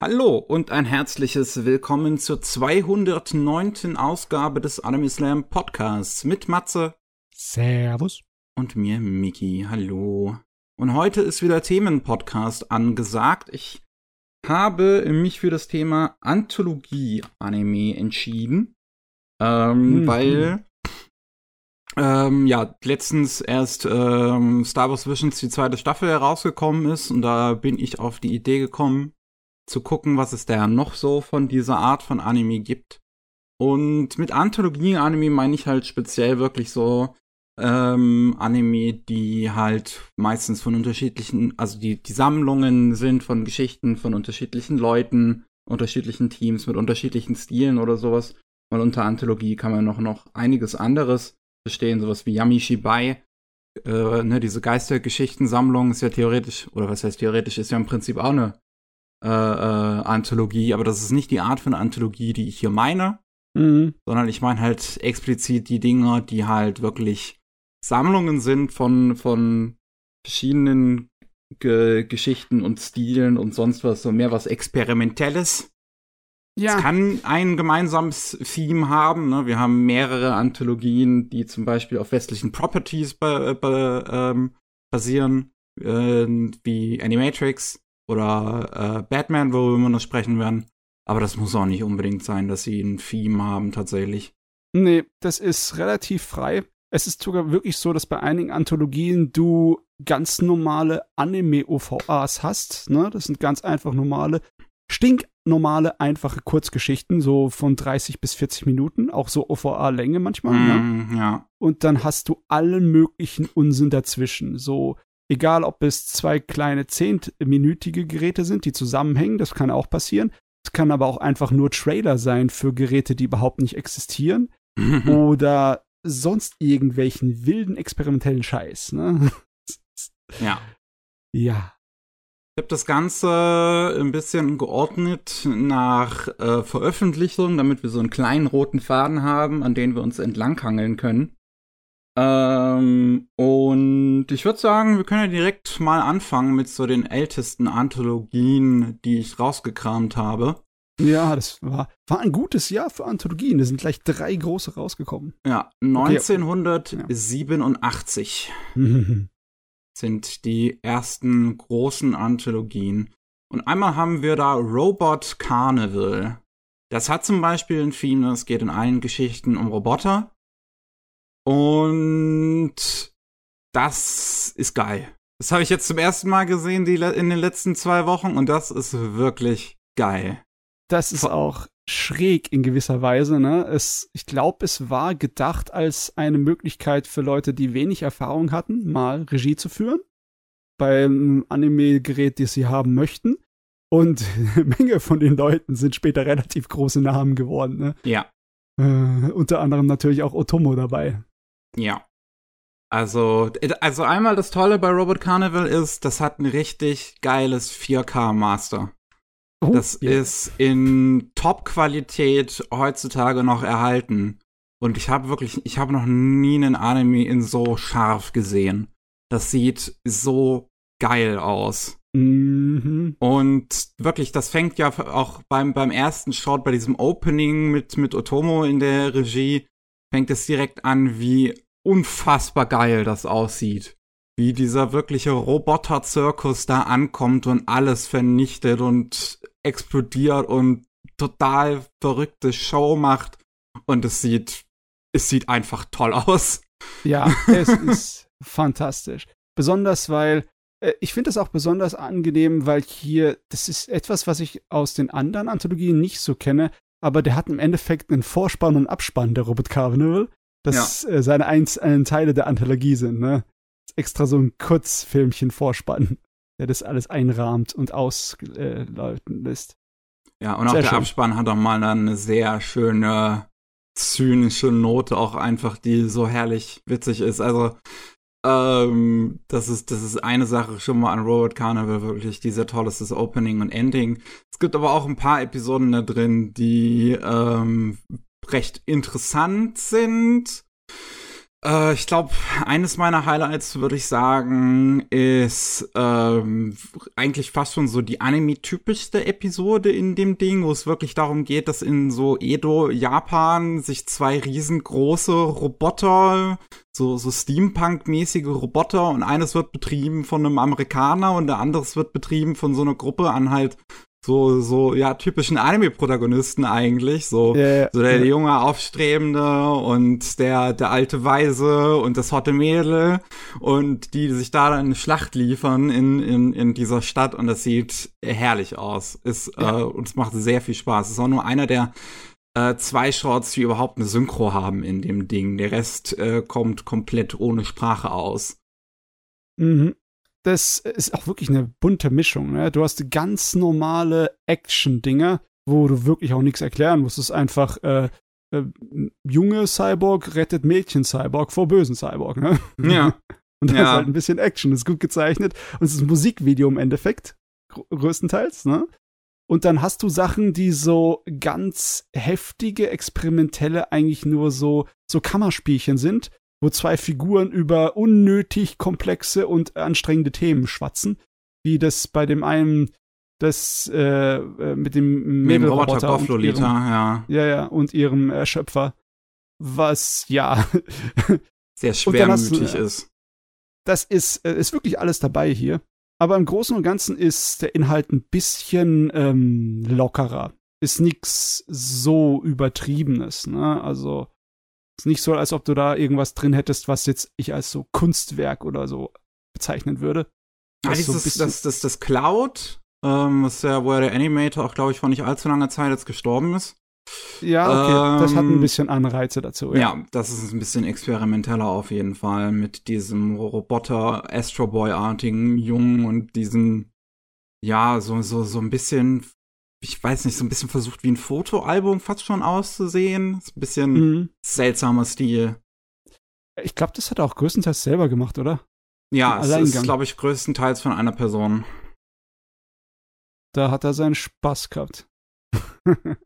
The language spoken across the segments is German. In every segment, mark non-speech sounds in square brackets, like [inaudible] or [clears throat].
Hallo und ein herzliches Willkommen zur 209. Ausgabe des Anime Slam Podcasts mit Matze. Servus. Und mir, Miki. Hallo. Und heute ist wieder Themenpodcast angesagt. Ich habe mich für das Thema Anthologie-Anime entschieden. Ähm, mhm. Weil ähm, ja, letztens erst ähm, Star Wars Visions die zweite Staffel herausgekommen ist und da bin ich auf die Idee gekommen, zu gucken, was es da noch so von dieser Art von Anime gibt. Und mit Anthologie-Anime meine ich halt speziell wirklich so ähm, Anime, die halt meistens von unterschiedlichen, also die, die Sammlungen sind von Geschichten von unterschiedlichen Leuten, unterschiedlichen Teams mit unterschiedlichen Stilen oder sowas. Weil unter Anthologie kann man noch, noch einiges anderes verstehen, sowas wie Yami Shibai. Äh, ne, diese Geistergeschichtensammlung ist ja theoretisch, oder was heißt theoretisch, ist ja im Prinzip auch eine äh, äh, Anthologie, aber das ist nicht die Art von Anthologie, die ich hier meine, mhm. sondern ich meine halt explizit die Dinge, die halt wirklich Sammlungen sind von, von verschiedenen Ge Geschichten und Stilen und sonst was, so mehr was Experimentelles. Ja. Es kann ein gemeinsames Theme haben. Ne? Wir haben mehrere Anthologien, die zum Beispiel auf westlichen Properties ba ba ähm, basieren, äh, wie Animatrix oder äh, Batman, worüber wir noch sprechen werden. Aber das muss auch nicht unbedingt sein, dass sie ein Theme haben tatsächlich. Nee, das ist relativ frei. Es ist sogar wirklich so, dass bei einigen Anthologien du ganz normale Anime-OVAs hast. Ne? Das sind ganz einfach normale, stinknormale, einfache Kurzgeschichten, so von 30 bis 40 Minuten, auch so OVA-Länge manchmal. Mm, ne? ja. Und dann hast du allen möglichen Unsinn dazwischen. So Egal, ob es zwei kleine zehnminütige Geräte sind, die zusammenhängen, das kann auch passieren. Es kann aber auch einfach nur Trailer sein für Geräte, die überhaupt nicht existieren. [laughs] oder sonst irgendwelchen wilden experimentellen Scheiß. Ne? ja. [laughs] Ja. Ich habe das Ganze ein bisschen geordnet nach äh, Veröffentlichung, damit wir so einen kleinen roten Faden haben, an den wir uns entlanghangeln können. Ähm, und ich würde sagen, wir können ja direkt mal anfangen mit so den ältesten Anthologien, die ich rausgekramt habe. Ja, das war, war ein gutes Jahr für Anthologien. Da sind gleich drei große rausgekommen. Ja, 1987 okay. sind die ersten großen Anthologien. Und einmal haben wir da Robot Carnival. Das hat zum Beispiel ein Theme, es geht in allen Geschichten um Roboter. Und das ist geil. Das habe ich jetzt zum ersten Mal gesehen die in den letzten zwei Wochen und das ist wirklich geil. Das ist auch schräg in gewisser Weise. Ne? Es, ich glaube, es war gedacht als eine Möglichkeit für Leute, die wenig Erfahrung hatten, mal Regie zu führen beim Anime-Gerät, das sie haben möchten. Und eine Menge von den Leuten sind später relativ große Namen geworden. Ne? Ja. Äh, unter anderem natürlich auch Otomo dabei. Ja. Also, also einmal das Tolle bei Robot Carnival ist, das hat ein richtig geiles 4K Master. Oh, das yeah. ist in Top-Qualität heutzutage noch erhalten. Und ich habe wirklich, ich habe noch nie einen Anime in so scharf gesehen. Das sieht so geil aus. Mhm. Und wirklich, das fängt ja auch beim, beim ersten Shot, bei diesem Opening mit, mit Otomo in der Regie, fängt es direkt an, wie unfassbar geil das aussieht. Wie dieser wirkliche Roboter-Zirkus da ankommt und alles vernichtet und explodiert und total verrückte Show macht. Und es sieht, es sieht einfach toll aus. Ja, [laughs] es ist fantastisch. Besonders weil, äh, ich finde es auch besonders angenehm, weil hier, das ist etwas, was ich aus den anderen Anthologien nicht so kenne, aber der hat im Endeffekt einen Vorspann und Abspann, der Robot Carnival, das ja. äh, seine einzelnen Teile der Anthologie sind, ne? Extra so ein Kurzfilmchen Vorspann, der das alles einrahmt und ausläuten äh, lässt. Ja, und sehr auch der schön. Abspann hat auch mal eine sehr schöne zynische Note, auch einfach, die so herrlich witzig ist. Also, ähm, das ist, das ist eine Sache schon mal an Robot Carnival, wirklich dieser tolles Opening und Ending. Es gibt aber auch ein paar Episoden da drin, die ähm, recht interessant sind. Äh, ich glaube, eines meiner Highlights, würde ich sagen, ist ähm, eigentlich fast schon so die Anime-typischste Episode in dem Ding, wo es wirklich darum geht, dass in so Edo, Japan, sich zwei riesengroße Roboter, so, so Steampunk-mäßige Roboter und eines wird betrieben von einem Amerikaner und der andere wird betrieben von so einer Gruppe an halt so, so, ja, typischen Anime-Protagonisten eigentlich. So, ja, so der junge Aufstrebende und der, der alte Weise und das hotte Mädel und die sich da dann eine Schlacht liefern in, in, in dieser Stadt und das sieht herrlich aus. Ist, Ja. äh, und es macht sehr viel Spaß. ist auch nur einer der äh, zwei Shorts, die überhaupt eine Synchro haben in dem Ding. Der Rest äh, kommt komplett ohne Sprache aus. Mhm. Das ist auch wirklich eine bunte Mischung. Ne? Du hast ganz normale Action-Dinger, wo du wirklich auch nichts erklären musst. Es ist einfach äh, äh, junge Cyborg rettet Mädchen Cyborg vor bösen Cyborg. Ne? Ja. [laughs] Und da Ja. ist halt ein bisschen Action, ist gut gezeichnet. Und es ist ein Musikvideo im Endeffekt, gr größtenteils, ne? Und dann hast du Sachen, die so ganz heftige, experimentelle, eigentlich nur so, so Kammerspielchen sind, wo zwei Figuren über unnötig komplexe und anstrengende Themen schwatzen, wie das bei dem einen, das äh, äh, mit dem dem Roboter und ihrem, ja. ja, ja, und ihrem Erschöpfer, was, ja, Sehr [laughs] du- schwermütig ist. das ist, äh, ist wirklich alles dabei hier. Aber im Großen und Ganzen ist der Inhalt ein bisschen ähm, lockerer. Ist nix so übertriebenes, ne? Also ist nicht so, als ob du da irgendwas drin hättest, was jetzt ich als so Kunstwerk oder so bezeichnen würde. Das ist so dieses, das, das, das Cloud, ähm, was ja, wo ja der Animator auch, glaube ich, vor nicht allzu langer Zeit jetzt gestorben ist. Ja, okay, das hat ein Ähm, bisschen Anreize dazu. Ja. das ist ein bisschen experimenteller auf jeden Fall mit diesem Roboter Astro Boy-artigen Jungen und diesen, ja, so, so, so ein bisschen, ich weiß nicht, so ein bisschen versucht wie ein Fotoalbum fast schon auszusehen. Ist ein bisschen Mhm. seltsamer Stil. Ich glaube, das hat er auch größtenteils selber gemacht, oder? Ja, es ist, glaube ich, größtenteils von einer Person. Da hat er seinen Spaß gehabt. [laughs]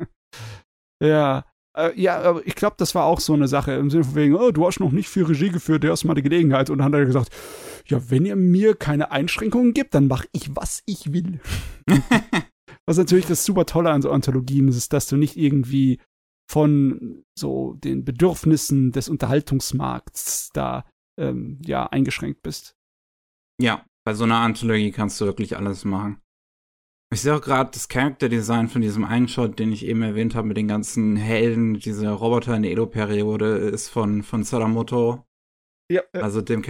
ja. Äh, ja, aber ich glaube, das war auch so eine Sache im Sinne von wegen, oh, du hast noch nicht viel Regie geführt, du hast mal die Gelegenheit. Und dann hat er gesagt, ja, wenn ihr mir keine Einschränkungen gibt, dann mache ich, was ich will. [laughs] was natürlich das super Tolle an so Anthologien ist, ist, dass du nicht irgendwie von so den Bedürfnissen des Unterhaltungsmarkts da ähm, ja eingeschränkt bist. Ja, bei so einer Anthologie kannst du wirklich alles machen. Ich sehe auch gerade das Character-Design von diesem einen Shot, den ich eben erwähnt habe, mit den ganzen Helden, diese Roboter in der Edo-Periode, ist von, von Sadamoto, Ja, also dem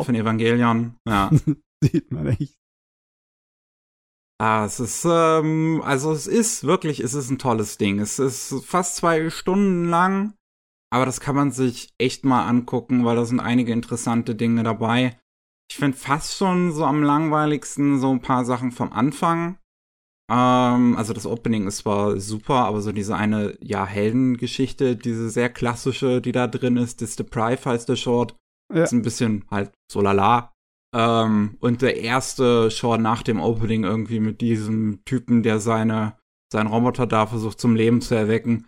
auch. von Evangelion. Ja. [laughs] sieht man echt. Ah, es ist, ähm, also es ist wirklich, es ist ein tolles Ding. Es ist fast zwei Stunden lang, aber das kann man sich echt mal angucken, weil da sind einige interessante Dinge dabei. Ich finde fast schon so am langweiligsten so ein paar Sachen vom Anfang. Ähm, also das Opening ist zwar super, aber so diese eine, ja, Heldengeschichte, diese sehr klassische, die da drin ist, das Deprive heißt der Short, Ja. ist ein bisschen halt so lala. Ähm, und der erste Short nach dem Opening irgendwie mit diesem Typen, der seine, seinen Roboter da versucht zum Leben zu erwecken.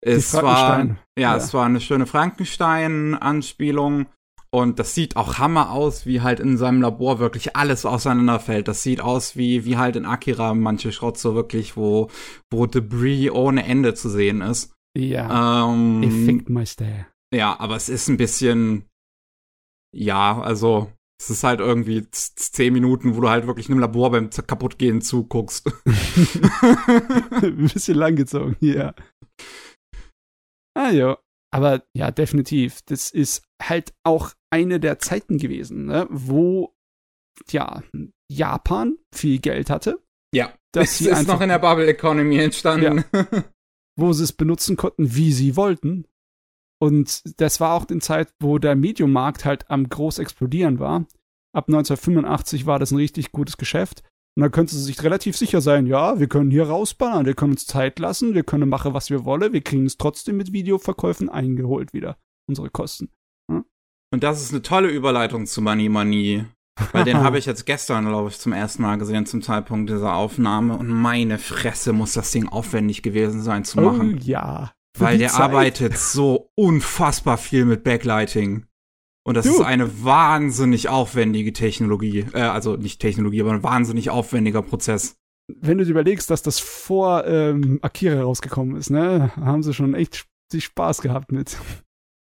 Es war, ja, Ja. es war eine schöne Frankenstein-Anspielung. Und das sieht auch Hammer aus, wie halt in seinem Labor wirklich alles auseinanderfällt. Das sieht aus wie, wie halt in Akira manche so wirklich, wo, wo Debris ohne Ende zu sehen ist. Ja. Ähm, Effektmeister. ja, aber es ist ein bisschen, ja, also, es ist halt irgendwie zehn Minuten, wo du halt wirklich einem Labor beim kaputtgehen zuguckst. [laughs] Ein bisschen langgezogen, ja. Ah ja. Aber ja, definitiv. Das ist halt auch eine der Zeiten gewesen, ne, wo ja Japan viel Geld hatte, ja, das ist noch in der Bubble Economy entstanden. [laughs] wo sie es benutzen konnten, wie sie wollten. Und das war auch die Zeit, wo der Mediummarkt halt am groß explodieren war. Ab 1985 war das ein richtig gutes Geschäft. Und da könnte sie sich relativ sicher sein, ja, wir können hier rausballern, wir können uns Zeit lassen, wir können machen, was wir wollen, wir kriegen es trotzdem mit Videoverkäufen eingeholt wieder, unsere Kosten. Und das ist eine tolle Überleitung zu Money Money. Weil den [laughs] habe ich jetzt gestern, glaube ich, zum ersten Mal gesehen, zum Zeitpunkt dieser Aufnahme. Und meine Fresse muss das Ding aufwendig gewesen sein zu machen. Oh ja. Weil der Zeit. arbeitet so unfassbar viel mit Backlighting. Und das Du. ist eine wahnsinnig aufwendige Technologie. Äh, also nicht Technologie, aber ein wahnsinnig aufwendiger Prozess. Wenn du dir überlegst, dass das vor ähm, Akira rausgekommen ist, ne, haben sie schon echt sich Spaß gehabt mit.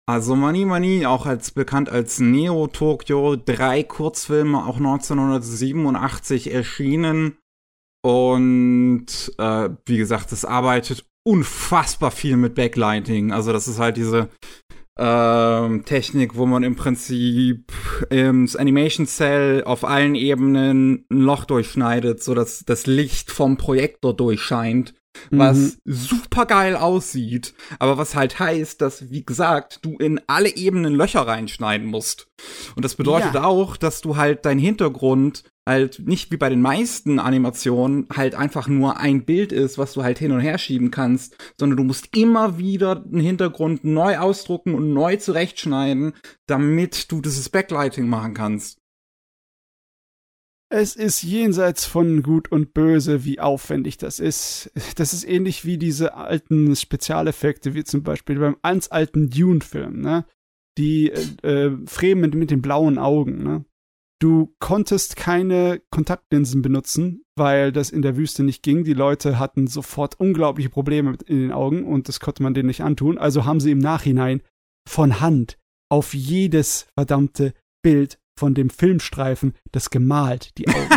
Also Mani Mani, auch als bekannt als Neo Tokyo, drei Kurzfilme, auch 1987 erschienen. Und äh, wie gesagt, es arbeitet unfassbar viel mit Backlighting. Also das ist halt diese ähm, Technik, wo man im Prinzip im Animation Cell auf allen Ebenen ein Loch durchschneidet, sodass das Licht vom Projektor durchscheint was super geil aussieht, aber was halt heißt, dass, wie gesagt, du in alle Ebenen Löcher reinschneiden musst. Und das bedeutet Ja. auch, dass du halt dein Hintergrund halt nicht wie bei den meisten Animationen halt einfach nur ein Bild ist, was du halt hin und her schieben kannst, sondern du musst immer wieder den Hintergrund neu ausdrucken und neu zurechtschneiden, damit du dieses Backlighting machen kannst. Es ist jenseits von Gut und Böse, wie aufwendig das ist. Das ist ähnlich wie diese alten Spezialeffekte, wie zum Beispiel beim ganz alten Dune-Film, ne? Die äh, äh, Fremen mit den blauen Augen, ne? Du konntest keine Kontaktlinsen benutzen, weil das in der Wüste nicht ging. Die Leute hatten sofort unglaubliche Probleme mit in den Augen und das konnte man denen nicht antun. Also haben sie im Nachhinein von Hand auf jedes verdammte Bild von dem Filmstreifen das gemalt, die Augen.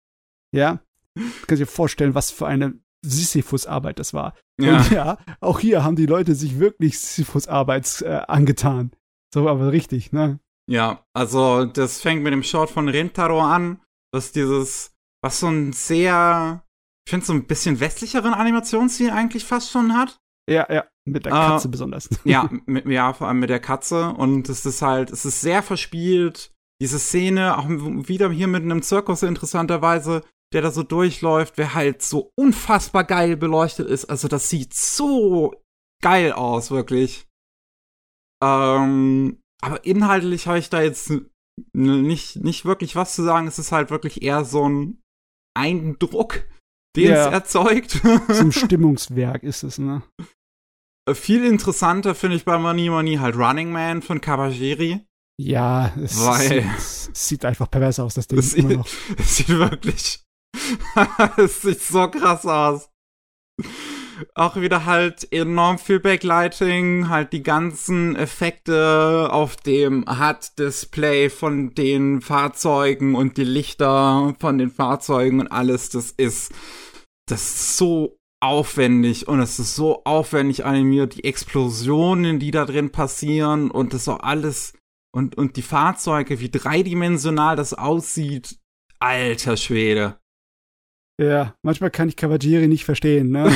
[laughs] ja? Du kannst dir vorstellen, was für eine Sisyphus-Arbeit das war. Und ja, auch hier haben die Leute sich wirklich Sisyphus-Arbeit äh, angetan. So, aber richtig, ne? Ja, also das fängt mit dem Short von Rentaro an, was dieses, was so ein sehr, ich finde so ein bisschen westlicheren Animationsstil eigentlich fast schon hat. Ja, ja, mit der Äh, Katze besonders. Ja, [laughs] mit, ja, vor allem mit der Katze. Und es ist halt, es ist sehr verspielt. Diese Szene, auch wieder hier mit einem Zirkus interessanterweise, der da so durchläuft, der halt so unfassbar geil beleuchtet ist. Also das sieht so geil aus, wirklich. Ähm, aber inhaltlich habe ich da jetzt nicht, nicht wirklich was zu sagen. Es ist halt wirklich eher so ein Eindruck, den Ja. es erzeugt. [laughs] Zum Stimmungswerk ist es, ne? Äh, Viel interessanter finde ich bei Money Money halt Running Man von Kawajiri. Ja, es Weil- sieht, es sieht einfach pervers aus, das Ding immer sieht, [laughs] es sieht wirklich. [laughs] es sieht so krass aus. Auch wieder halt enorm viel Backlighting, halt die ganzen Effekte auf dem HUD-Display von den Fahrzeugen und die Lichter von den Fahrzeugen und alles, das ist, das ist so aufwendig und es ist so aufwendig animiert, die Explosionen, die da drin passieren und das auch alles und, und die Fahrzeuge, wie dreidimensional das aussieht, alter Schwede. Ja, manchmal kann ich Kawajiri nicht verstehen, ne? [laughs]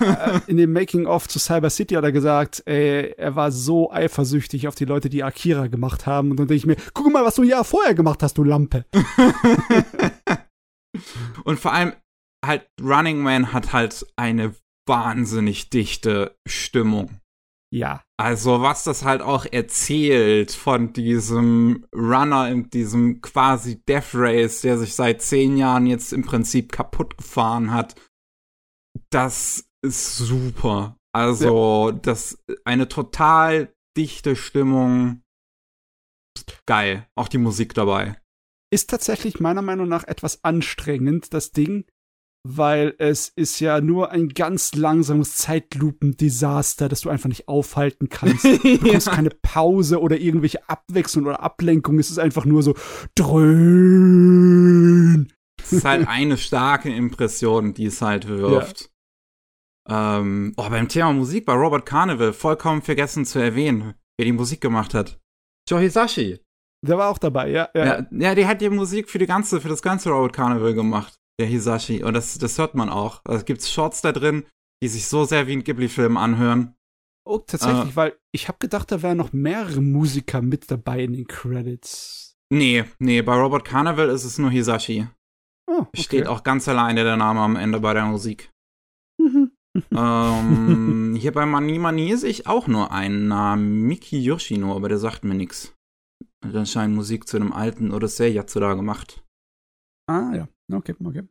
Äh, In dem Making-of zu Cyber City hat er gesagt, ey, er war so eifersüchtig auf die Leute, die Akira gemacht haben. Und dann denke ich mir, guck mal, was du ein Jahr vorher gemacht hast, du Lampe. [laughs] und vor allem halt Running Man hat halt eine wahnsinnig dichte Stimmung. Ja. Also was das halt auch erzählt von diesem Runner in diesem quasi Death Race, der sich seit zehn Jahren jetzt im Prinzip kaputt gefahren hat, das ist super. Also das eine total dichte Stimmung. Geil. Auch die Musik dabei. Ist tatsächlich meiner Meinung nach etwas anstrengend, das Ding, weil es ist ja nur ein ganz langsames Zeitlupen-Desaster, das du einfach nicht aufhalten kannst. [laughs] Du bekommst keine Pause oder irgendwelche Abwechslung oder Ablenkung. Es ist einfach nur so dröhn. Es ist halt eine starke Impression, die es halt wirft. Ähm, oh, beim Thema Musik bei Robert Carnival vollkommen vergessen zu erwähnen, wer die Musik gemacht hat. Joe Hisashi. Der war auch dabei, ja. ja. Ja, ja, der hat die Musik für die ganze, für das ganze Robert Carnival gemacht, der Hisashi. Und das, das hört man auch. Es gibt Shorts da drin, die sich so sehr wie ein Ghibli-Film anhören. Oh, tatsächlich, weil ich habe gedacht, da wären noch mehrere Musiker mit dabei in den Credits. Nee, nee, bei Robert Carnival ist es nur Hisashi. Oh, okay. Steht auch ganz alleine der Name am Ende bei der Musik. Mhm. [laughs] ähm, hier bei Mani Mani sehe ich auch nur einen Namen, Miki Yoshino, aber der sagt mir nichts. Hat anscheinend Musik zu einem alten Odyssey Yatsuda gemacht. Ah, ja. Okay, okay.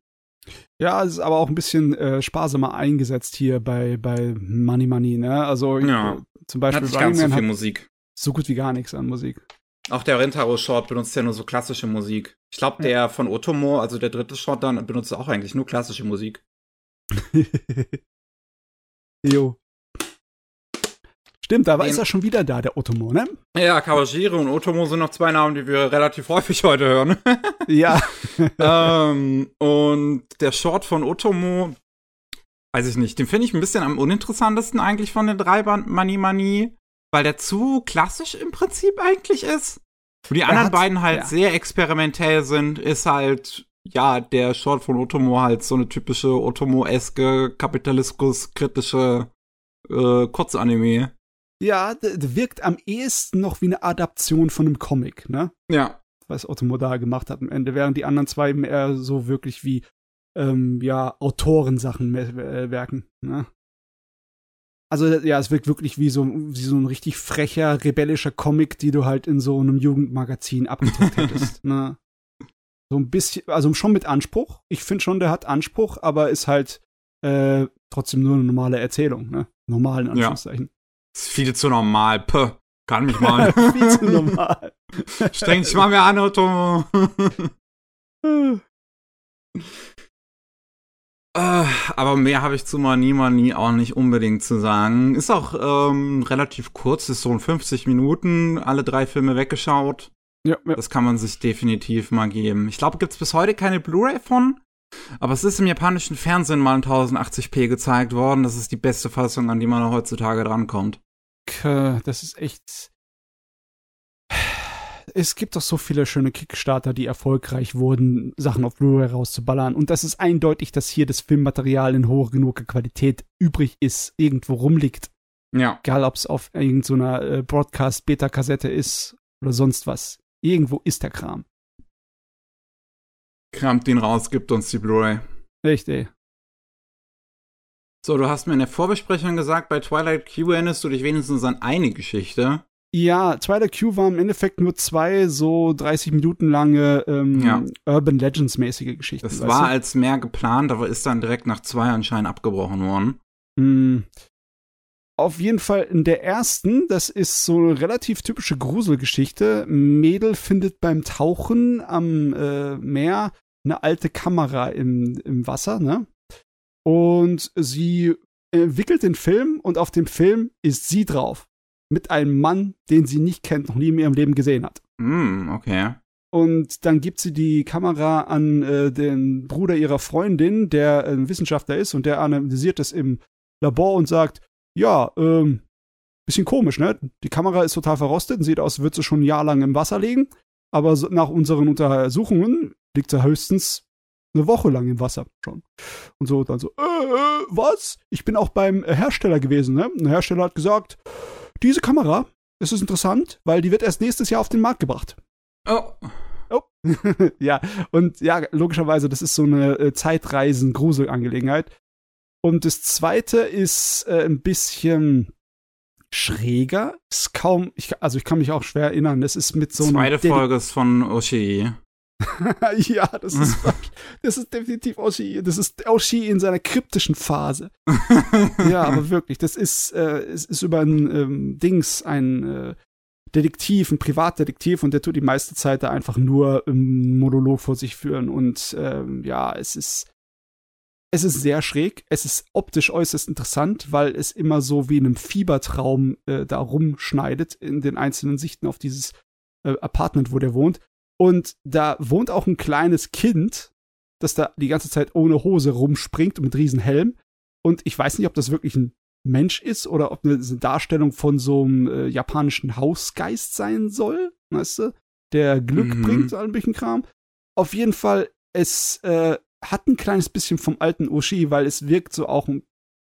Ja, es ist aber auch ein bisschen äh, sparsamer eingesetzt hier bei, bei Money Money, ne? Also Ja. äh, zum Hat Beispiel nicht Running ganz so Man viel hat Musik. so gut wie gar nichts an Musik. Auch der Rentaro-Short benutzt ja nur so klassische Musik. Ich glaube, der ja. von Otomo, also der dritte Short dann, benutzt auch eigentlich nur klassische Musik. [laughs] jo. Stimmt, da ist er schon wieder da, der Otomo, ne? Ja, Kawashiri und Otomo sind noch zwei Namen, die wir relativ häufig heute hören. [laughs] ja. [laughs] ähm, und der Short von Otomo, weiß ich nicht, den finde ich ein bisschen am uninteressantesten eigentlich von den drei Mani Mani, weil der zu klassisch im Prinzip eigentlich ist. Wo die er anderen hat, beiden halt ja. sehr experimentell sind, ist halt, ja, der Short von Otomo halt so eine typische Otomo-eske, kapitalismuskritische äh, Kurzanime. Ja, wirkt am ehesten noch wie eine Adaption von einem Comic, ne? Ja. Was Otomo da gemacht hat am Ende, während die anderen zwei mehr so wirklich wie, ähm, ja, Autorensachen äh, werken, ne? Also, ja, es wirkt wirklich wie so, wie so ein richtig frecher, rebellischer Comic, die du halt in so einem Jugendmagazin abgedruckt [laughs] hättest, ne? So ein bisschen, also schon mit Anspruch. Ich finde schon, der hat Anspruch, aber ist halt äh, trotzdem nur eine normale Erzählung, ne? Normal in Anführungszeichen. Ja. Ist viel zu normal. Puh, kann mich mal. [laughs] viel zu normal. Streng dich mal mehr an, Otto. Äh, aber mehr habe ich zu Mani Mani auch nicht unbedingt zu sagen. Ist auch ähm, relativ kurz, ist so in 50 Minuten, alle drei Filme weggeschaut. Ja, ja. Das kann man sich definitiv mal geben. Ich glaube, gibt es bis heute keine Blu-ray von. Aber es ist im japanischen Fernsehen mal in 1080p gezeigt worden. Das ist die beste Fassung, an die man heutzutage drankommt. Das ist echt. [sighs] Es gibt doch so viele schöne Kickstarter, die erfolgreich wurden, Sachen auf Blu-ray rauszuballern. Und das ist eindeutig, dass hier das Filmmaterial in hoher genug Qualität übrig ist, irgendwo rumliegt. Ja. Egal, ob es auf irgendeiner so äh, Broadcast-Beta-Kassette ist oder sonst was. Irgendwo ist der Kram. kramt den raus, gibt uns die Blu-ray. Richtig. So, du hast mir in der Vorbesprechung gesagt, bei Twilight Q erinnerst du dich wenigstens an eine Geschichte. Ja, Twilight Q war im Endeffekt nur zwei so 30 Minuten lange ähm, ja. Urban Legends mäßige Geschichten. Das war du? als mehr geplant, aber ist dann direkt nach zwei anscheinend abgebrochen worden. Mm. Auf jeden Fall in der ersten, das ist so eine relativ typische Gruselgeschichte. Mädel findet beim Tauchen am äh, Meer eine alte Kamera im, im Wasser, ne? Und sie entwickelt den Film und auf dem Film ist sie drauf. Mit einem Mann, den sie nicht kennt, noch nie in ihrem Leben gesehen hat. Mm, okay. Und dann gibt sie die Kamera an äh, den Bruder ihrer Freundin, der ein Wissenschaftler ist und der analysiert das im Labor und sagt, ja, ähm, bisschen komisch, ne? Die Kamera ist total verrostet und sieht aus, als würde sie schon ein Jahr lang im Wasser liegen. Aber so, nach unseren Untersuchungen liegt sie höchstens eine Woche lang im Wasser schon. Und so dann so, äh, äh, was? Ich bin auch beim Hersteller gewesen, ne? Der Hersteller hat gesagt, diese Kamera, das ist interessant, weil die wird erst nächstes Jahr auf den Markt gebracht. Oh. Oh. [laughs] ja, und ja, logischerweise, das ist so eine äh, Zeitreisen-Grusel-Angelegenheit. Und das zweite ist äh, ein bisschen schräger. Ist kaum, ich, also ich kann mich auch schwer erinnern. Das ist mit so einer. Zweite Folge ist von Oshii. [laughs] ja, das ist, [laughs] das ist definitiv Oshi. Das ist Oshi in seiner kryptischen Phase. [laughs] ja, aber wirklich, das ist, äh, es ist über ein ähm, Dings, ein äh, Detektiv, ein Privatdetektiv und der tut die meiste Zeit da einfach nur einen Monolog vor sich führen und ähm, ja, es ist es ist sehr schräg, es ist optisch äußerst interessant, weil es immer so wie in einem Fiebertraum äh, da rumschneidet in den einzelnen Sichten auf dieses äh, Apartment, wo der wohnt. Und da wohnt auch ein kleines Kind, das da die ganze Zeit ohne Hose rumspringt und mit Riesenhelm. Und ich weiß nicht, ob das wirklich ein Mensch ist oder ob eine Darstellung von so einem äh, japanischen Hausgeist sein soll, weißt du, der Glück mhm. bringt, all ein Kram. Auf jeden Fall, es äh, hat ein kleines bisschen vom alten Ushi, weil es wirkt so auch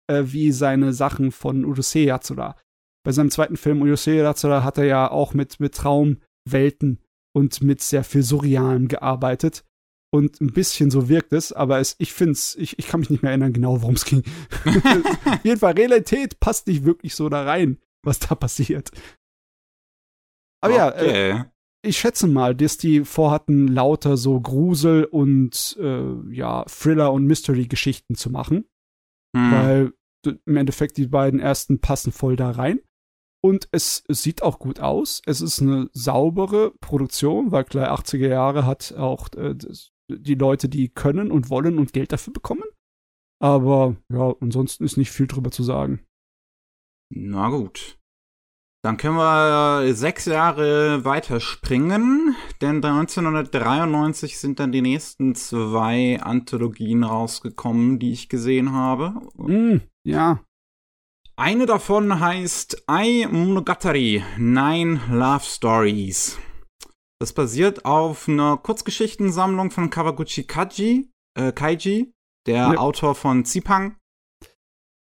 äh, wie seine Sachen von Urusei Yatsura. Bei seinem zweiten Film Urusei Yatsura hat er ja auch mit, mit Traumwelten und mit sehr viel Surrealem gearbeitet. Und ein bisschen so wirkt es, aber es, ich finde es, ich, ich kann mich nicht mehr erinnern, genau worum es ging. [laughs] Auf jeden Fall, Realität passt nicht wirklich so da rein, was da passiert. Aber okay. ja, äh, ich schätze mal, dass die vorhatten, lauter so Grusel und äh, ja, Thriller- und Mystery-Geschichten zu machen. Hm. Weil im Endeffekt die beiden ersten passen voll da rein. Und es, es, sieht auch gut aus. Es ist eine saubere Produktion, weil klar, 80er Jahre hat auch äh, die Leute, die können und wollen und Geld dafür bekommen. Aber ja, ansonsten ist nicht viel drüber zu sagen. Na gut. Dann können wir sechs Jahre weiterspringen, denn 1993 sind dann die nächsten zwei Anthologien rausgekommen, die ich gesehen habe. Mm, ja. Eine davon heißt Ai Monogatari, Nine Love Stories. Das basiert auf einer Kurzgeschichtensammlung von Kawaguchi Kaji, äh, Kaiji, der ja. Autor von Zipang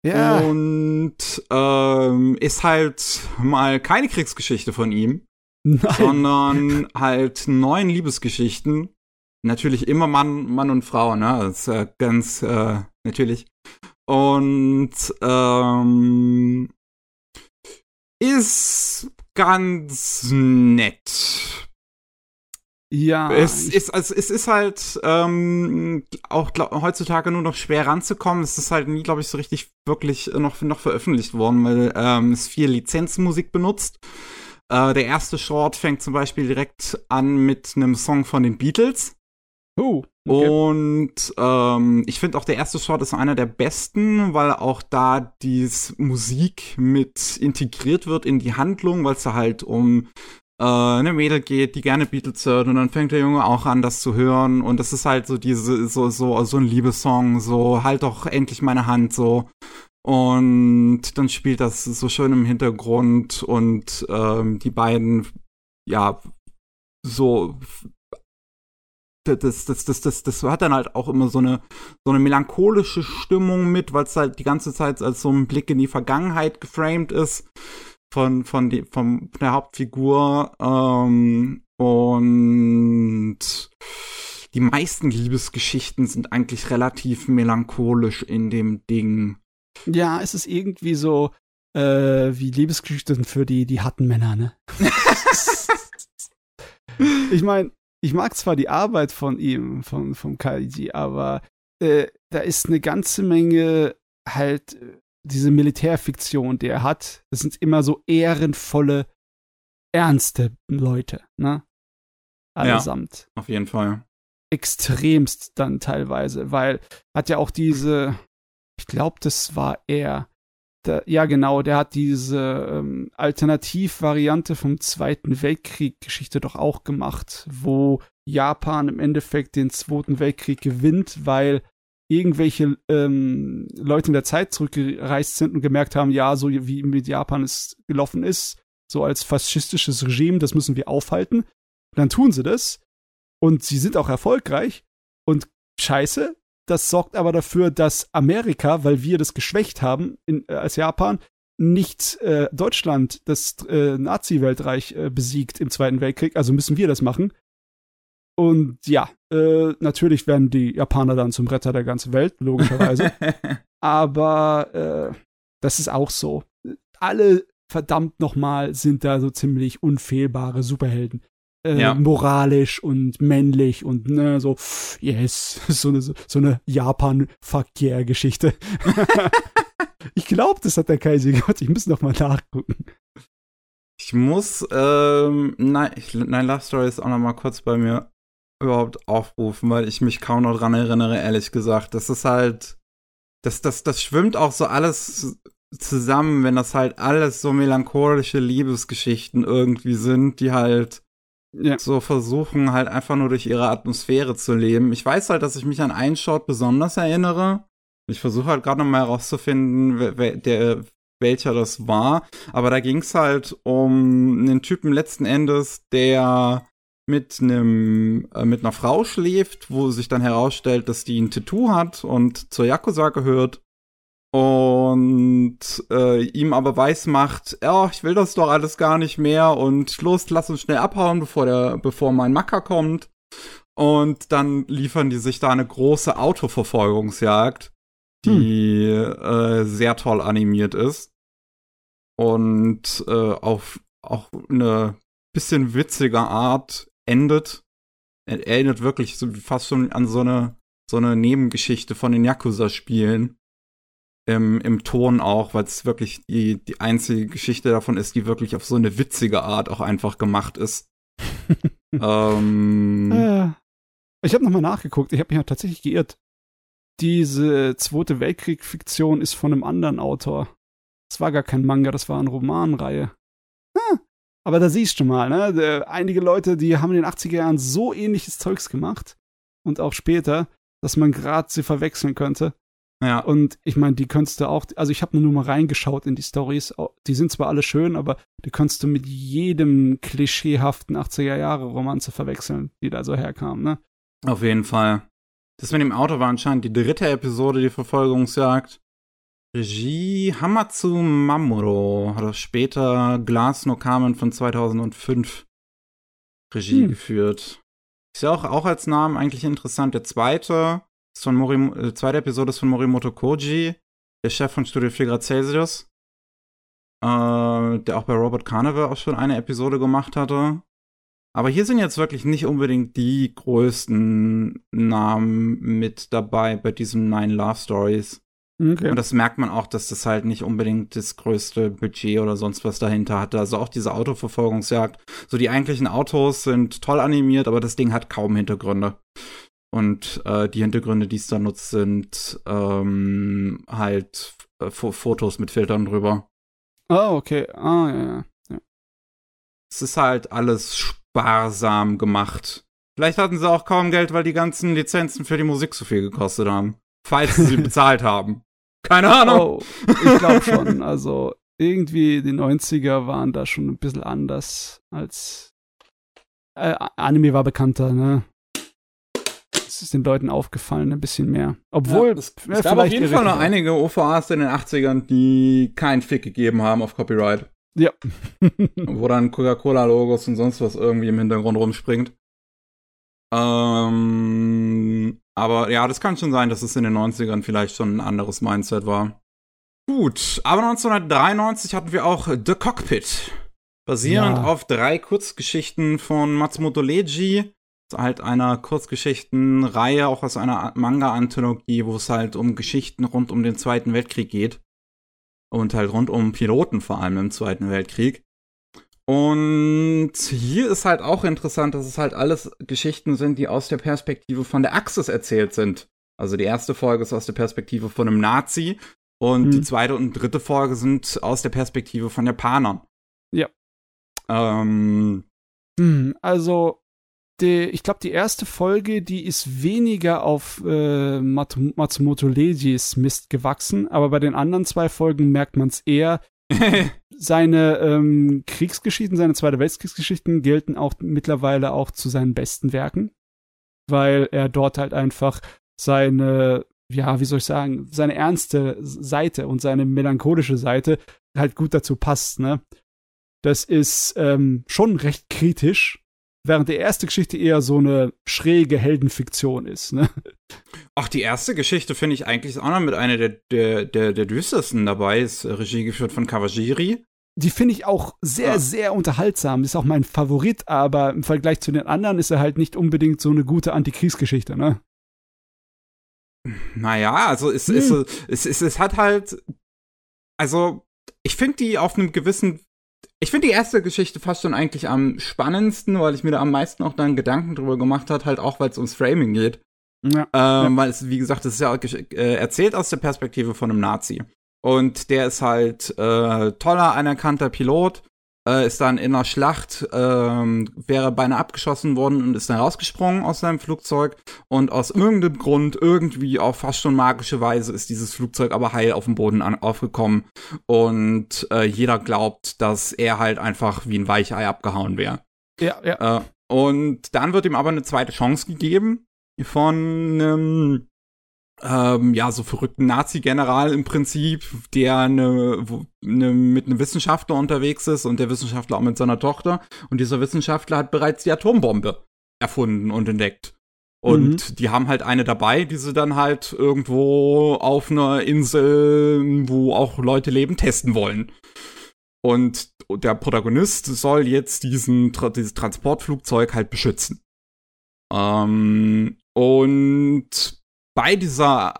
ja. Und ähm, ist halt mal keine Kriegsgeschichte von ihm, Nein. sondern [laughs] halt neun Liebesgeschichten. Natürlich immer Mann, Mann und Frau, ne? Das ist äh, ganz äh, natürlich. Und ähm, ist ganz nett. Ja. Es ist, also es ist halt ähm, auch glaub, heutzutage nur noch schwer ranzukommen. Es ist halt nie, glaube ich, so richtig wirklich noch, noch veröffentlicht worden, weil ähm, es viel Lizenzmusik benutzt. Äh, der erste Short fängt zum Beispiel direkt an mit einem Song von den Beatles. Oh. Okay. Und ähm, ich finde auch der erste Short ist einer der besten, weil auch da die Musik mit integriert wird in die Handlung, weil es da halt um äh, eine Mädel geht, die gerne Beatles hört und dann fängt der Junge auch an, das zu hören und das ist halt so diese, so, so, so ein Liebessong, so halt doch endlich meine Hand, so. Und dann spielt das so schön im Hintergrund und ähm, die beiden, ja, so das, das, das, das, das hat dann halt auch immer so eine, so eine melancholische Stimmung mit, weil es halt die ganze Zeit als so ein Blick in die Vergangenheit geframed ist von, von, die, von der Hauptfigur. Ähm, und die meisten Liebesgeschichten sind eigentlich relativ melancholisch in dem Ding. Ja, es ist irgendwie so äh, wie Liebesgeschichten für die, die harten Männer, ne? [laughs] ich meine, ich mag zwar die Arbeit von ihm, von, vom Kaiji, aber äh, da ist eine ganze Menge halt diese Militärfiktion, die er hat, das sind immer so ehrenvolle, ernste Leute, ne? Allesamt. Ja, auf jeden Fall. Extremst dann teilweise, weil hat ja auch diese, ich glaube, das war er. Der, ja, genau, der hat diese ähm, Alternativvariante vom Zweiten Weltkrieg Geschichte doch auch gemacht, wo Japan im Endeffekt den Zweiten Weltkrieg gewinnt, weil irgendwelche ähm, Leute in der Zeit zurückgereist sind und gemerkt haben, ja, so wie mit Japan es gelaufen ist, so als faschistisches Regime, das müssen wir aufhalten. Und dann tun sie das und sie sind auch erfolgreich und scheiße, das sorgt aber dafür, dass Amerika, weil wir das geschwächt haben in, äh, als Japan, nicht äh, Deutschland, das äh, Nazi-Weltreich äh, besiegt im Zweiten Weltkrieg, also müssen wir das machen. Und ja, äh, natürlich werden die Japaner dann zum Retter der ganzen Welt, logischerweise. [laughs] Aber äh, das ist auch so. Alle verdammt nochmal sind da so ziemlich unfehlbare Superhelden. Äh, ja. Moralisch und männlich und ne, so, yes, [laughs] so eine, so eine Japan-Verkehr-Geschichte. [laughs] ich glaube, das hat der Kaiser gemacht. Ich muss noch mal nachgucken. Ich muss, ähm, nein, ich, nein, Love Story ist auch noch mal kurz bei mir überhaupt aufrufen, weil ich mich kaum noch dran erinnere, ehrlich gesagt. Das ist halt, das, das, das schwimmt auch so alles zusammen, wenn das halt alles so melancholische Liebesgeschichten irgendwie sind, die halt ja. so versuchen, halt einfach nur durch ihre Atmosphäre zu leben. Ich weiß halt, dass ich mich an einen Shot besonders erinnere. Ich versuche halt gerade noch mal herauszufinden, wer, wer, der, welcher das war. Aber da ging es halt um einen Typen letzten Endes, der mit einem äh, mit einer Frau schläft, wo sich dann herausstellt, dass die ein Tattoo hat und zur Yakuza gehört und äh, ihm aber weiß macht, ja, ich will das doch alles gar nicht mehr und los, lass uns schnell abhauen, bevor der bevor mein Macker kommt. Und dann liefern die sich da eine große Autoverfolgungsjagd, die hm. äh, sehr toll animiert ist und äh, auf auch eine bisschen witzige Art endet. Er erinnert wirklich so fast schon an so eine, so eine Nebengeschichte von den Yakuza-Spielen. Im, im Ton auch, weil es wirklich die, die einzige Geschichte davon ist, die wirklich auf so eine witzige Art auch einfach gemacht ist. [laughs] ähm, äh, ich habe nochmal nachgeguckt, ich habe mich ja tatsächlich geirrt. Diese Zweite Weltkrieg-Fiktion ist von einem anderen Autor. Das war gar kein Manga, das war eine Romanreihe. Ah, aber da siehst du mal, ne? Einige Leute, die haben in den 80er Jahren so ähnliches Zeugs gemacht und auch später, dass man gerade sie verwechseln könnte. Ja. Und ich meine, die könntest du auch, also ich habe nur mal reingeschaut in die Stories. Die sind zwar alle schön, aber die könntest du mit jedem klischeehaften 80er Jahre Romanze verwechseln, die da so herkamen, ne? Auf jeden Fall. Das mit dem Auto war anscheinend die dritte Episode, die Verfolgungsjagd. Regie Hamatsu Mamuro hat später Glass No Kamen von 2005 Regie hm. geführt. Ist ja auch, auch als Namen eigentlich interessant. Der zweite von Morim äh, zweite Episode ist von Morimoto Koji, der Chef von Studio 4 Grad Celsius. Äh, der auch bei Robert Carnival auch schon eine Episode gemacht hatte. Aber hier sind jetzt wirklich nicht unbedingt die größten Namen mit dabei bei diesem Nine Love Stories. Okay. Und das merkt man auch, dass das halt nicht unbedingt das größte Budget oder sonst was dahinter hatte. Also auch diese Autoverfolgungsjagd. So die eigentlichen Autos sind toll animiert, aber das Ding hat kaum Hintergründe. Und äh, die Hintergründe, die es da nutzt, sind ähm, halt äh, Fotos mit Filtern drüber. Oh, okay. Ah, ja, ja. Es ist halt alles sparsam gemacht. Vielleicht hatten sie auch kaum Geld, weil die ganzen Lizenzen für die Musik so viel gekostet haben. Falls sie sie [laughs] bezahlt haben. Keine Ahnung. Oh, ich glaube schon. Also irgendwie die 90er waren da schon ein bisschen anders als äh, Anime war bekannter, ne? Es ist den Leuten aufgefallen, ein bisschen mehr. Obwohl, ja, es, es gab auf jeden Fall noch einige OVAs in den 80ern, die keinen Fick gegeben haben auf Copyright. Ja. [laughs] wo dann Coca-Cola-Logos und sonst was irgendwie im Hintergrund rumspringt. Ähm, aber ja, das kann schon sein, dass es in den 90ern vielleicht schon ein anderes Mindset war. Gut, aber 1993 hatten wir auch The Cockpit. Basierend ja. auf drei Kurzgeschichten von Matsumoto Leiji. Halt einer Kurzgeschichtenreihe, auch aus einer Manga-Anthologie, wo es halt um Geschichten rund um den Zweiten Weltkrieg geht. Und halt rund um Piloten vor allem im Zweiten Weltkrieg. Und hier ist halt auch interessant, dass es halt alles Geschichten sind, die aus der Perspektive von der Axis erzählt sind. Also die erste Folge ist aus der Perspektive von einem Nazi und mhm. die zweite und dritte Folge sind aus der Perspektive von Japanern. Ja. Ähm, hm, also die, ich glaube, die erste Folge, die ist weniger auf äh, Matsumoto Leijis Mist gewachsen, aber bei den anderen zwei Folgen merkt man es eher, [laughs] seine ähm, Kriegsgeschichten, seine Zweite Weltkriegsgeschichten gelten auch mittlerweile auch zu seinen besten Werken, weil er dort halt einfach seine, ja, wie soll ich sagen, seine ernste Seite und seine melancholische Seite halt gut dazu passt, ne? Das ist ähm, schon recht kritisch, während die erste Geschichte eher so eine schräge Heldenfiktion ist. Ne? Ach, die erste Geschichte finde ich eigentlich auch noch mit einer der, der, der, der düstersten dabei, ist Regie geführt von Kawajiri. Die finde ich auch sehr, ja. sehr unterhaltsam. Ist auch mein Favorit, aber im Vergleich zu den anderen ist er halt nicht unbedingt so eine gute Antikriegsgeschichte, ne? Naja, also es, hm. es, es, es, es hat halt, also ich finde die auf einem gewissen ich finde die erste Geschichte fast schon eigentlich am spannendsten, weil ich mir da am meisten auch dann Gedanken drüber gemacht hat, halt auch, weil es ums Framing geht. Ja, ähm, ja. Weil es, wie gesagt, es ist ja äh, erzählt aus der Perspektive von einem Nazi. Und der ist halt äh, toller, anerkannter Pilot äh, ist dann in einer Schlacht, ähm, wäre beinahe abgeschossen worden und ist dann rausgesprungen aus seinem Flugzeug. Und aus irgendeinem Grund, irgendwie auf fast schon magische Weise, ist dieses Flugzeug aber heil auf dem Boden an, aufgekommen. Und äh, jeder glaubt, dass er halt einfach wie ein Weichei abgehauen wäre. Ja, ja. Äh, und dann wird ihm aber eine zweite Chance gegeben von einem ähm, ja, so verrückten Nazi-General im Prinzip, der eine, eine, mit einem Wissenschaftler unterwegs ist und der Wissenschaftler auch mit seiner Tochter. Und dieser Wissenschaftler hat bereits die Atombombe erfunden und entdeckt. Und mhm. die haben halt eine dabei, die sie dann halt irgendwo auf einer Insel, wo auch Leute leben, testen wollen. Und der Protagonist soll jetzt diesen, dieses Transportflugzeug halt beschützen. Ähm, und bei dieser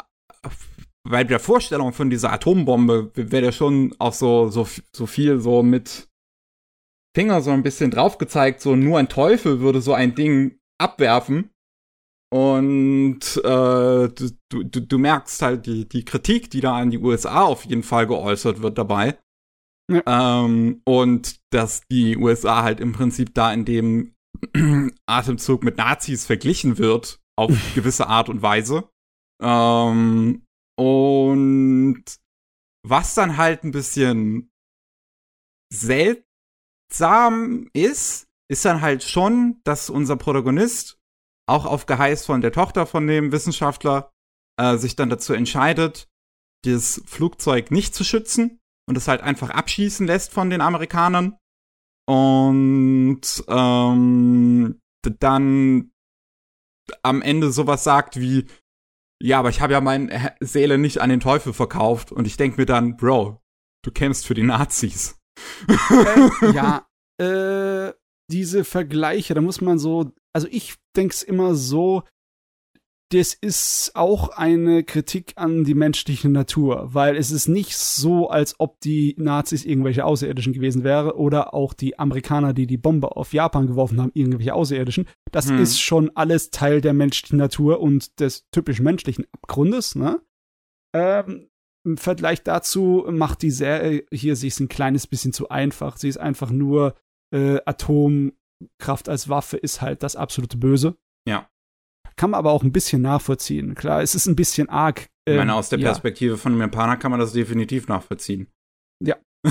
bei der Vorstellung von dieser Atombombe wäre der schon auch so, so, so viel so mit Finger so ein bisschen drauf gezeigt, so nur ein Teufel würde so ein Ding abwerfen. Und äh, du, du, du merkst halt die, die Kritik, die da an die USA auf jeden Fall geäußert wird dabei. Ja. Ähm, und dass die USA halt im Prinzip da in dem [clears throat] Atemzug mit Nazis verglichen wird, auf [laughs] gewisse Art und Weise. Ähm, und was dann halt ein bisschen seltsam ist, ist dann halt schon, dass unser Protagonist auch auf Geheiß von der Tochter von dem Wissenschaftler äh, sich dann dazu entscheidet, das Flugzeug nicht zu schützen und es halt einfach abschießen lässt von den Amerikanern. Und ähm, dann am Ende sowas sagt wie, ja, aber ich habe ja meine Seele nicht an den Teufel verkauft. Und ich denke mir dann, Bro, du kämpfst für die Nazis. Äh, [laughs] ja, äh, diese Vergleiche, da muss man so, also ich denke es immer so, das ist auch eine Kritik an die menschliche Natur, weil es ist nicht so, als ob die Nazis irgendwelche Außerirdischen gewesen wären oder auch die Amerikaner, die die Bombe auf Japan geworfen haben, irgendwelche Außerirdischen. Das hm. ist schon alles Teil der menschlichen Natur und des typisch menschlichen Abgrundes. Ne? Ähm, Im Vergleich dazu macht die Serie hier sich ein kleines bisschen zu einfach. Sie ist einfach nur äh, Atomkraft als Waffe ist halt das absolute Böse. Ja. Kann man aber auch ein bisschen nachvollziehen. Klar, es ist ein bisschen arg. Ähm, ich meine, ähm, aus der Perspektive ja. von einem Japaner kann man das definitiv nachvollziehen. Ja. [laughs]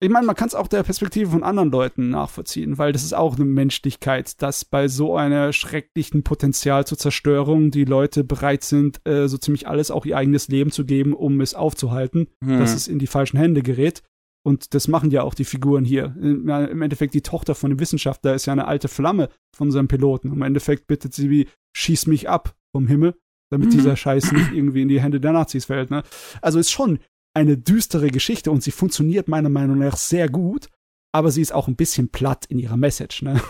ich meine, man kann es auch der Perspektive von anderen Leuten nachvollziehen, weil das ist auch eine Menschlichkeit, dass bei so einer schrecklichen Potenzial zur Zerstörung die Leute bereit sind, äh, so ziemlich alles, auch ihr eigenes Leben zu geben, um es aufzuhalten, hm. dass es in die falschen Hände gerät. Und das machen ja auch die Figuren hier. Im Endeffekt, die Tochter von dem Wissenschaftler ist ja eine alte Flamme von seinem Piloten. Im Endeffekt bittet sie wie, schieß mich ab vom Himmel, damit mhm. dieser Scheiß nicht irgendwie in die Hände der Nazis fällt. Ne? Also ist schon eine düstere Geschichte und sie funktioniert meiner Meinung nach sehr gut, aber sie ist auch ein bisschen platt in ihrer Message. Ne?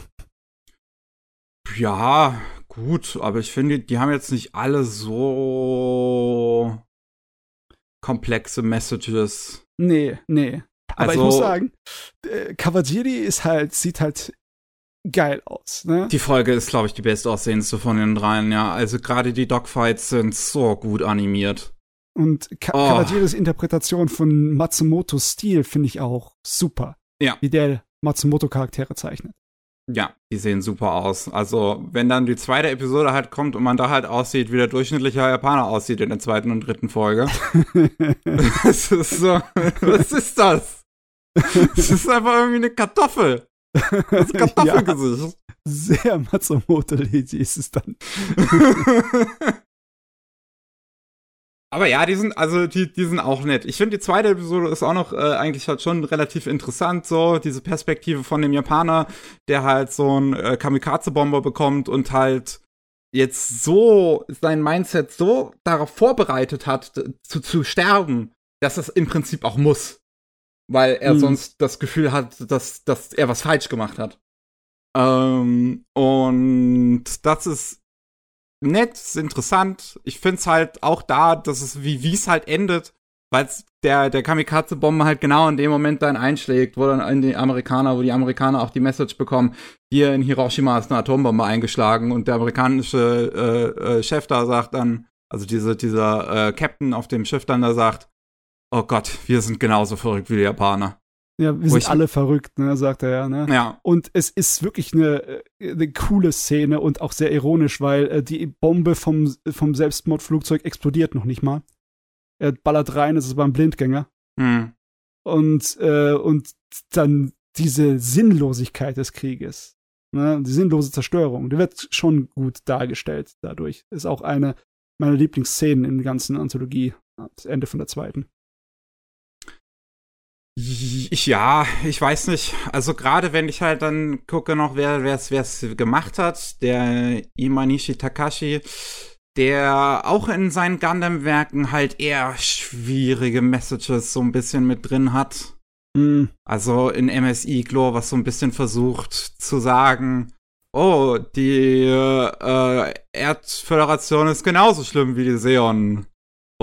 Ja, gut, aber ich finde, die haben jetzt nicht alle so komplexe Messages. Nee, nee. Aber also, ich muss sagen, äh, Cavalieri ist halt, sieht halt geil aus. Ne? Die Folge ist, glaube ich, die bestaussehendste von den dreien, ja. Also gerade die Dogfights sind so gut animiert. Und Ka oh. Cavallieris Interpretation von Matsumotos Stil finde ich auch super. Ja. Wie der Matsumoto-Charaktere zeichnet. Ja, die sehen super aus. Also, wenn dann die zweite Episode halt kommt und man da halt aussieht, wie der durchschnittliche Japaner aussieht in der zweiten und dritten Folge. [laughs] [laughs] das ist so, was ist das? [laughs] Das ist einfach irgendwie eine Kartoffel. Das [laughs] Kartoffelgesicht. Ja, sehr Matsumoto-Lady ist es dann. [laughs] Aber ja, die sind, also die, die sind auch nett. Ich finde, die zweite Episode ist auch noch äh, eigentlich halt schon relativ interessant, so diese Perspektive von dem Japaner, der halt so ein äh, Kamikaze-Bomber bekommt und halt jetzt so sein Mindset so darauf vorbereitet hat, zu, zu sterben, dass es im Prinzip auch muss. Weil er mhm. sonst das Gefühl hat, dass, dass er was falsch gemacht hat. Ähm, und das ist nett, ist interessant. Ich find's halt auch da, dass es wie wie es halt endet, weil der der Kamikaze Bombe halt genau in dem Moment dann einschlägt, wo dann in die Amerikaner, wo die Amerikaner auch die Message bekommen, hier in Hiroshima ist eine Atombombe eingeschlagen und der amerikanische äh, äh, Chef da sagt dann, also diese dieser äh, Captain auf dem Schiff dann da sagt, oh Gott, wir sind genauso verrückt wie die Japaner. Ja, wir sind alle verrückt, ne, sagt er ja. Ne? Ja. Und es ist wirklich eine, äh, eine coole Szene und auch sehr ironisch, weil äh, die Bombe vom, vom Selbstmordflugzeug explodiert noch nicht mal. Er ballert rein, es ist beim Blindgänger. Hm. Und, äh, und dann diese Sinnlosigkeit des Krieges, ne? die sinnlose Zerstörung, die wird schon gut dargestellt dadurch. Ist auch eine meiner Lieblingsszenen in der ganzen Anthologie, das Ende von der zweiten. Ja, ich weiß nicht. Also gerade wenn ich halt dann gucke noch, wer es gemacht hat, der Imanishi Takashi, der auch in seinen Gundam-Werken halt eher schwierige Messages so ein bisschen mit drin hat. Mhm. Also in MSI Glor, was so ein bisschen versucht zu sagen, oh, die äh, Erdföderation ist genauso schlimm wie die Seon.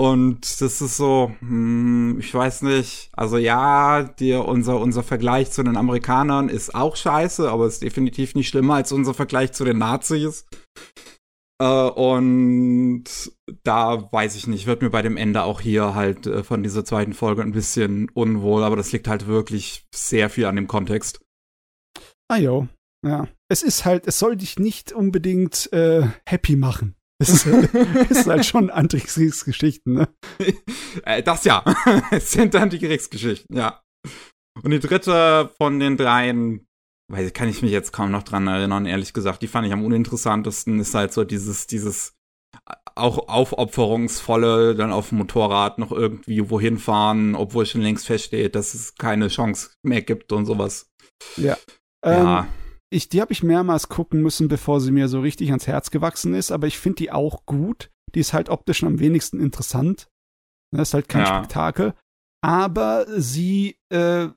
Und das ist so, hm, ich weiß nicht. Also ja, dir unser, unser Vergleich zu den Amerikanern ist auch scheiße, aber ist definitiv nicht schlimmer als unser Vergleich zu den Nazis. Äh, und da weiß ich nicht, wird mir bei dem Ende auch hier halt äh, von dieser zweiten Folge ein bisschen unwohl, aber das liegt halt wirklich sehr viel an dem Kontext. Ah jo, ja. Es ist halt, es soll dich nicht unbedingt äh, happy machen. Es ist, [laughs] es ist halt schon Antikriegsgeschichten, ne? [laughs] Äh, das ja. [laughs] es sind Antikriegsgeschichten, ja. Und die dritte von den dreien, weiß kann ich mich jetzt kaum noch dran erinnern, ehrlich gesagt. Die fand ich am uninteressantesten, ist halt so dieses, dieses auch aufopferungsvolle, dann auf dem Motorrad noch irgendwie wohin fahren, obwohl schon längst feststeht, dass es keine Chance mehr gibt und sowas. Ja. Ja. Ähm, ich, die habe ich mehrmals gucken müssen, bevor sie mir so richtig ans Herz gewachsen ist, aber ich finde die auch gut. Die ist halt optisch am wenigsten interessant. Das ist halt kein ja. Spektakel. Aber sie, äh,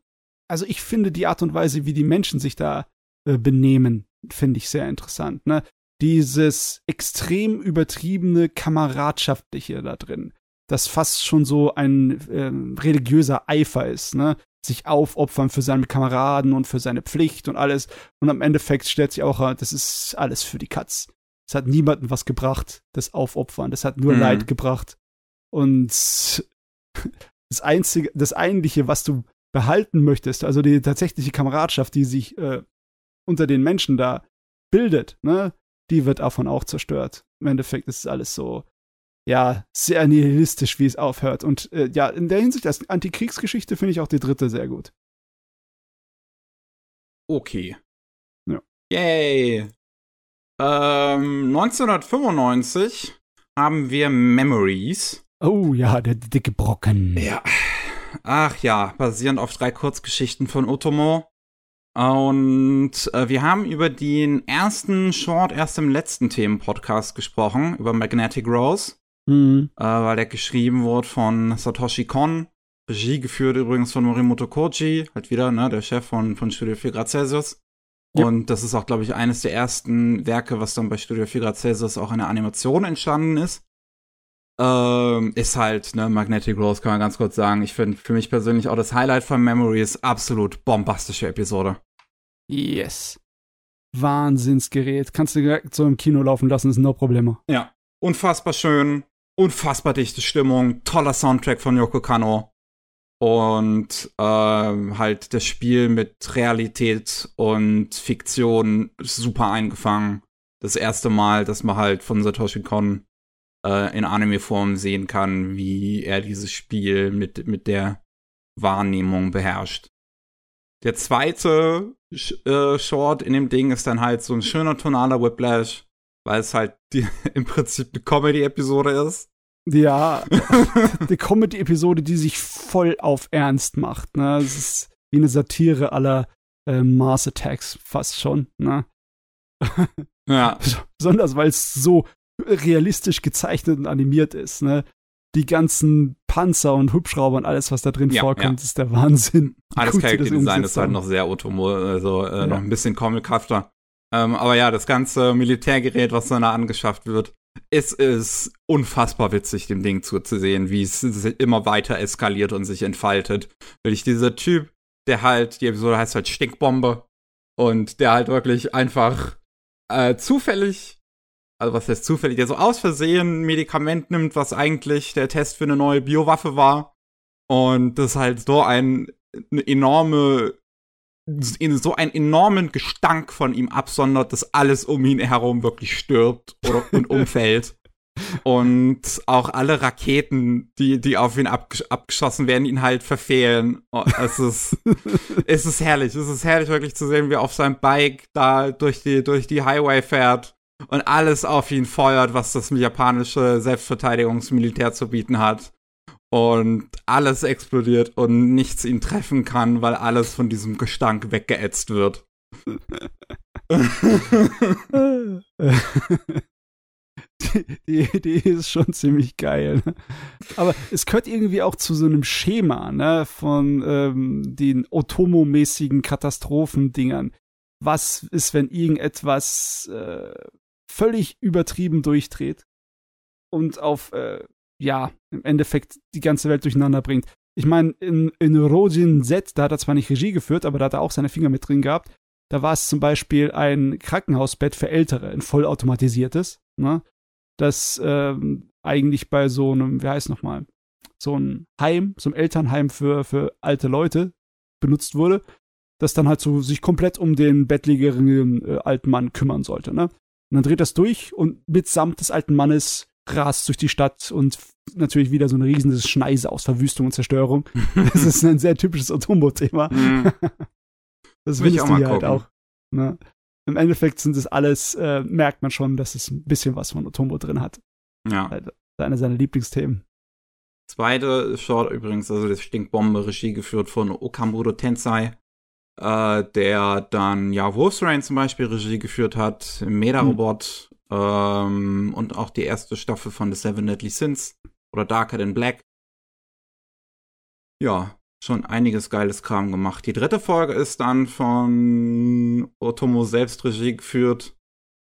also ich finde die Art und Weise, wie die Menschen sich da äh, benehmen, finde ich sehr interessant. Ne? Dieses extrem übertriebene Kameradschaftliche da drin, das fast schon so ein äh, religiöser Eifer ist. Ne? sich aufopfern für seine Kameraden und für seine Pflicht und alles. Und am Endeffekt stellt sich auch, das ist alles für die Katz. Es hat niemandem was gebracht, das Aufopfern. Das hat nur mhm. Leid gebracht. Und [laughs] das einzige, das eigentliche, was du behalten möchtest, also die tatsächliche Kameradschaft, die sich äh, unter den Menschen da bildet, ne, die wird davon auch zerstört. Im Endeffekt ist es alles so, ja, sehr nihilistisch, wie es aufhört. Und äh, ja, in der Hinsicht, als Antikriegsgeschichte finde ich auch die dritte sehr gut. Okay. Ja. Yay. Ähm, 1995 haben wir Memories. Oh ja, der dicke Brocken. Ja. Ach ja, basierend auf drei Kurzgeschichten von Otomo. Und äh, wir haben über den ersten Short erst im letzten Themenpodcast gesprochen, über Magnetic Rose. Mhm. Äh, weil der geschrieben wurde von Satoshi Kon. Regie geführt übrigens von Morimoto Koji, halt wieder, ne, der Chef von, von Studio 4 Grad Celsius. Ja. Und das ist auch, glaube ich, eines der ersten Werke, was dann bei Studio 4 Grad Celsius auch in der Animation entstanden ist. Ähm, ist halt, ne, Magnetic Rose kann man ganz kurz sagen. Ich finde für mich persönlich auch das Highlight von Memory ist absolut bombastische Episode. Yes. Wahnsinnsgerät. Kannst du direkt so im Kino laufen lassen, ist no Probleme. Ja. Unfassbar schön unfassbar dichte Stimmung, toller Soundtrack von Yoko Kano und ähm, halt das Spiel mit Realität und Fiktion super eingefangen. Das erste Mal, dass man halt von Satoshi Kon äh, in Anime-Form sehen kann, wie er dieses Spiel mit, mit der Wahrnehmung beherrscht. Der zweite äh, Short in dem Ding ist dann halt so ein schöner tonaler Whiplash, weil es halt die, [laughs] im Prinzip eine Comedy-Episode ist. Ja, [laughs] die Comedy-Episode, die sich voll auf Ernst macht. Ne? Es ist wie eine Satire aller äh, Mars Attacks fast schon. Ne? [laughs] Ja. Besonders, weil es so realistisch gezeichnet und animiert ist. Ne? Die ganzen Panzer und Hubschrauber und alles, was da drin ja, vorkommt, ja. ist der Wahnsinn. Alles Character Design ist halt noch sehr Otomo, also äh, ja. noch ein bisschen comichafter. Ähm, aber ja, das ganze Militärgerät, was dann da angeschafft wird, es ist unfassbar witzig, dem Ding zuzusehen, wie es immer weiter eskaliert und sich entfaltet. Wirklich dieser Typ, der halt, die Episode heißt halt Stinkbombe und der halt wirklich einfach äh, zufällig, also was heißt zufällig, der so aus Versehen ein Medikament nimmt, was eigentlich der Test für eine neue Biowaffe war und das halt so ein, eine enorme so einen enormen Gestank von ihm absondert, dass alles um ihn herum wirklich stirbt oder, und [laughs] umfällt. und auch alle Raketen, die, die auf ihn abgesch abgeschossen werden, ihn halt verfehlen. Oh, es ist, [laughs] es ist herrlich. Es ist herrlich wirklich zu sehen, wie er auf seinem Bike da durch die, durch die Highway fährt und alles auf ihn feuert, was das japanische Selbstverteidigungsmilitär zu bieten hat und alles explodiert und nichts ihn treffen kann, weil alles von diesem Gestank weggeätzt wird. [laughs] die, Idee ist schon ziemlich geil. Aber es gehört irgendwie auch zu so einem Schema, ne, von ähm, den Otomo-mäßigen Katastrophendingern. Was ist, wenn irgendetwas äh, völlig übertrieben durchdreht und auf äh, ja, im Endeffekt die ganze Welt durcheinander bringt. Ich meine, in, in Rojin Z, da hat er zwar nicht Regie geführt, aber da hat er auch seine Finger mit drin gehabt. Da war es zum Beispiel ein Krankenhausbett für Ältere, ein vollautomatisiertes, ne? Das ähm, eigentlich bei so einem, wie heißt nochmal, so ein Heim, so ein Elternheim für, für alte Leute benutzt wurde, das dann halt so sich komplett um den bettlägerigen äh, alten Mann kümmern sollte, ne? Und dann dreht das durch und mitsamt des alten Mannes rast durch die Stadt und natürlich wieder so eine riesige Schneise aus Verwüstung und Zerstörung. [laughs] das ist ein sehr typisches Otombo-Thema. Mhm. das will ich auch mal halt auch. Ne? Im Endeffekt sind es alles, äh, merkt man schon, dass es ein bisschen was von Otombo drin hat. Ja. Halt eine seiner Lieblingsthemen. Zweite Short übrigens, also das Stinkbombe, Regie geführt von Okamuro Tensei, äh, der dann ja Wolf's Rain zum Beispiel Regie geführt hat, Meda-Robot. Ähm, und auch die erste Staffel von The Seven Deadly Sins oder Darker Than Black. Ja, schon einiges geiles Kram gemacht. Die dritte Folge ist dann von Otomo selbst Regie geführt.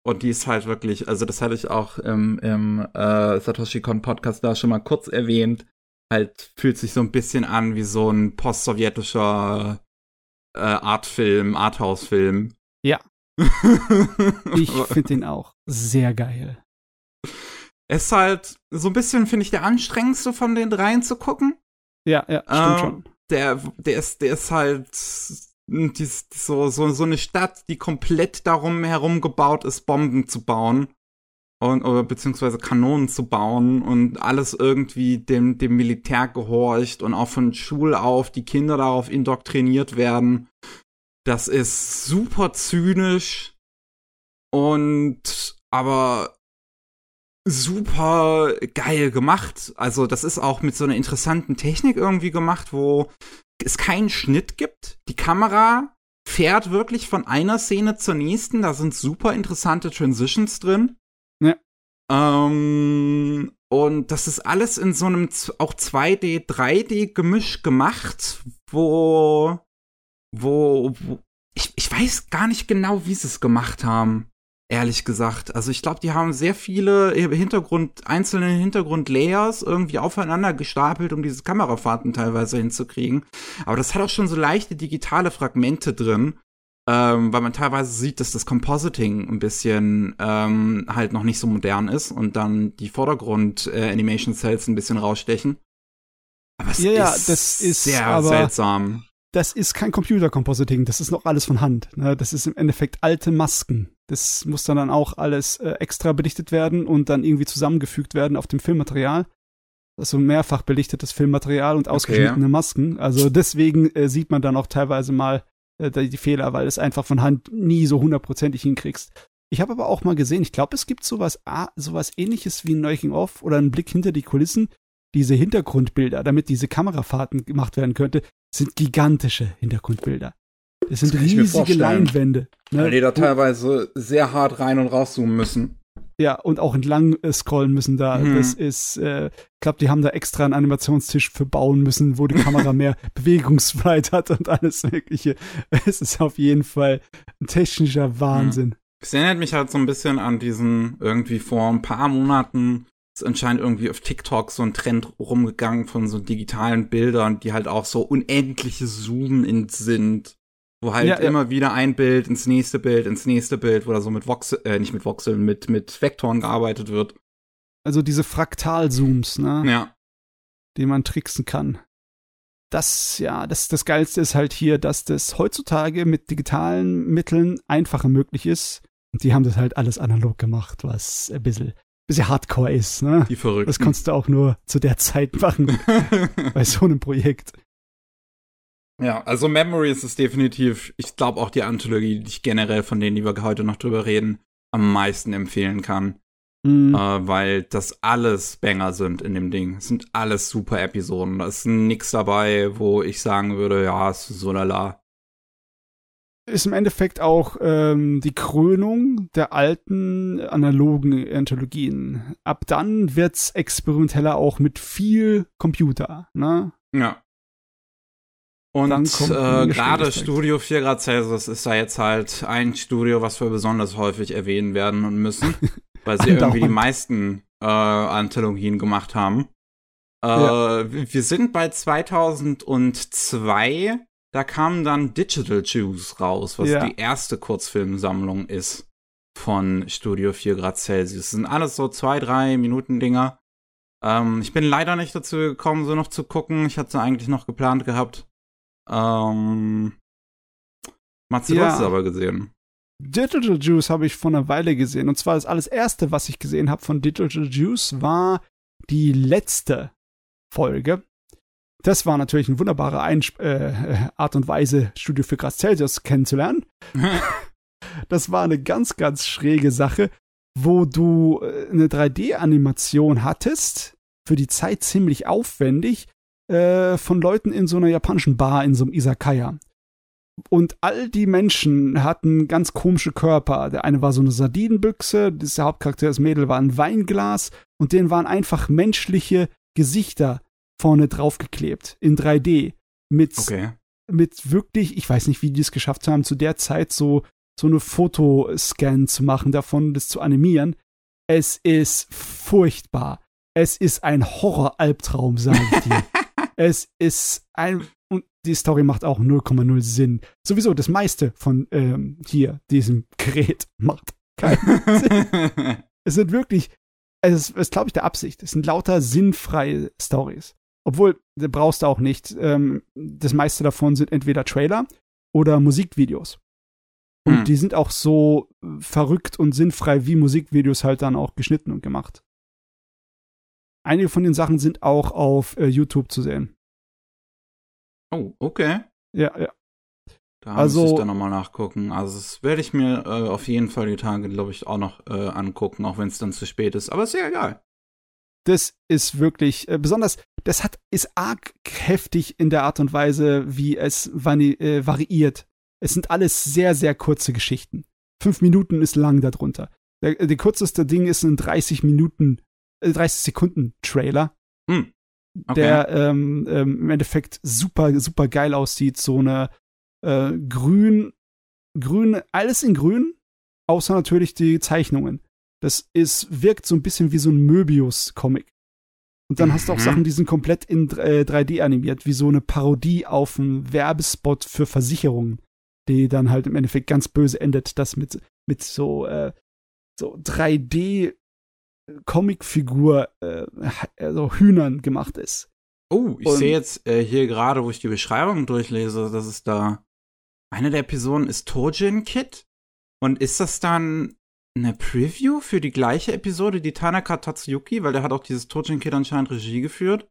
Und die ist halt wirklich, also das hatte ich auch im, im äh, Satoshi Kon Podcast da schon mal kurz erwähnt. Halt fühlt sich so ein bisschen an wie so ein post-sowjetischer äh, Artfilm, Arthouse-Film. Ja. [laughs] ich finde den auch sehr geil. Es ist halt so ein bisschen, finde ich, der anstrengendste von den dreien zu gucken. Ja, ja, stimmt ähm, schon der, der ist, der ist halt die, so, so, so eine Stadt, die komplett darum herum gebaut ist, Bomben zu bauen. Und, oder beziehungsweise Kanonen zu bauen und alles irgendwie dem, dem Militär gehorcht und auch von Schul auf die Kinder darauf indoktriniert werden. Das ist super zynisch und aber super geil gemacht. Also das ist auch mit so einer interessanten Technik irgendwie gemacht, wo es keinen Schnitt gibt. Die Kamera fährt wirklich von einer Szene zur nächsten. Da sind super interessante Transitions drin. Ja. Ähm, und das ist alles in so einem auch 2D, 3D Gemisch gemacht, wo, wo, wo ich, ich weiß gar nicht genau, wie sie es gemacht haben ehrlich gesagt. Also ich glaube, die haben sehr viele Hintergrund, einzelne Hintergrundlayers irgendwie aufeinander gestapelt, um diese Kamerafahrten teilweise hinzukriegen. Aber das hat auch schon so leichte digitale Fragmente drin, ähm, weil man teilweise sieht, dass das Compositing ein bisschen ähm, halt noch nicht so modern ist und dann die Vordergrund-Animation-Cells äh, ein bisschen rausstechen. Aber es ja, ist, das ist sehr seltsam. Das ist kein Computer-Compositing, das ist noch alles von Hand. Ne? Das ist im Endeffekt alte Masken das muss dann, dann auch alles äh, extra belichtet werden und dann irgendwie zusammengefügt werden auf dem Filmmaterial. Also mehrfach belichtetes Filmmaterial und ausgeschnittene okay. Masken. Also deswegen äh, sieht man dann auch teilweise mal äh, die Fehler, weil es einfach von Hand nie so hundertprozentig hinkriegst. Ich habe aber auch mal gesehen, ich glaube, es gibt sowas, ah, sowas ähnliches wie ein Making Off oder ein Blick hinter die Kulissen. Diese Hintergrundbilder, damit diese Kamerafahrten gemacht werden könnte, sind gigantische Hintergrundbilder. Das sind das riesige Leinwände. Ne? Weil die da teilweise sehr hart rein und rauszoomen müssen. Ja, und auch entlang äh, scrollen müssen da. Mhm. Das ist, äh, ich glaube, die haben da extra einen Animationstisch für bauen müssen, wo die Kamera mehr [laughs] Bewegungsfreiheit hat und alles Mögliche. Es ist auf jeden Fall ein technischer Wahnsinn. Mhm. Es erinnert mich halt so ein bisschen an diesen irgendwie vor ein paar Monaten ist anscheinend irgendwie auf TikTok so ein Trend rumgegangen von so digitalen Bildern, die halt auch so unendliche Zoomen sind. Wo halt ja, immer ja. wieder ein Bild ins nächste Bild, ins nächste Bild, wo da so mit Voxel, äh, nicht mit Voxeln, mit, mit Vektoren gearbeitet wird. Also diese Fraktalzooms, ne? Ja. Die man tricksen kann. Das, ja, das, das Geilste ist halt hier, dass das heutzutage mit digitalen Mitteln einfacher möglich ist. Und die haben das halt alles analog gemacht, was ein bisschen, bisschen hardcore ist, ne? Die verrückt. Das konntest du auch nur zu der Zeit machen. [laughs] bei so einem Projekt. Ja, also Memories ist definitiv, ich glaube auch die Anthologie, die ich generell von denen, die wir heute noch drüber reden, am meisten empfehlen kann. Mhm. Äh, weil das alles Banger sind in dem Ding. Es sind alles super Episoden. Da ist nichts dabei, wo ich sagen würde, ja, es ist so lala. Ist im Endeffekt auch ähm, die Krönung der alten analogen Anthologien. Ab dann wird's experimenteller auch mit viel Computer, ne? Ja. Und äh, gerade Studio 4 Grad Celsius ist da jetzt halt ein Studio, was wir besonders häufig erwähnen werden und müssen, [laughs] weil sie irgendwie die meisten äh, Anthologien gemacht haben. Äh, Ja. Wir sind bei 2002. Da kam dann Digital Juice raus, was Ja. die erste Kurzfilmsammlung ist von Studio 4 Grad Celsius. Das sind alles so zwei, drei Minuten Dinger. Ähm, ich bin leider nicht dazu gekommen, so noch zu gucken. Ich hatte eigentlich noch geplant gehabt. Ähm, Matze, du Ja. hast es aber gesehen. Digital Juice habe ich vor einer Weile gesehen. Und zwar das alles erste, was ich gesehen habe von Digital Juice, war die letzte Folge. Das war natürlich eine wunderbare Einsp äh, Art und Weise, Studio für Grad Celsius kennenzulernen. [laughs] Das war eine ganz, ganz schräge Sache, wo du äh, eine 3D-Animation hattest, für die Zeit ziemlich aufwendig, äh, von Leuten in so einer japanischen Bar, in so einem Isakaya. Und all die Menschen hatten ganz komische Körper. Der eine war so eine Sardinenbüchse, der Hauptcharakter, das Mädel, war ein Weinglas und denen waren einfach menschliche Gesichter vorne draufgeklebt in 3D. Mit, Okay. mit wirklich, ich weiß nicht, wie die es geschafft haben, zu der Zeit so, so eine Fotoscan zu machen, davon das zu animieren. Es ist furchtbar. Es ist ein Horror-Albtraum, sage ich dir. [laughs] es ist ein. Und die Story macht auch 0,0 Sinn. Sowieso das meiste von ähm, hier, diesem Gerät, [laughs] macht keinen Sinn. [laughs] Es sind wirklich, es ist, ist glaube ich, der Absicht. Es sind lauter sinnfreie Stories. Obwohl, da brauchst du auch nicht. Ähm, das meiste davon sind entweder Trailer oder Musikvideos. Und Hm. die sind auch so verrückt und sinnfrei, wie Musikvideos halt dann auch geschnitten und gemacht. Einige von den Sachen sind auch auf äh, YouTube zu sehen. oh, okay. Ja, ja. Da Also- muss ich dann nochmal nachgucken. Also das werde ich mir äh, auf jeden Fall die Tage, glaube ich, auch noch äh, angucken, auch wenn es dann zu spät ist. Aber ist ja egal. Das ist wirklich äh, besonders, das hat, ist arg heftig in der Art und Weise, wie es vari äh, variiert. Es sind alles sehr, sehr kurze Geschichten. Fünf Minuten ist lang darunter. Der, der kürzeste Ding ist ein 30 Minuten, äh, 30 Sekunden Trailer, Hm. Okay. der ähm, ähm, im Endeffekt super, super geil aussieht. So eine äh, grün, grün, alles in grün, außer natürlich die Zeichnungen. Das ist, wirkt so ein bisschen wie so ein Möbius-Comic. Und dann hast du auch Mhm. Sachen, die sind komplett in äh, 3D animiert, wie so eine Parodie auf einen Werbespot für Versicherungen, die dann halt im Endeffekt ganz böse endet, das mit, mit so, äh, so 3D Comicfigur, äh, also Hühnern gemacht ist. oh, ich sehe jetzt äh, hier gerade, wo ich die Beschreibung durchlese, dass es da eine der Episoden ist Tojin Kid. Und ist das dann eine Preview für die gleiche Episode, die Tanaka Tatsuyuki, weil der hat auch dieses Tojin Kid anscheinend Regie geführt,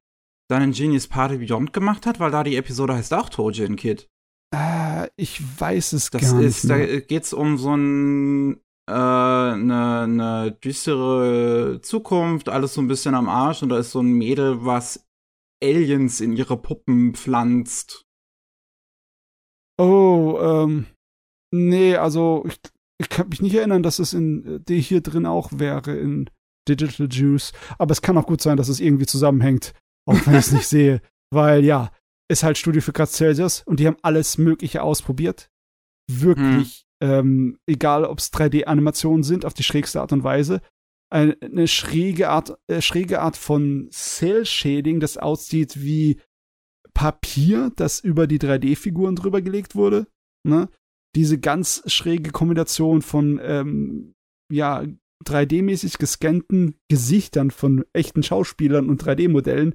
dann in Genius Party Beyond gemacht hat, weil da die Episode heißt auch Tojin Kid. Äh, ich weiß es Das gar ist, nicht. da Mehr. geht's um so ein äh, eine, eine düstere Zukunft, alles so ein bisschen am Arsch und da ist so ein Mädel, was Aliens in ihre Puppen pflanzt. Oh, ähm, nee, also ich, ich kann mich nicht erinnern, dass es in äh, die hier drin auch wäre in Digital Juice. Aber es kann auch gut sein, dass es irgendwie zusammenhängt, auch wenn ich es nicht sehe. [laughs] Weil ja, ist halt Studio für Grad Celsius und die haben alles Mögliche ausprobiert. Wirklich, ähm, egal ob es 3D-Animationen sind, auf die schrägste Art und Weise. Eine, eine schräge Art, äh, schräge Art von Cell-Shading, das aussieht wie Papier, das über die 3D-Figuren drüber gelegt wurde. Ne? Diese ganz schräge Kombination von ähm, ja, 3D-mäßig gescannten Gesichtern von echten Schauspielern und 3D-Modellen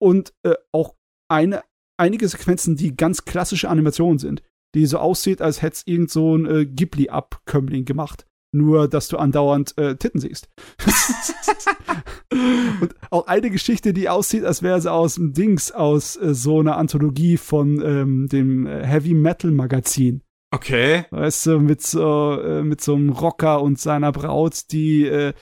und äh, auch eine, einige Sequenzen, die ganz klassische Animationen sind, die so aussieht, als hätte es irgend so ein äh, Ghibli-Abkömmling gemacht. Nur, dass du andauernd äh, Titten siehst. [laughs] und auch eine Geschichte, die aussieht, als wäre sie aus dem Dings, aus äh, so einer Anthologie von ähm, dem äh, Heavy Metal Magazin. Okay. Weißt du, mit so, äh, mit so einem Rocker und seiner Braut, die äh,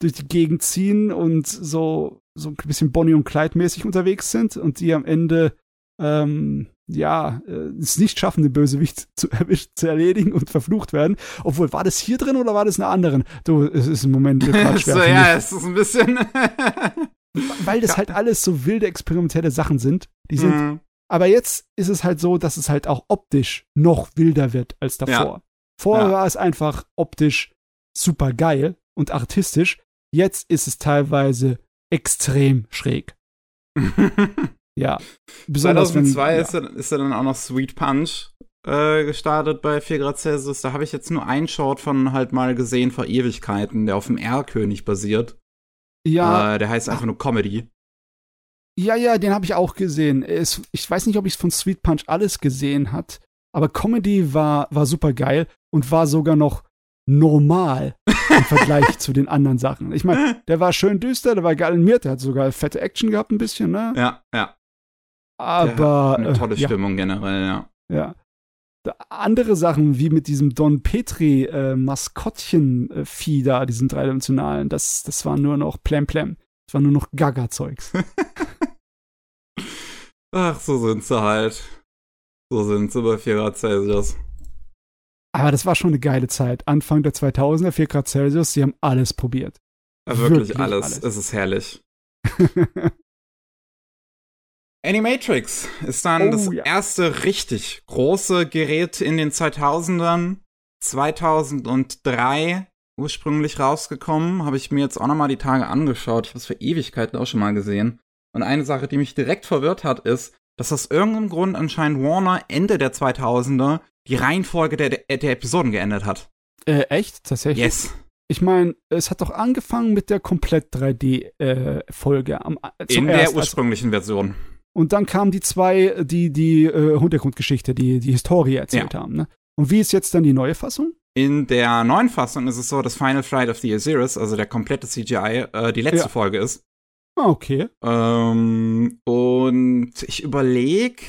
durch die Gegend ziehen und so, so ein bisschen Bonnie und Clyde mäßig unterwegs sind und die am Ende ähm, ja, äh, es nicht schaffen, den Bösewicht [laughs] zu, zu erledigen und verflucht werden. Obwohl, war das hier drin oder war das in einer anderen? Du, es ist im Moment [laughs] schwer. so, ja, es ist ein bisschen. [laughs] Weil das halt alles so wilde experimentelle Sachen sind. Die sind Mhm. Aber jetzt ist es halt so, dass es halt auch optisch noch wilder wird als davor. Vorher Ja. war es einfach optisch super geil und artistisch. Jetzt ist es teilweise extrem schräg. [laughs] ja. 2002 wenn, ist, ja. Er, ist er dann auch noch Sweet Punch äh, gestartet bei 4 Grad Celsius. Da habe ich jetzt nur einen Short von halt mal gesehen vor Ewigkeiten, der auf dem R-König basiert. Ja. Äh, der heißt einfach nur Comedy. Ja, ja, den habe ich auch gesehen. Es, ich weiß nicht, ob ich es von Sweet Punch alles gesehen hat, aber Comedy war, war super geil und war sogar noch normal im [laughs] Vergleich zu den anderen Sachen. Ich meine, der war schön düster, der war geil animiert, der hat sogar fette Action gehabt ein bisschen, ne? Ja, ja. Aber eine tolle äh, Stimmung ja. generell, ja. Ja. Andere Sachen wie mit diesem Don Petri äh, da, diesen dreidimensionalen, das, das war nur noch Plem Plem. Das war nur noch Gaga-Zeugs. [laughs] Ach, so sind sie halt. So sind sie bei 4 Grad Celsius. Aber das war schon eine geile Zeit. Anfang der 2000er, 4 Grad Celsius, sie haben alles probiert. Ja, wirklich, wirklich alles. alles. Es ist herrlich. [laughs] Animatrix ist dann oh, das ja. erste richtig große Gerät in den 2000ern. 2003 ursprünglich rausgekommen. Habe ich mir jetzt auch nochmal die Tage angeschaut. Ich habe es für Ewigkeiten auch schon mal gesehen. Und eine Sache, die mich direkt verwirrt hat, ist, dass aus irgendeinem Grund anscheinend Warner Ende der 2000er die Reihenfolge der, der, der Episoden geändert hat. Äh, echt? Tatsächlich? Yes. Ich meine, es hat doch angefangen mit der komplett 3D-Folge. Äh, In der ursprünglichen Version. Und dann kamen die zwei, die die äh, Hintergrundgeschichte, die die Historie erzählt ja. haben. Ne? Und wie ist jetzt dann die neue Fassung? In der neuen Fassung ist es so, dass Final Flight of the Osiris, also der komplette CGI, äh, die letzte ja. Folge ist. Ah, okay. Ähm, und ich überlege,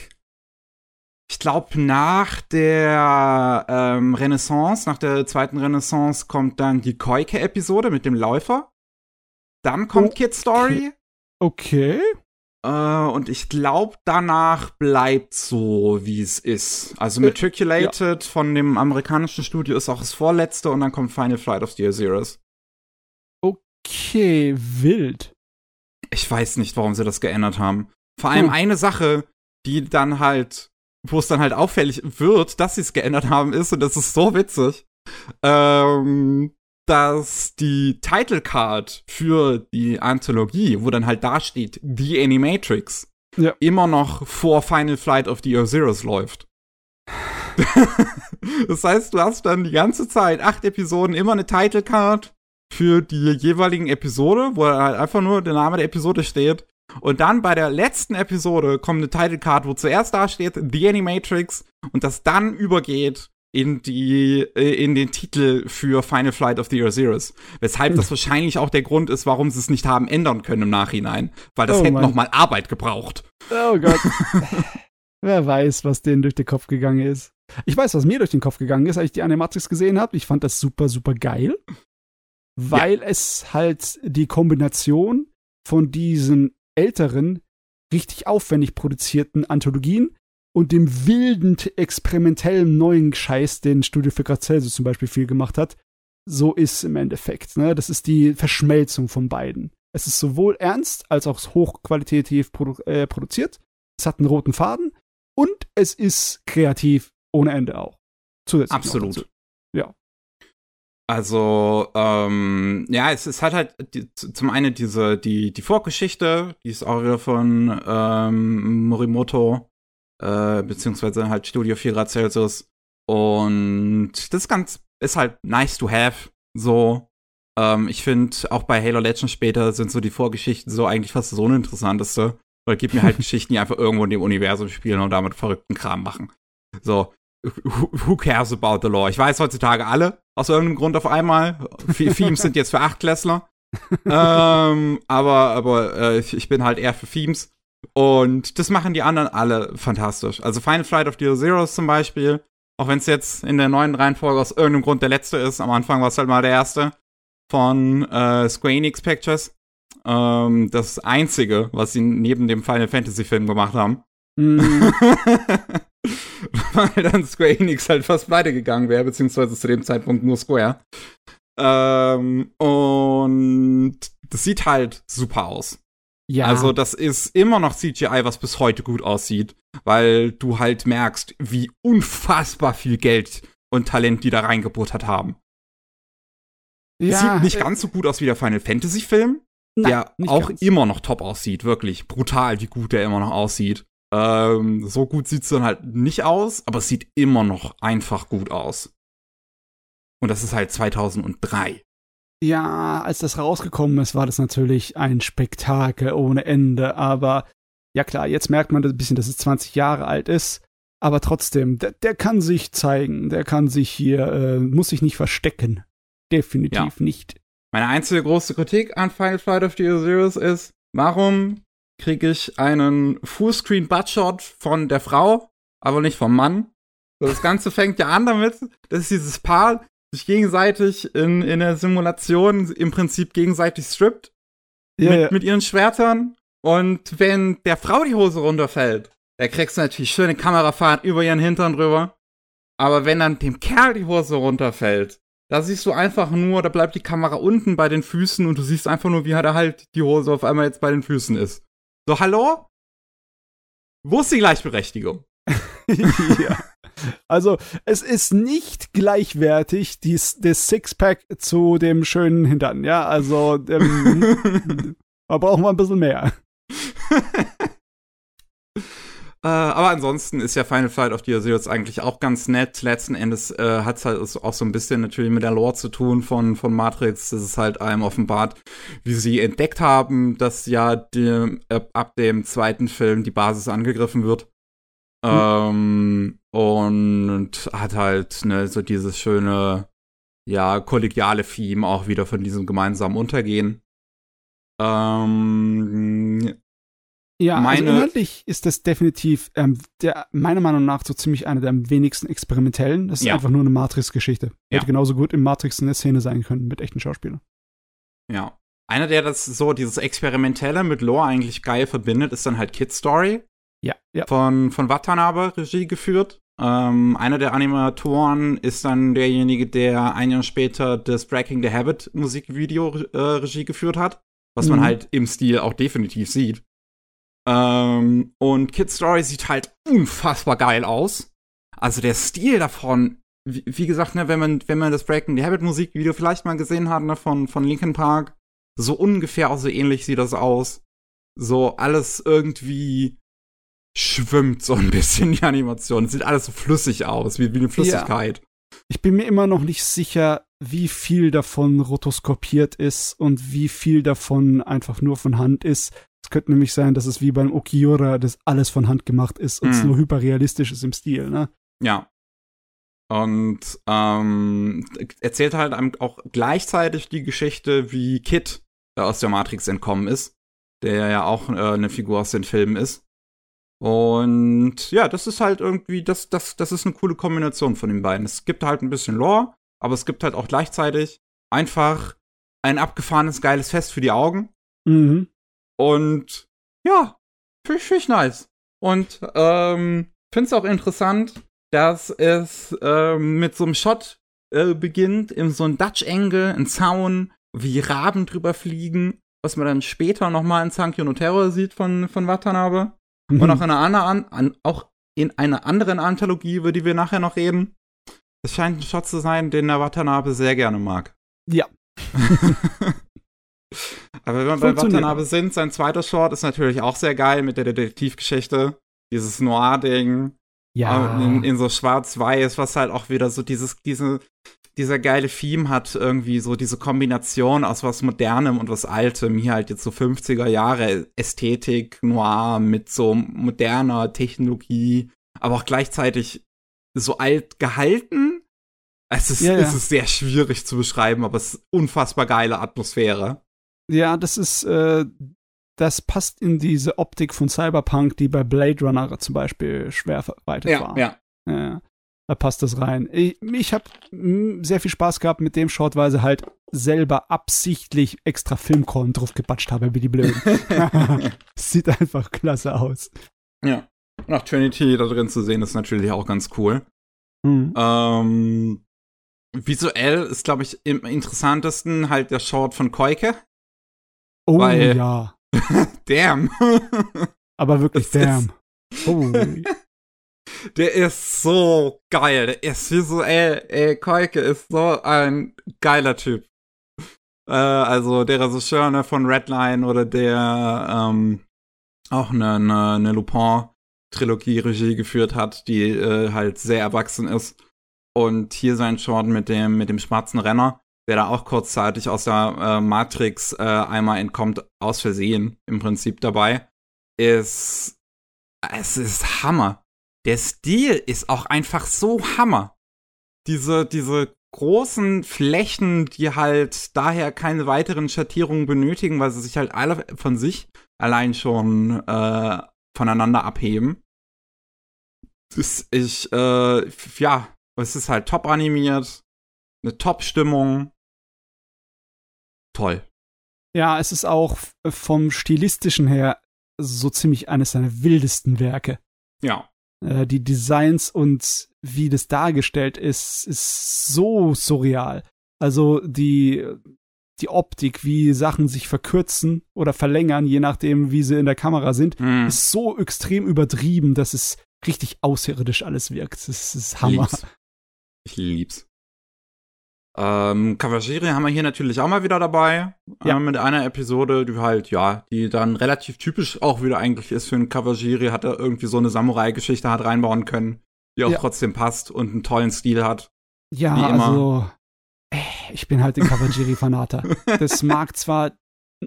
ich glaube, nach der ähm, Renaissance, nach der zweiten Renaissance, kommt dann die Koike-Episode mit dem Läufer. Dann kommt okay. Kid Story. Okay. Äh, und ich glaube, danach bleibt so, wie es ist. Also Matriculated äh, ja. von dem amerikanischen Studio ist auch das vorletzte und dann kommt Final Flight of the Osiris. Okay, wild. Ich weiß nicht, warum sie das geändert haben. Vor allem hm. eine Sache, die dann halt wo es dann halt auffällig wird, dass sie es geändert haben, ist, und das ist so witzig, ähm, dass die Title Card für die Anthologie, wo dann halt da steht, The Animatrix, ja. immer noch vor Final Flight of the Osiris läuft. [laughs] das heißt, du hast dann die ganze Zeit acht Episoden immer eine Title Card für die jeweiligen Episode, wo halt einfach nur der Name der Episode steht. Und dann bei der letzten Episode kommt eine Title Card, wo zuerst da steht The Animatrix und das dann übergeht in die äh, in den Titel für Final Flight of the Osiris, weshalb das wahrscheinlich auch der Grund ist, warum sie es nicht haben ändern können im Nachhinein, weil das oh, hätte noch mal Arbeit gebraucht. Oh Gott. [laughs] Wer weiß, was denen durch den Kopf gegangen ist. Ich weiß, was mir durch den Kopf gegangen ist, als ich die Animatrix gesehen habe. Ich fand das super, super geil, weil ja. es halt die Kombination von diesen älteren, richtig aufwendig produzierten Anthologien und dem wilden, experimentellen neuen Scheiß, den Studio für Grazelso zum Beispiel viel gemacht hat, so ist im Endeffekt. Ne? Das ist die Verschmelzung von beiden. Es ist sowohl ernst als auch hochqualitativ produ äh, produziert. Es hat einen roten Faden und es ist kreativ ohne Ende auch. Zusätzlich Absolut. Ja. Also, ähm, ja, es, es hat halt die, zum einen diese, die, die Vorgeschichte, die ist auch wieder von ähm, Morimoto, äh, beziehungsweise halt Studio 4 Grad Celsius. Und das ganz, ist halt nice to have, so. Ähm, ich finde, auch bei Halo Legends später sind so die Vorgeschichten so eigentlich fast das Uninteressanteste. Weil gibt mir halt [laughs] Geschichten, die einfach irgendwo in dem Universum spielen und damit verrückten Kram machen. So, who cares about the law? Ich weiß heutzutage alle, aus irgendeinem Grund auf einmal. Themes sind jetzt für Achtklässler. [laughs] ähm, aber aber äh, ich bin halt eher für Themes. Und das machen die anderen alle fantastisch. Also Final Flight of the Zeros zum Beispiel, auch wenn es jetzt in der neuen Reihenfolge aus irgendeinem Grund der letzte ist, am Anfang war es halt mal der erste von äh, Square Enix Pictures. Ähm, das einzige, was sie neben dem Final Fantasy Film gemacht haben. Mm. [laughs] weil dann Square Enix halt fast pleite gegangen wäre, beziehungsweise zu dem Zeitpunkt nur Square. Ähm, und das sieht halt super aus. Ja. Also, das ist immer noch CGI, was bis heute gut aussieht, weil du halt merkst, wie unfassbar viel Geld und Talent die da reingebuttert haben. Ja, sieht nicht äh, ganz so gut aus wie der Final Fantasy Film, Nein, der auch ganz. immer noch top aussieht, wirklich brutal, wie gut der immer noch aussieht. Ähm, so gut sieht's dann halt nicht aus, aber es sieht immer noch einfach gut aus. Und das ist halt 2003. Ja, als das rausgekommen ist, war das natürlich ein Spektakel ohne Ende. Aber ja klar, jetzt merkt man ein bisschen, dass es 20 Jahre alt ist. Aber trotzdem, der, der kann sich zeigen, der kann sich hier, äh, muss sich nicht verstecken. Definitiv ja. nicht. Meine einzige große Kritik an Final Flight of the Osiris ist, warum kriege ich einen Fullscreen-Buttshot von der Frau, aber nicht vom Mann? Das Ganze fängt ja an damit, dass dieses Paar sich gegenseitig in, in der Simulation im Prinzip gegenseitig strippt. Ja, mit, ja. mit ihren Schwertern. Und wenn der Frau die Hose runterfällt, da kriegst du natürlich schöne Kamerafahrt über ihren Hintern drüber. Aber wenn dann dem Kerl die Hose runterfällt, da siehst du einfach nur, da bleibt die Kamera unten bei den Füßen und du siehst einfach nur, wie er halt die Hose auf einmal jetzt bei den Füßen ist. So, hallo? Wo ist die Gleichberechtigung? [laughs] ja. Also, es ist nicht gleichwertig, dies, das Sixpack zu dem schönen Hintern, ja? Also, ähm, [laughs] da brauchen wir ein bisschen mehr. Äh, aber ansonsten ist ja Final Flight of the Osiris eigentlich auch ganz nett. Letzten Endes äh, hat es halt auch so ein bisschen natürlich mit der Lore zu tun von, von Matrix. Das ist halt einem offenbart, wie sie entdeckt haben, dass ja die, ab dem zweiten Film die Basis angegriffen wird. Mhm. Ähm, und hat halt ne, so dieses schöne, ja, kollegiale Theme auch wieder von diesem gemeinsamen Untergehen. Ähm, ja, also meine, also inhaltlich ist das definitiv ähm, der meiner Meinung nach so ziemlich einer der am wenigsten experimentellen. Das ist ja. einfach nur eine Matrix-Geschichte. Ja. Hätte genauso gut im Matrix eine Szene sein können mit echten Schauspielern. Ja. Einer, der das so, dieses Experimentelle mit Lore eigentlich geil verbindet, ist dann halt Kid Story. Ja, ja. Von, von Watanabe Regie geführt. Ähm, einer der Animatoren ist dann derjenige, der ein Jahr später das Breaking the Habit Musikvideo äh, Regie geführt hat. Was mhm. man halt im Stil auch definitiv sieht. Ähm, und Kid Story sieht halt unfassbar geil aus. Also der Stil davon, wie, wie, gesagt, ne, wenn man, wenn man das Breaking the Habit Musikvideo vielleicht mal gesehen hat, ne, von, von Linkin Park, so ungefähr auch so ähnlich sieht das aus. So alles irgendwie schwimmt so ein bisschen die Animation. Es sieht alles so flüssig aus, wie, wie eine Flüssigkeit. Ja. Ich bin mir immer noch nicht sicher, wie viel davon rotoskopiert ist und wie viel davon einfach nur von Hand ist. Es könnte nämlich sein, dass es wie beim Okiura, das alles von Hand gemacht ist und es mhm. nur hyperrealistisch ist im Stil, ne? Ja. Und ähm, erzählt halt auch gleichzeitig die Geschichte, wie Kid aus der Matrix entkommen ist, der ja auch äh, eine Figur aus den Filmen ist. Und ja, das ist halt irgendwie, das, das, das ist eine coole Kombination von den beiden. Es gibt halt ein bisschen Lore, aber es gibt halt auch gleichzeitig einfach ein abgefahrenes, geiles Fest für die Augen. Mhm. Und ja, finde find ich nice. Und ähm, finde es auch interessant, dass es ähm, mit so einem Shot äh, beginnt, in so einem Dutch Angle, ein Zaun, wie Raben drüber fliegen, was man dann später nochmal in Sankyo no Terror sieht von, von Watanabe. Mhm. Und auch in, einer anderen, an, auch in einer anderen Anthologie, über die wir nachher noch reden. Es scheint ein Shot zu sein, den der Watanabe sehr gerne mag. Ja. [laughs] Aber wenn wir bei Watanabe sind, sein zweiter Short ist natürlich auch sehr geil mit der Detektivgeschichte. Dieses Noir-Ding. Ja. In, in so schwarz-weiß, was halt auch wieder so dieses, diese, dieser geile Theme hat irgendwie so diese Kombination aus was Modernem und was Altem. Hier halt jetzt so 50er Jahre Ästhetik, Noir mit so moderner Technologie, aber auch gleichzeitig so alt gehalten. Es ist, ja, ja. es ist sehr schwierig zu beschreiben, aber es ist unfassbar geile Atmosphäre. Ja, das ist, äh, das passt in diese Optik von Cyberpunk, die bei Blade Runner zum Beispiel schwer verbreitet ja, war. Ja. ja. Da passt das rein. Ich, ich habe sehr viel Spaß gehabt mit dem Short, weil sie halt selber absichtlich extra Filmkorn drauf gebatscht haben, wie die Blöden. [laughs] [laughs] Sieht einfach klasse aus. Ja. Und auch Trinity da drin zu sehen, ist natürlich auch ganz cool. Mhm. Ähm, visuell ist, glaube ich, im interessantesten halt der Short von Koike. Oh Weil, ja. [laughs] damn. Aber wirklich [laughs] das damn. Oh. [laughs] Der ist so geil. Der ist visuell, ey, Koike ist so ein geiler Typ. Äh, also der Regisseur ne, von Redline oder der ähm, auch eine, eine, eine Lupin-Trilogie Regie geführt hat, die äh, halt sehr erwachsen ist. Und hier sein Short mit dem, mit dem schwarzen Renner, der da auch kurzzeitig aus der äh, Matrix äh, einmal entkommt, aus Versehen im Prinzip dabei, ist, es ist Hammer. Der Stil ist auch einfach so Hammer. Diese, diese großen Flächen, die halt daher keine weiteren Schattierungen benötigen, weil sie sich halt alle von sich allein schon äh, voneinander abheben. Das ist, äh, ja, es ist halt top animiert, eine Top-Stimmung. Toll. Ja, es ist auch vom stilistischen her so ziemlich eines seiner wildesten Werke. Ja. Äh, die Designs und wie das dargestellt ist, ist so surreal. Also die, die Optik, wie Sachen sich verkürzen oder verlängern, je nachdem, wie sie in der Kamera sind, Hm. ist so extrem übertrieben, dass es richtig außerirdisch alles wirkt. Das ist Hammer. Lieb's. Ich lieb's. Ähm, Kawajiri haben wir hier natürlich auch mal wieder dabei. Ja. Äh, mit einer Episode, die halt, ja, die dann relativ typisch auch wieder eigentlich ist für einen Kawajiri, hat er irgendwie so eine Samurai-Geschichte hat reinbauen können, die auch Ja. trotzdem passt und einen tollen Stil hat. Ja, also äh, ich bin halt ein Kawajiri-Fanater. [laughs] das mag zwar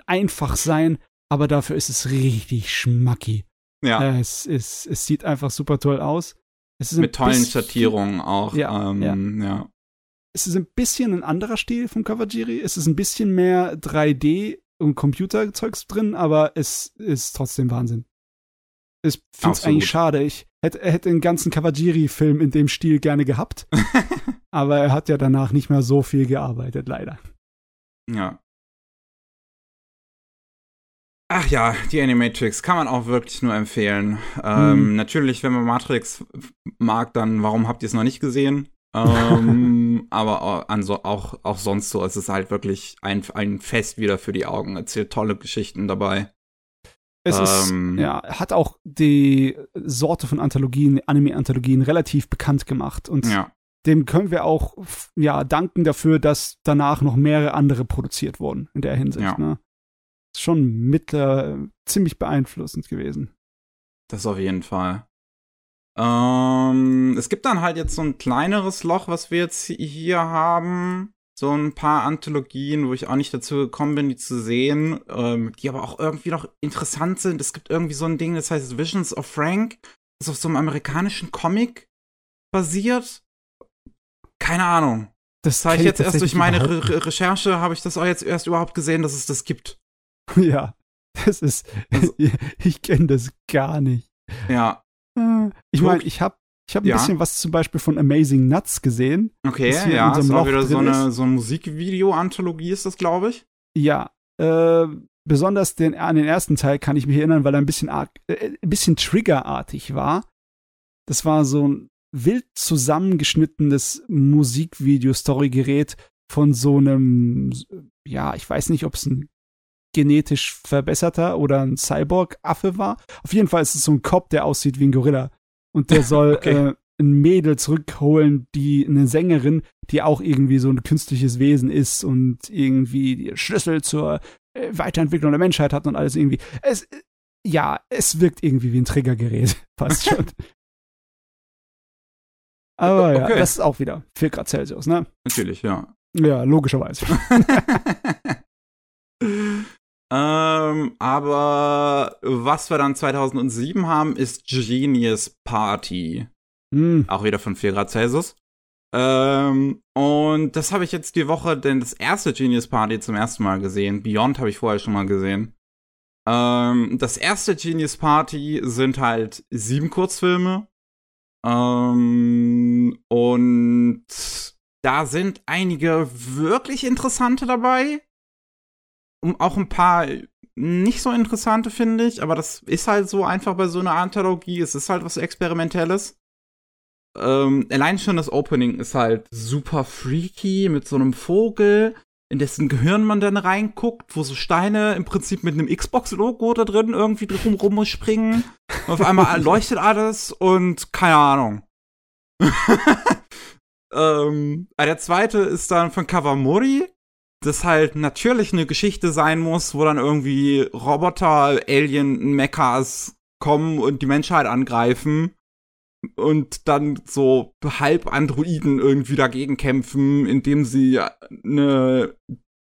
einfach sein, aber dafür ist es richtig schmacki. Ja, Äh, es, ist, es sieht einfach super toll aus. Es mit tollen Schattierungen auch. Ja, ähm, ja. Es ist ein bisschen ein anderer Stil vom Kawajiri. Es ist ein bisschen mehr 3D und Computerzeugs drin, aber es ist trotzdem Wahnsinn. Ich finde es eigentlich schade. Ich hätte, hätte einen ganzen Kawajiri-Film in dem Stil gerne gehabt. [laughs] aber er hat ja danach nicht mehr so viel gearbeitet, leider. Ja. Ach ja, die Animatrix kann man auch wirklich nur empfehlen. Ähm, Hm. Natürlich, wenn man Matrix mag, dann warum habt ihr es noch nicht gesehen? Ähm, [laughs] aber anso auch, auch sonst so, es ist halt wirklich ein, ein Fest wieder für die Augen. Erzählt tolle Geschichten dabei. Es ist, Ähm. ja, hat auch die Sorte von Anthologien, Anime-Anthologien relativ bekannt gemacht. Und Ja, dem können wir auch ja danken dafür, dass danach noch mehrere andere produziert wurden in der Hinsicht. Ja. Ne? Ist schon mit äh, ziemlich beeinflussend gewesen. das auf jeden Fall. Ähm, es gibt dann halt jetzt so ein kleineres Loch, was wir jetzt hier haben. So ein paar Anthologien, wo ich auch nicht dazu gekommen bin, die zu sehen, ähm, die aber auch irgendwie noch interessant sind. Es gibt irgendwie so ein Ding, das heißt Visions of Frank, das auf so einem amerikanischen Comic basiert. Keine Ahnung. Das Das habe ich jetzt erst durch meine Re Re Recherche, habe ich das auch jetzt erst überhaupt gesehen, dass es das gibt. [laughs] Ja, das ist, Also- [laughs] ich kenne das gar nicht. Ja, Äh, Ich meine, ich habe ich hab ein Ja. bisschen was zum Beispiel von Amazing Nuts gesehen. okay, ja, das war Loch wieder so eine, so eine Musikvideo-Anthologie ist das, glaube ich. Ja, äh, besonders den, an den ersten Teil kann ich mich erinnern, weil er ein bisschen, arg, äh, ein bisschen triggerartig war. Das war so ein wild zusammengeschnittenes Musikvideo-Story-Gerät von so einem, ja, ich weiß nicht, ob es ein genetisch verbesserter oder ein Cyborg-Affe war. Auf jeden Fall ist es so ein Kopf, der aussieht wie ein Gorilla. Und der [laughs] soll Okay. äh, ein Mädel zurückholen, die eine Sängerin, die auch irgendwie so ein künstliches Wesen ist und irgendwie die Schlüssel zur äh, Weiterentwicklung der Menschheit hat und alles irgendwie. Es, äh, ja, es wirkt irgendwie wie ein Triggergerät, [laughs] fast schon. [laughs] Aber ja, Okay. das ist auch wieder 4 Grad Celsius, ne? Natürlich, ja. Ja, logischerweise. Ähm, aber was wir dann 2007 haben, ist Genius Party. Hm, Auch wieder von 4 Grad Celsius. Ähm, und das habe ich jetzt die Woche, denn das erste Genius Party zum ersten Mal gesehen. Beyond habe ich vorher schon mal gesehen. Ähm, das erste Genius Party sind halt sieben Kurzfilme. Ähm, und da sind einige wirklich interessante dabei. Um, auch ein paar nicht so interessante, finde ich. Aber das ist halt so einfach bei so einer Anthologie. Es ist halt was Experimentelles. Ähm, allein schon das Opening ist halt super freaky mit so einem Vogel, in dessen Gehirn man dann reinguckt, wo so Steine im Prinzip mit einem Xbox-Logo da drin irgendwie drum rumspringen. Und auf einmal [laughs] leuchtet alles und keine Ahnung. [laughs] ähm, ah, der zweite ist dann von Kawamori. Das halt natürlich eine Geschichte sein muss, wo dann irgendwie Roboter, Alien, Mechas kommen und die Menschheit angreifen und dann so halb Androiden irgendwie dagegen kämpfen, indem sie eine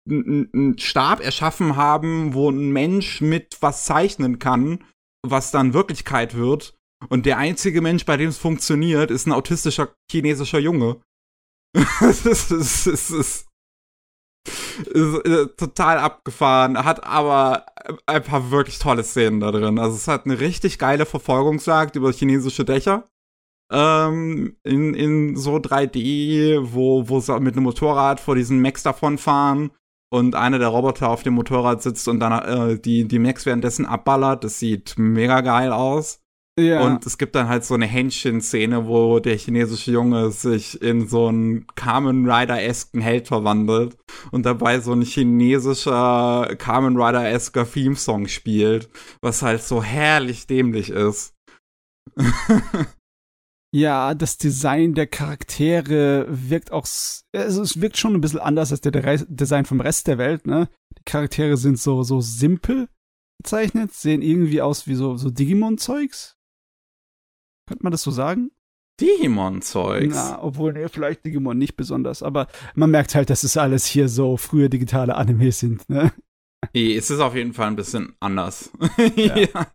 einen Stab erschaffen haben, wo ein Mensch mit was zeichnen kann, was dann Wirklichkeit wird. Und der einzige Mensch, bei dem es funktioniert, ist ein autistischer chinesischer Junge. [laughs] das ist, das ist, das ist, ist, äh, total abgefahren, hat aber ein paar wirklich tolle Szenen da drin. Also es hat eine richtig geile Verfolgungsjagd über chinesische Dächer. Ähm, in, in so 3D, wo, wo sie mit einem Motorrad vor diesen Mechs davonfahren und einer der Roboter auf dem Motorrad sitzt und dann äh, die, die Mechs währenddessen abballert. Das sieht mega geil aus. Ja. Und es gibt dann halt so eine Händchen-Szene, wo der chinesische Junge sich in so einen Kamen Rider-esken Held verwandelt und dabei so ein chinesischer Kamen Rider-esker Theme-Song spielt, was halt so herrlich dämlich ist. [laughs] ja, das Design der Charaktere wirkt auch, also es wirkt schon ein bisschen anders als der Design vom Rest der Welt, ne? Die Charaktere sind so, so simpel gezeichnet, sehen irgendwie aus wie so, so Digimon-Zeugs. Könnte man das so sagen? Digimon-Zeugs. Na, obwohl, ne, vielleicht Digimon nicht besonders, aber man merkt halt, dass es alles hier so frühe digitale Animes sind, ne? Es ist auf jeden Fall ein bisschen anders. ja. [laughs] ja.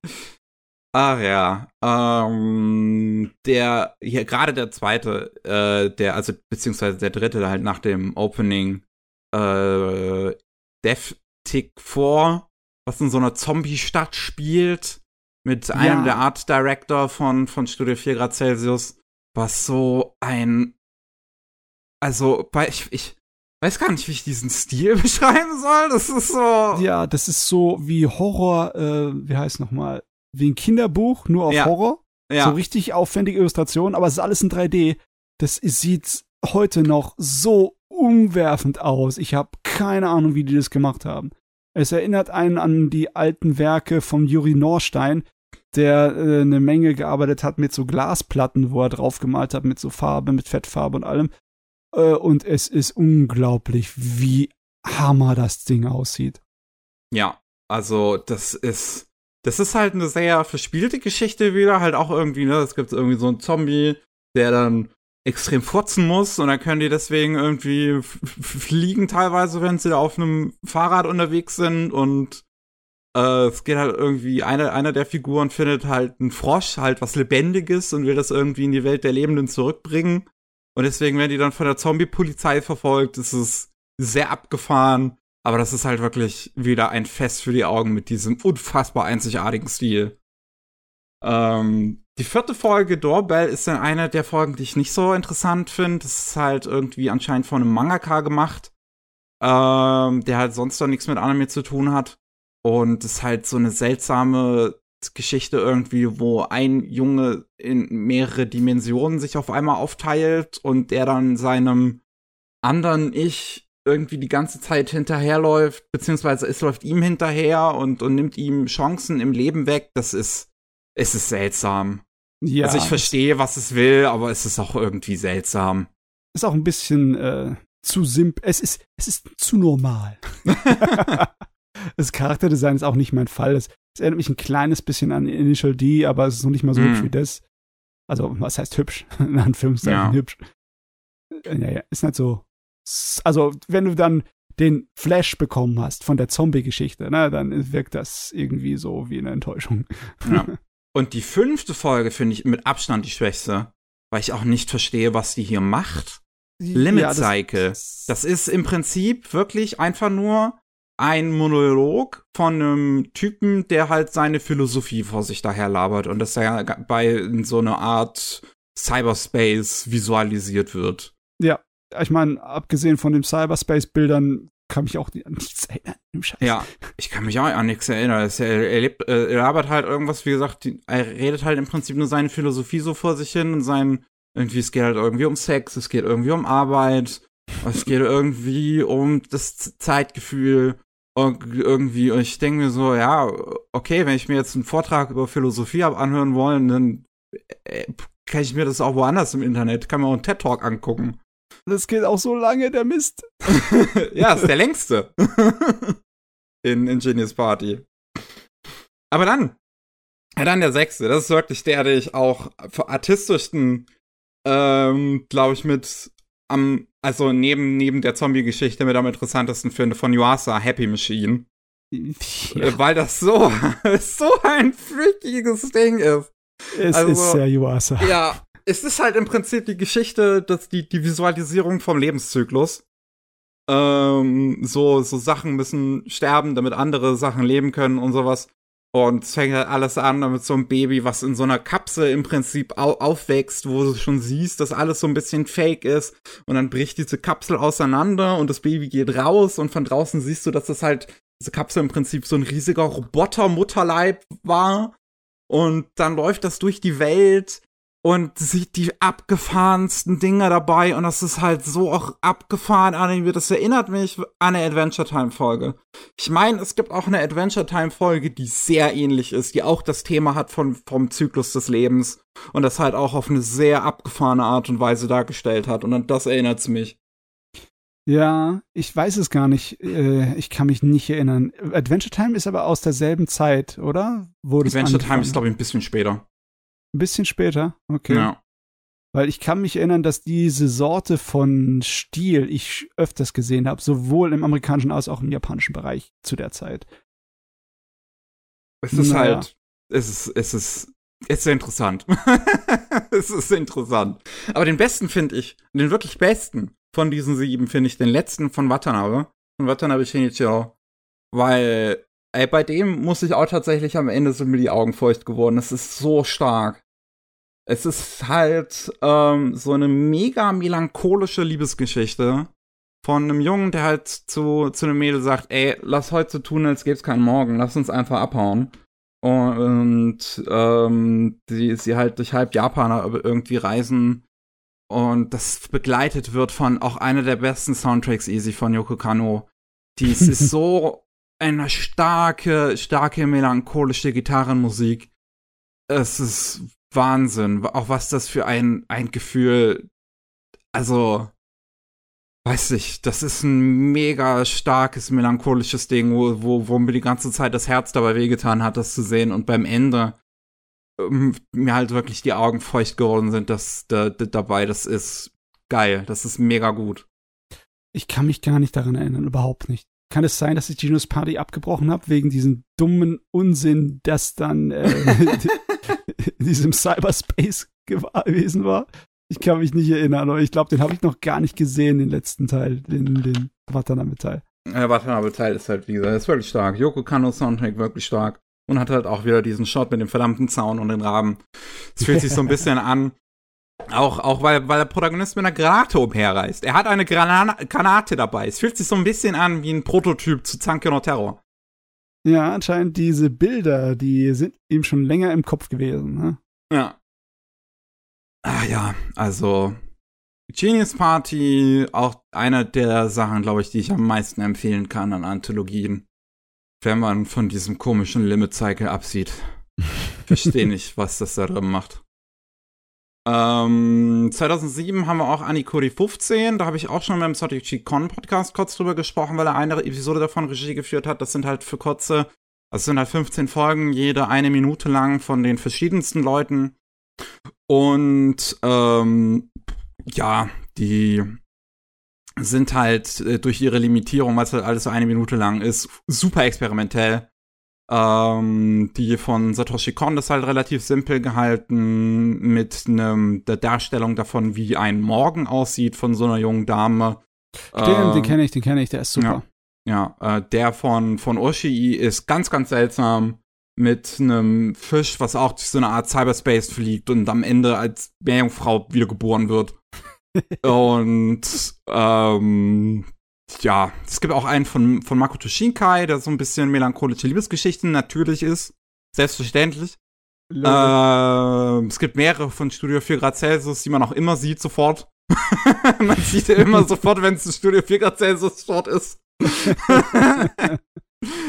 Ach ja. Ähm, der, hier gerade der zweite, äh, der, also beziehungsweise der dritte halt nach dem Opening, äh, Death Tick 4, was in so einer Zombie-Stadt spielt mit einem der Art Director von, von Studio 4 Grad Celsius, was so ein, also, ich, ich weiß gar nicht, wie ich diesen Stil [laughs] beschreiben soll. Das ist so. Ja, das ist so wie Horror, äh, wie heißt nochmal, wie ein Kinderbuch, nur auf ja. Horror. Ja. So richtig aufwendige Illustrationen, aber es ist alles in 3D. Das sieht heute noch so umwerfend aus. Ich habe keine Ahnung, wie die das gemacht haben. Es erinnert einen an die alten Werke von Juri Norstein, der äh, eine Menge gearbeitet hat mit so Glasplatten, wo er draufgemalt hat mit so Farbe, mit Fettfarbe und allem. Äh, und es ist unglaublich, wie hammer das Ding aussieht. Ja, also das ist, das ist halt eine sehr verspielte Geschichte wieder, halt auch irgendwie, ne, es gibt irgendwie so einen Zombie, der dann extrem furzen muss und dann können die deswegen irgendwie fliegen teilweise, wenn sie da auf einem Fahrrad unterwegs sind und äh, es geht halt irgendwie, einer, einer der Figuren findet halt einen Frosch, halt was Lebendiges und will das irgendwie in die Welt der Lebenden zurückbringen. Und deswegen werden die dann von der Zombie-Polizei verfolgt. Das ist sehr abgefahren. Aber das ist halt wirklich wieder ein Fest für die Augen mit diesem unfassbar einzigartigen Stil. Ähm, die vierte Folge Doorbell ist dann eine der Folgen, die ich nicht so interessant finde. Das ist halt irgendwie anscheinend von einem Mangaka gemacht, ähm, der halt sonst doch nichts mit Anime zu tun hat. Und es ist halt so eine seltsame Geschichte irgendwie, wo ein Junge in mehrere Dimensionen sich auf einmal aufteilt und der dann seinem anderen Ich irgendwie die ganze Zeit hinterherläuft, beziehungsweise es läuft ihm hinterher und, und nimmt ihm Chancen im Leben weg. Das ist, es ist seltsam. Ja, also ich verstehe, was es will, aber es ist auch irgendwie seltsam. Ist auch ein bisschen äh, zu simpel. Es ist, es ist zu normal. [laughs] [laughs] Das Charakterdesign ist auch nicht mein Fall. Es, erinnert mich ein kleines bisschen an Initial D, aber es ist noch nicht mal so mm. hübsch wie das. Also, was heißt hübsch? [laughs] In Anführungszeichen ja. hübsch. Naja, ist nicht so. Also, wenn du dann den Flash bekommen hast von der Zombie-Geschichte, ne, dann wirkt das irgendwie so wie eine Enttäuschung. Ja. [laughs] Und die fünfte Folge finde ich mit Abstand die schwächste, weil ich auch nicht verstehe, was die hier macht. Limit ja, das, Cycle. Das ist im Prinzip wirklich einfach nur ein Monolog von einem Typen, der halt seine Philosophie vor sich daher labert und dass er bei so einer Art Cyberspace visualisiert wird. Ja, ich meine, abgesehen von den Cyberspace-Bildern kann mich auch an nichts erinnern. Ja, ich kann mich auch an nichts erinnern. Er, er, lebt, äh, er labert halt irgendwas, wie gesagt, er redet halt im Prinzip nur seine Philosophie so vor sich hin und sein, irgendwie, es geht halt irgendwie um Sex, es geht irgendwie um Arbeit, es geht irgendwie um das Zeitgefühl und irgendwie, und ich denke mir so, ja, okay, wenn ich mir jetzt einen Vortrag über Philosophie habe anhören wollen, dann äh, kann ich mir das auch woanders im Internet, kann mir auch einen TED-Talk angucken. Das geht auch so lange, der Mist. [laughs] ja, ist der längste. [laughs] in Ingenious Party. Aber dann, ja, dann der sechste. Das ist wirklich der, der ich auch für artistischsten, ähm, glaube ich, mit am, also neben, neben der Zombie-Geschichte mit am interessantesten finde von Yuasa, Happy Machine. Ja. [laughs] Weil das so, [laughs] so ein freakiges Ding ist. Es also, ist sehr Yuasa. Ja, es ist halt im Prinzip die Geschichte, dass die, die Visualisierung vom Lebenszyklus. Ähm, so, so Sachen müssen sterben, damit andere Sachen leben können und sowas. Und fängt alles an mit so einem Baby, was in so einer Kapsel im Prinzip au aufwächst, wo du schon siehst, dass alles so ein bisschen fake ist. Und dann bricht diese Kapsel auseinander und das Baby geht raus und von draußen siehst du, dass das halt, diese Kapsel im Prinzip so ein riesiger Roboter-Mutterleib war. Und dann läuft das durch die Welt und sieht die abgefahrensten Dinge dabei und das ist halt so auch abgefahren animiert. Das erinnert mich an eine Adventure Time Folge. Ich meine, es gibt auch eine Adventure Time Folge, die sehr ähnlich ist, die auch das Thema hat von, vom Zyklus des Lebens und das halt auch auf eine sehr abgefahrene Art und Weise dargestellt hat und an das erinnert es mich. Ja, ich weiß es gar nicht. Äh, ich kann mich nicht erinnern. Adventure Time ist aber aus derselben Zeit, oder? Wo Adventure Time ist, glaube ich, ein bisschen später. Ein bisschen später? Okay. Ja. Weil ich kann mich erinnern, dass diese Sorte von Stil ich öfters gesehen habe, sowohl im amerikanischen als auch im japanischen Bereich zu der Zeit. Es ist naja. halt, es ist, es ist, es ist interessant. [laughs] es ist interessant. Aber den besten finde ich, den wirklich besten von diesen sieben finde ich den letzten von Watanabe, von Watanabe Shinichiro, weil ey, bei dem muss ich auch tatsächlich am Ende so mir die Augen feucht geworden. Es ist so stark es ist halt ähm, so eine mega melancholische Liebesgeschichte von einem Jungen, der halt zu, zu einem Mädel sagt, ey, lass heute so tun, als gäbe es keinen Morgen, lass uns einfach abhauen. Und ähm, die, sie halt durch halb Japan irgendwie reisen und das begleitet wird von auch einer der besten Soundtracks easy von Yoko Kano. Dies ist [laughs] so eine starke, starke melancholische Gitarrenmusik. Es ist Wahnsinn, auch was das für ein, ein Gefühl, also, weiß ich, das ist ein mega starkes, melancholisches Ding, wo, wo, wo mir die ganze Zeit das Herz dabei wehgetan hat, das zu sehen und beim Ende ähm, mir halt wirklich die Augen feucht geworden sind, dass da, da, dabei, das ist geil, das ist mega gut. Ich kann mich gar nicht daran erinnern, überhaupt nicht. Kann es sein, dass ich Genos Party abgebrochen habe wegen diesem dummen Unsinn, das dann äh, [laughs] in diesem Cyberspace gewesen war. Ich kann mich nicht erinnern, aber ich glaube, den habe ich noch gar nicht gesehen, den letzten Teil, den, den Watanabe-Teil. Der Watanabe-Teil ist halt, wie gesagt, ist wirklich stark. Yoko Kano Soundtrack wirklich stark. Und hat halt auch wieder diesen Shot mit dem verdammten Zaun und den Raben. Es fühlt sich so ein bisschen an, auch, auch weil, weil der Protagonist mit einer Granate umherreist. Er hat eine Grana Granate dabei. Es fühlt sich so ein bisschen an wie ein Prototyp zu Zanke no Terror. Ja, anscheinend diese Bilder, die sind ihm schon länger im Kopf gewesen. Ne? Ja. Ah ja, also Genius Party, auch eine der Sachen, glaube ich, die ich am meisten empfehlen kann an Anthologien. Wenn man von diesem komischen Limit Cycle absieht. [laughs] Verstehe nicht, was das da drin macht. Ähm, 2007 haben wir auch Anikuri 15. Da habe ich auch schon beim Sotichi Con Podcast kurz drüber gesprochen, weil er eine Episode davon Regie geführt hat. Das sind halt für kurze, das sind halt 15 Folgen, jede eine Minute lang von den verschiedensten Leuten. Und ähm, ja, die sind halt äh, durch ihre Limitierung, was halt alles so eine Minute lang ist, super experimentell. Ähm, die von Satoshi Kon ist halt relativ simpel gehalten mit einem der Darstellung davon, wie ein Morgen aussieht von so einer jungen Dame. Den, äh, den kenne ich, den kenne ich, der ist super. Ja, ja äh, der von von Oshii ist ganz, ganz seltsam mit einem Fisch, was auch durch so eine Art Cyberspace fliegt und am Ende als Meerjungfrau wiedergeboren wird. [laughs] und ähm, ja, es gibt auch einen von, von Makoto Shinkai, der so ein bisschen melancholische Liebesgeschichten natürlich ist. Selbstverständlich. Äh, es gibt mehrere von Studio 4 Grad Celsius, die man auch immer sieht sofort. [laughs] man sieht ja immer sofort, wenn es ein Studio 4 Grad Celsius Short ist. [laughs]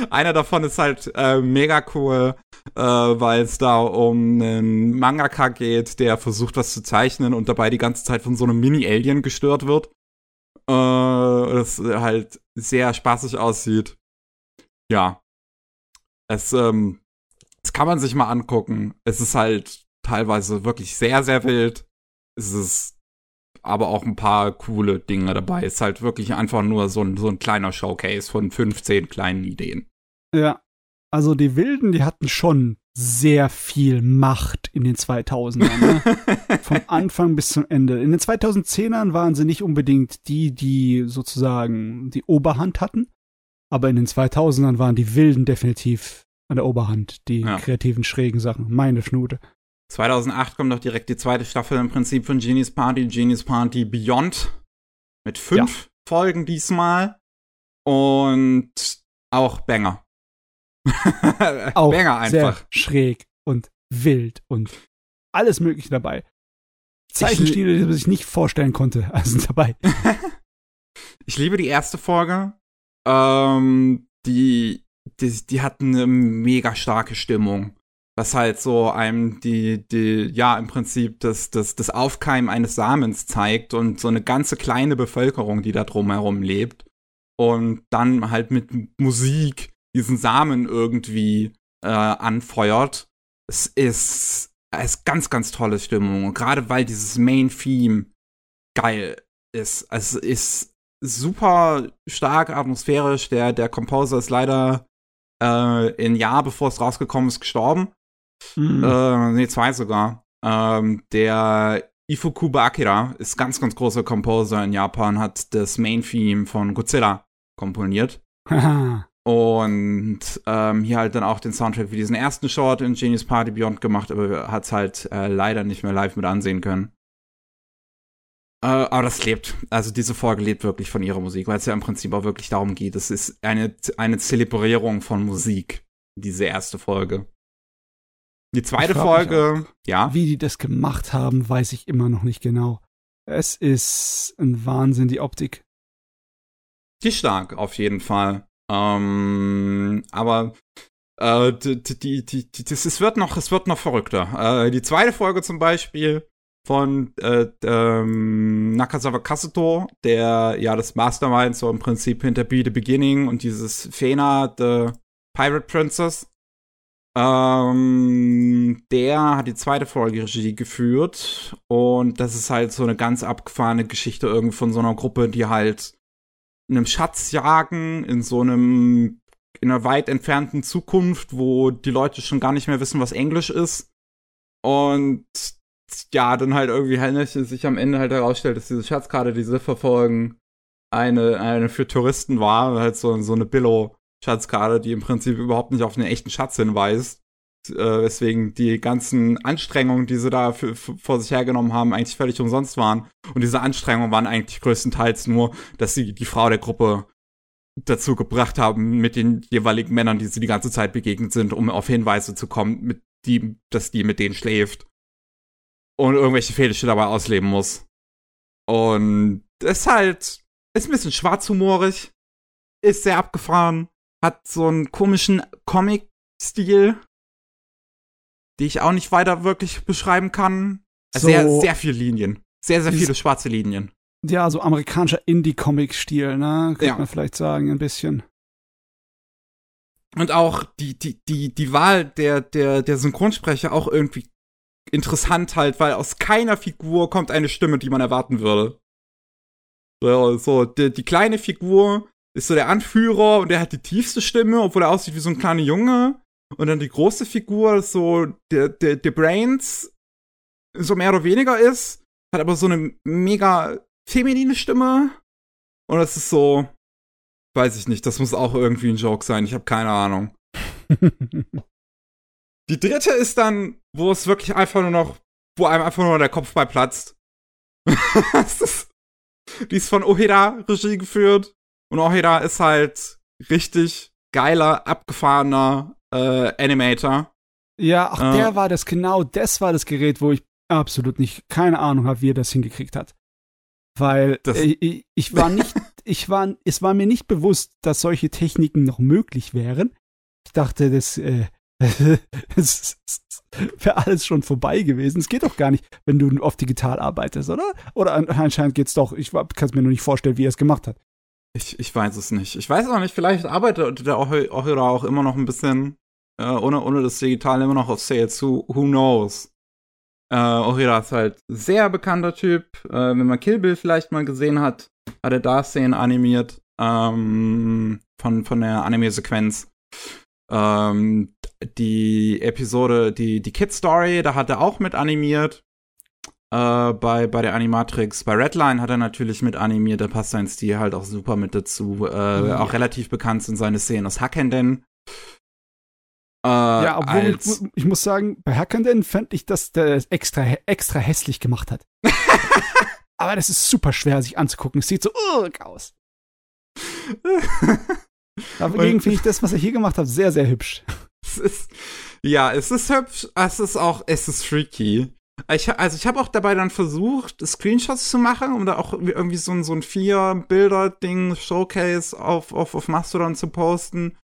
Einer davon ist halt äh, mega cool. äh, weil es da um einen Mangaka geht, der versucht, was zu zeichnen und dabei die ganze Zeit von so einem Mini-Alien gestört wird. Äh, das halt sehr spaßig aussieht. Ja. Es, ähm, das kann man sich mal angucken. Es ist halt teilweise wirklich sehr, sehr wild. Es ist aber auch ein paar coole Dinge dabei. Es ist halt wirklich einfach nur so ein, so ein kleiner Showcase von 15 kleinen Ideen. Ja. Also die Wilden, die hatten schon sehr viel Macht in den 2000ern. Ne? [laughs] Vom Anfang bis zum Ende. In den 2010ern waren sie nicht unbedingt die, die sozusagen die Oberhand hatten. Aber in den 2000ern waren die Wilden definitiv an der Oberhand, die ja. kreativen, schrägen Sachen. Meine Schnute. 2008 kommt doch direkt die zweite Staffel im Prinzip von Genies Party, Genies Party Beyond. Mit fünf ja. Folgen diesmal. Und auch Banger. [laughs] auch Banger einfach. Sehr schräg und wild und alles Mögliche dabei. Zeichenstile, die man sich nicht vorstellen konnte, [laughs] also dabei. [laughs] ich liebe die erste Folge. Ähm, die, die, die hat eine mega starke Stimmung was halt so einem die, die, ja, im Prinzip das, das, das Aufkeimen eines Samens zeigt und so eine ganze kleine Bevölkerung, die da drumherum lebt. Und dann halt mit Musik diesen Samen irgendwie äh, anfeuert. Es ist, es ist ganz, ganz tolle Stimmung. Und gerade weil dieses Main-Theme geil ist. Also es ist super stark atmosphärisch. Der, der Composer ist leider äh, ein Jahr bevor es rausgekommen ist gestorben. Mhm. Äh, nee, zwei sogar. Ähm, der Ifukuba Akira ist ganz, ganz großer Composer in Japan, hat das Main-Theme von Godzilla komponiert. Und ähm, hier halt dann auch den Soundtrack für diesen ersten Short in Genius Party Beyond gemacht, aber hat es halt äh, leider nicht mehr live mit ansehen können. Äh, aber das lebt. Also diese Folge lebt wirklich von ihrer Musik, weil es ja im Prinzip auch wirklich darum geht. Es ist eine, eine Zelebrierung von Musik, diese erste Folge. Die zweite Folge, ja. Wie die das gemacht haben, weiß ich immer noch nicht genau. Es ist ein Wahnsinn, die Optik. Die stark, auf jeden Fall. Ähm, aber äh, die, die, die, die, das, es wird noch, es wird noch verrückter. Äh, die zweite Folge zum Beispiel von äh, ähm, Nakazawa Kasuto, der ja das Mastermind so im Prinzip hinter Be the Beginning und dieses Fena, The Pirate Princess ähm, der hat die zweite Folge Regie geführt und das ist halt so eine ganz abgefahrene Geschichte irgendwie von so einer Gruppe, die halt einem Schatz jagen in so einem in einer weit entfernten Zukunft, wo die Leute schon gar nicht mehr wissen, was Englisch ist. Und ja, dann halt irgendwie halt sich am Ende halt herausstellt, dass diese Schatzkarte, die sie verfolgen, eine, eine für Touristen war, halt so, so eine Billo Schatzkarte, die im Prinzip überhaupt nicht auf einen echten Schatz hinweist. Äh, weswegen die ganzen Anstrengungen, die sie da für, vor sich hergenommen haben, eigentlich völlig umsonst waren. Und diese Anstrengungen waren eigentlich größtenteils nur, dass sie die Frau der Gruppe dazu gebracht haben, mit den jeweiligen Männern, die sie die ganze Zeit begegnet sind, um auf Hinweise zu kommen, mit die, dass die mit denen schläft. Und irgendwelche Fetische dabei ausleben muss. Und ist halt, ist ein bisschen schwarzhumorig, ist sehr abgefahren, hat so einen komischen Comic-Stil, die ich auch nicht weiter wirklich beschreiben kann. So, sehr, sehr viele Linien. Sehr, sehr viele schwarze Linien. Ja, so amerikanischer Indie-Comic-Stil, ne? Könnte ja. man vielleicht sagen, ein bisschen. Und auch die, die, die, die Wahl der, der, der Synchronsprecher auch irgendwie interessant halt, weil aus keiner Figur kommt eine Stimme, die man erwarten würde. So, so die, die kleine Figur ist so der Anführer und der hat die tiefste Stimme, obwohl er aussieht wie so ein kleiner Junge. Und dann die große Figur, so der, der, der Brains, so mehr oder weniger ist, hat aber so eine mega feminine Stimme. Und das ist so, weiß ich nicht, das muss auch irgendwie ein Joke sein, ich habe keine Ahnung. [laughs] die dritte ist dann, wo es wirklich einfach nur noch, wo einem einfach nur der Kopf bei platzt. [laughs] ist, die ist von Oheda Regie geführt. Und Oheda ist halt richtig geiler, abgefahrener äh, Animator. Ja, ach, äh, der war das, genau, das war das Gerät, wo ich absolut nicht, keine Ahnung habe, wie er das hingekriegt hat. Weil das, äh, ich, ich war nicht, [laughs] ich war, es war mir nicht bewusst, dass solche Techniken noch möglich wären. Ich dachte, das, äh, [laughs] es wäre alles schon vorbei gewesen. Es geht doch gar nicht, wenn du auf digital arbeitest, oder? Oder anscheinend geht's doch. Ich kann es mir nur nicht vorstellen, wie er es gemacht hat. Ich, ich weiß es nicht. Ich weiß auch nicht, vielleicht arbeitet der Ohira auch immer noch ein bisschen, äh, ohne, ohne das Digital immer noch auf Sale zu. Who knows? Äh, Ohira ist halt sehr bekannter Typ. Äh, wenn man Kill Bill vielleicht mal gesehen hat, hat er da Szenen animiert. Ähm, von, von der Anime-Sequenz. Ähm, die Episode, die, die Kid Story, da hat er auch mit animiert. Äh, bei, bei der Animatrix. Bei Redline hat er natürlich mit animiert, da passt sein Stil halt auch super mit dazu. Äh, ja. Auch relativ bekannt sind seine Szenen aus Hackenden. Äh, ja, obwohl ich, ich, muss sagen, bei Hackenden fand ich, dass der extra, extra hässlich gemacht hat. [laughs] Aber das ist super schwer, sich anzugucken. Es sieht so uh, aus. Dagegen finde ich das, was er hier gemacht hat, sehr, sehr hübsch. [laughs] Es ist, ja, es ist hübsch, es ist auch, es ist freaky. Ich, also ich habe auch dabei dann versucht, Screenshots zu machen, um da auch irgendwie so ein, so ein Vier-Bilder-Ding, Showcase auf, auf, auf Mastodon zu posten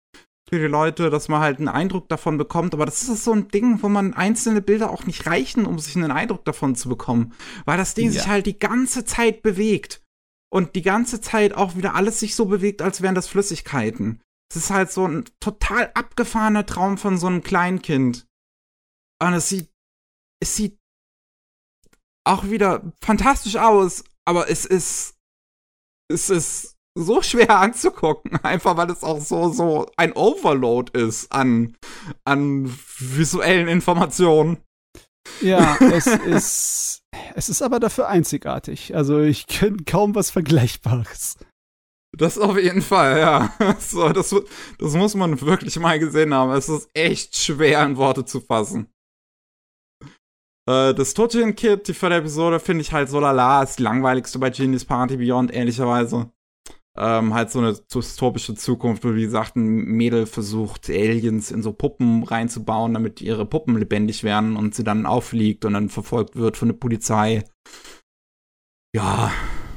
für die Leute, dass man halt einen Eindruck davon bekommt. Aber das ist so ein Ding, wo man einzelne Bilder auch nicht reichen, um sich einen Eindruck davon zu bekommen. Weil das Ding ja. sich halt die ganze Zeit bewegt. Und die ganze Zeit auch wieder alles sich so bewegt, als wären das Flüssigkeiten. Es ist halt so ein total abgefahrener Traum von so einem Kleinkind. Und es sieht, es sieht auch wieder fantastisch aus, aber es ist, es ist so schwer [laughs] anzugucken, einfach weil es auch so, so ein Overload ist an, an visuellen Informationen. Ja, [laughs] es ist, es ist aber dafür einzigartig. Also ich kenne kaum was Vergleichbares. Das auf jeden Fall, ja. [laughs] So, das, das muss man wirklich mal gesehen haben. Es ist echt schwer in Worte zu fassen. Äh, das Totian-Kit, die vierte Episode, finde ich halt so lala, ist die langweiligste bei Genius Party Beyond, ehrlicherweise. Ähm, halt so eine dystopische Zukunft, wo, wie gesagt, ein Mädel versucht, Aliens in so Puppen reinzubauen, damit ihre Puppen lebendig werden und sie dann auffliegt und dann verfolgt wird von der Polizei. Ja,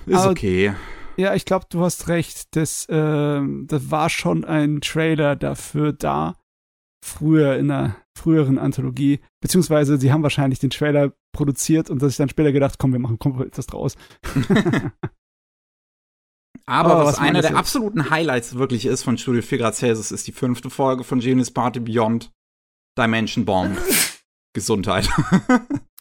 ist Aber, okay. Ja, ich glaube, du hast recht. Das, äh, das war schon ein Trailer dafür da, früher in einer früheren Anthologie, beziehungsweise sie haben wahrscheinlich den Trailer produziert und sich dann später gedacht, komm, wir machen komplett das draus. [laughs] Aber oh, was, was einer der jetzt? absoluten Highlights wirklich ist von Studio Figura Celsius, ist die fünfte Folge von Genius Party Beyond Dimension Bomb. [laughs] Gesundheit.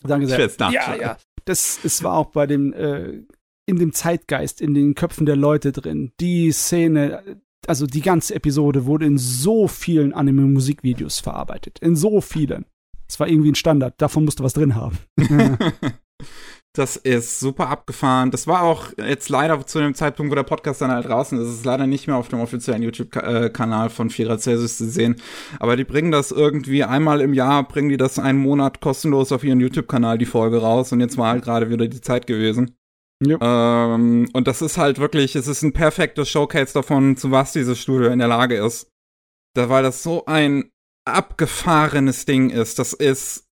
Danke sehr. Ja, ja. Das, es war auch bei dem, äh, in dem Zeitgeist, in den Köpfen der Leute drin. Die Szene, also die ganze Episode wurde in so vielen Anime-Musikvideos verarbeitet. In so vielen. Es war irgendwie ein Standard. Davon musste was drin haben. [laughs] das ist super abgefahren. Das war auch jetzt leider zu dem Zeitpunkt, wo der Podcast dann halt draußen ist, ist es leider nicht mehr auf dem offiziellen YouTube-Kanal von Vierer Celsius zu sehen. Aber die bringen das irgendwie einmal im Jahr, bringen die das einen Monat kostenlos auf ihren YouTube-Kanal, die Folge raus. Und jetzt war halt gerade wieder die Zeit gewesen. Ja. Ähm, und das ist halt wirklich, es ist ein perfektes Showcase davon, zu was dieses Studio in der Lage ist. Da, weil das so ein abgefahrenes Ding ist. Das ist,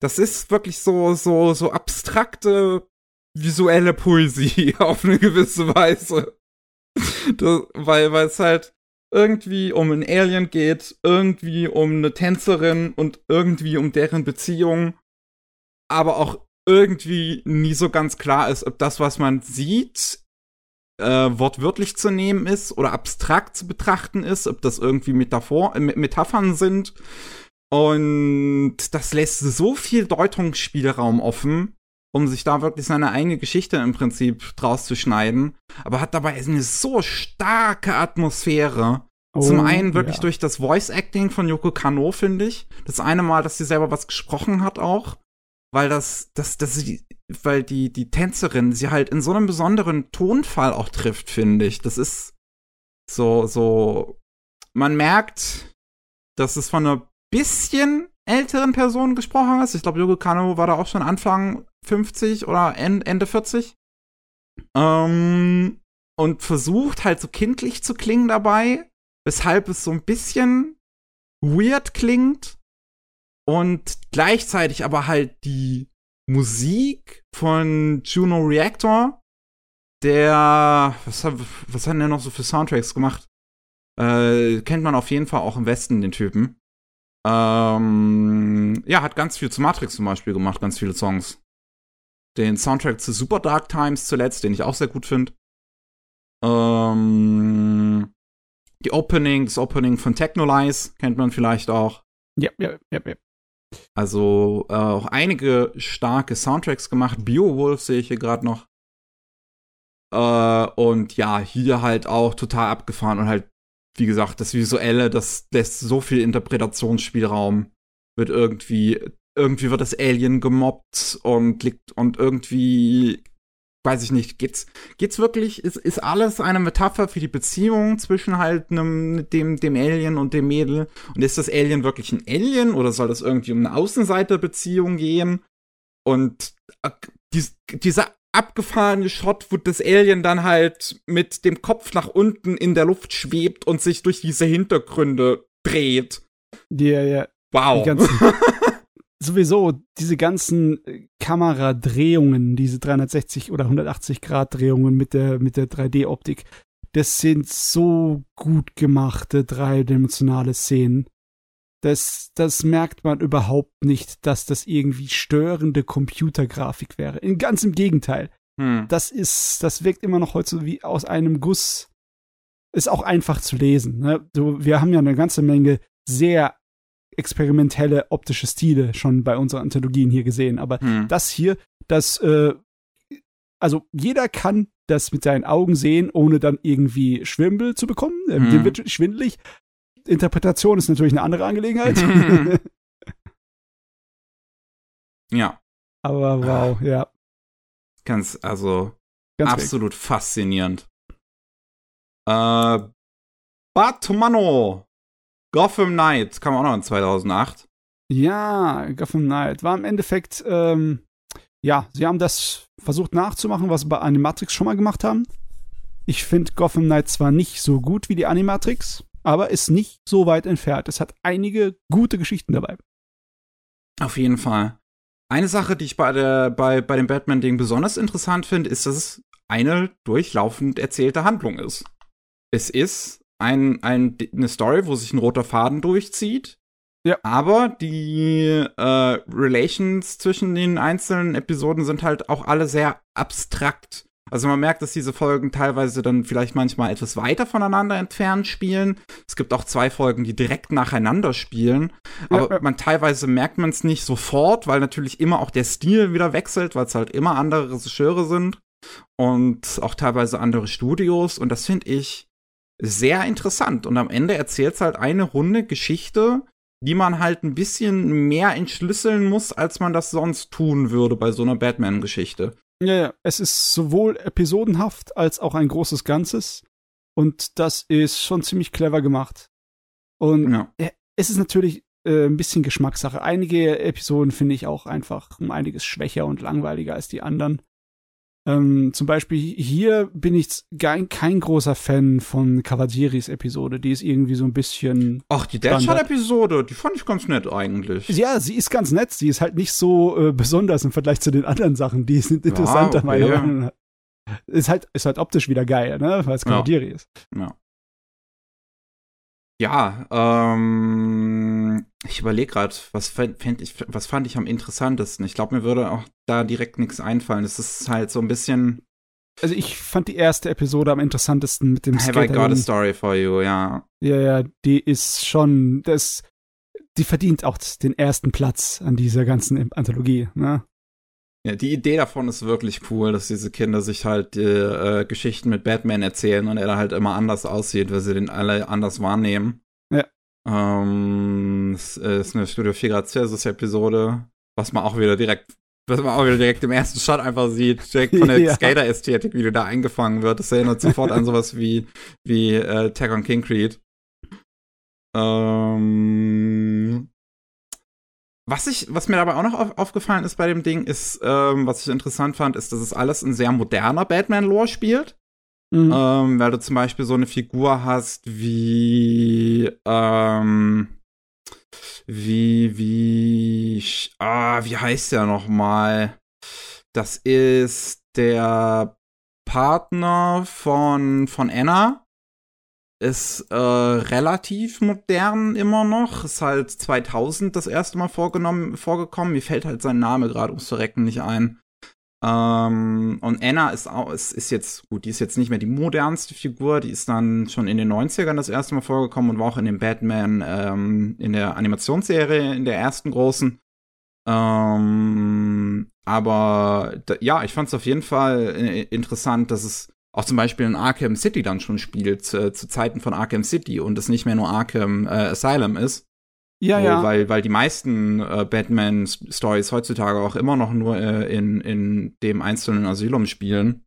das ist wirklich so, so, so abstrakte visuelle Poesie [laughs] auf eine gewisse Weise. Das, weil, weil es halt irgendwie um ein Alien geht, irgendwie um eine Tänzerin und irgendwie um deren Beziehung, aber auch irgendwie nie so ganz klar ist, ob das, was man sieht, äh, wortwörtlich zu nehmen ist oder abstrakt zu betrachten ist, ob das irgendwie Metaphor äh, Metaphern sind. Und das lässt so viel Deutungsspielraum offen, um sich da wirklich seine eigene Geschichte im Prinzip draus zu schneiden, aber hat dabei eine so starke Atmosphäre. Oh, Zum einen wirklich ja. durch das Voice Acting von Yoko Kano, finde ich. Das eine Mal, dass sie selber was gesprochen hat auch weil das, das, das, weil die, die Tänzerin sie halt in so einem besonderen Tonfall auch trifft, finde ich. Das ist so, so, man merkt, dass es von einer bisschen älteren Person gesprochen ist. Ich glaube, Yogo Kano war da auch schon Anfang 50 oder Ende 40. Ähm, und versucht halt so kindlich zu klingen dabei, weshalb es so ein bisschen weird klingt, und gleichzeitig aber halt die Musik von Juno Reactor, der, was hat, was hat der noch so für Soundtracks gemacht? Äh, kennt man auf jeden Fall auch im Westen, den Typen. Ähm, ja, hat ganz viel zu Matrix zum Beispiel gemacht, ganz viele Songs. Den Soundtrack zu Super Dark Times zuletzt, den ich auch sehr gut finde. Ähm, die Opening, das Opening von Technolize kennt man vielleicht auch. Ja, ja, ja, ja. Also äh, auch einige starke Soundtracks gemacht. Beowulf sehe ich hier gerade noch. Äh, und ja, hier halt auch total abgefahren und halt, wie gesagt, das Visuelle, das lässt so viel Interpretationsspielraum. Wird irgendwie, irgendwie wird das Alien gemobbt und liegt und irgendwie weiß ich nicht, geht's, geht's wirklich, ist, ist alles eine Metapher für die Beziehung zwischen halt einem, dem, dem Alien und dem Mädel? Und ist das Alien wirklich ein Alien oder soll das irgendwie um eine Außenseiterbeziehung gehen? Und äh, dies, dieser abgefahrene Shot, wo das Alien dann halt mit dem Kopf nach unten in der Luft schwebt und sich durch diese Hintergründe dreht. Ja, ja. Wow. [laughs] sowieso diese ganzen äh, Kameradrehungen, diese 360 oder 180 Grad Drehungen mit der mit der 3D-Optik, das sind so gut gemachte dreidimensionale Szenen. Das, das merkt man überhaupt nicht, dass das irgendwie störende Computergrafik wäre. In ganz im Gegenteil. Hm. Das ist, das wirkt immer noch heute so wie aus einem Guss. Ist auch einfach zu lesen. Ne? So, wir haben ja eine ganze Menge sehr experimentelle optische Stile schon bei unseren Anthologien hier gesehen. Aber hm. das hier, das, äh, also jeder kann das mit seinen Augen sehen, ohne dann irgendwie Schwimmel zu bekommen. Ähm, hm. Dem wird schwindelig. Interpretation ist natürlich eine andere Angelegenheit. [laughs] [laughs] ja. Aber wow, ja. Ganz, also Ganz absolut weg. faszinierend. Äh, Bartomano Gotham Knight kam auch noch in 2008. Ja, Gotham Knight war im Endeffekt, ähm, ja, sie haben das versucht nachzumachen, was sie bei Animatrix schon mal gemacht haben. Ich finde Gotham Knight zwar nicht so gut wie die Animatrix, aber ist nicht so weit entfernt. Es hat einige gute Geschichten dabei. Auf jeden Fall. Eine Sache, die ich bei, der, bei, bei dem Batman-Ding besonders interessant finde, ist, dass es eine durchlaufend erzählte Handlung ist. Es ist ein, ein, eine Story, wo sich ein roter Faden durchzieht. Ja. Aber die äh, Relations zwischen den einzelnen Episoden sind halt auch alle sehr abstrakt. Also man merkt, dass diese Folgen teilweise dann vielleicht manchmal etwas weiter voneinander entfernt spielen. Es gibt auch zwei Folgen, die direkt nacheinander spielen. Aber ja, ja. man teilweise merkt man es nicht sofort, weil natürlich immer auch der Stil wieder wechselt, weil es halt immer andere Regisseure sind und auch teilweise andere Studios. Und das finde ich sehr interessant. Und am Ende erzählt es halt eine runde Geschichte, die man halt ein bisschen mehr entschlüsseln muss, als man das sonst tun würde bei so einer Batman-Geschichte. Ja, ja, es ist sowohl episodenhaft als auch ein großes Ganzes. Und das ist schon ziemlich clever gemacht. Und ja. es ist natürlich äh, ein bisschen Geschmackssache. Einige Episoden finde ich auch einfach um einiges schwächer und langweiliger als die anderen. Ähm, zum Beispiel hier bin ich kein, kein großer Fan von Cavadieris Episode. Die ist irgendwie so ein bisschen. Ach, die Deadshot-Episode, die fand ich ganz nett eigentlich. Ja, sie ist ganz nett. Sie ist halt nicht so äh, besonders im Vergleich zu den anderen Sachen. Die sind interessanter, ja, okay. meiner Meinung nach. Ist halt, ist halt optisch wieder geil, ne? Weil es Cavadieri ja. ist. Ja. Ja, ähm, ich überlege gerade, was fand ich, was fand ich am interessantesten? Ich glaube, mir würde auch da direkt nichts einfallen. Es ist halt so ein bisschen. Also ich fand die erste Episode am interessantesten mit dem Have I got a story for you, ja. Ja, ja, die ist schon, das, die verdient auch den ersten Platz an dieser ganzen Anthologie, ne? Ja, die Idee davon ist wirklich cool, dass diese Kinder sich halt die äh, Geschichten mit Batman erzählen und er da halt immer anders aussieht, weil sie den alle anders wahrnehmen. Ja. Ähm, es ist eine Studio 4 Grad Celsius Episode, was man auch wieder direkt, was man auch wieder direkt im ersten Shot einfach sieht, direkt von der [laughs] ja. Skater-Ästhetik, wie du da eingefangen wird. Das erinnert sofort an sowas wie, wie äh, Tag on King Creed. Ähm, was ich, was mir dabei auch noch auf, aufgefallen ist bei dem Ding, ist, ähm, was ich interessant fand, ist, dass es alles ein sehr moderner Batman-Lore spielt. Mhm. Ähm, weil du zum Beispiel so eine Figur hast wie, ähm, wie, wie, ah, wie heißt der nochmal? Das ist der Partner von, von Anna. Ist äh, relativ modern immer noch. Ist halt 2000 das erste Mal vorgenommen, vorgekommen. Mir fällt halt sein Name gerade ums Verrecken nicht ein. Ähm, und Anna ist auch, ist, ist jetzt, gut, die ist jetzt nicht mehr die modernste Figur, die ist dann schon in den 90ern das erste Mal vorgekommen und war auch in dem Batman, ähm, in der Animationsserie, in der ersten großen. Ähm, aber ja, ich fand es auf jeden Fall äh, interessant, dass es auch zum Beispiel in Arkham City dann schon spielt, äh, zu Zeiten von Arkham City und es nicht mehr nur Arkham äh, Asylum ist. Ja, ja. Weil, weil die meisten äh, Batman-Stories heutzutage auch immer noch nur äh, in, in dem einzelnen Asylum spielen.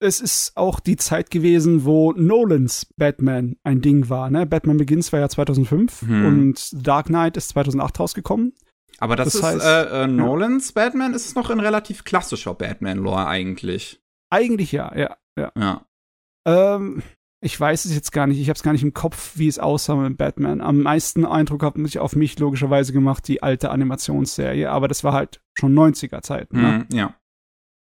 Es ist auch die Zeit gewesen, wo Nolans Batman ein Ding war. Ne? Batman Begins war ja 2005 hm. und Dark Knight ist 2008 rausgekommen. Aber das, das ist heißt, äh, äh, Nolans ja. Batman ist noch ein relativ klassischer Batman-Lore eigentlich. Eigentlich ja, ja, ja. Ja. Ähm, ich weiß es jetzt gar nicht, ich habe es gar nicht im Kopf, wie es aussah mit Batman. Am meisten Eindruck hat mich auf mich logischerweise gemacht die alte Animationsserie, aber das war halt schon 90er Zeit. Ne? Mm, ja.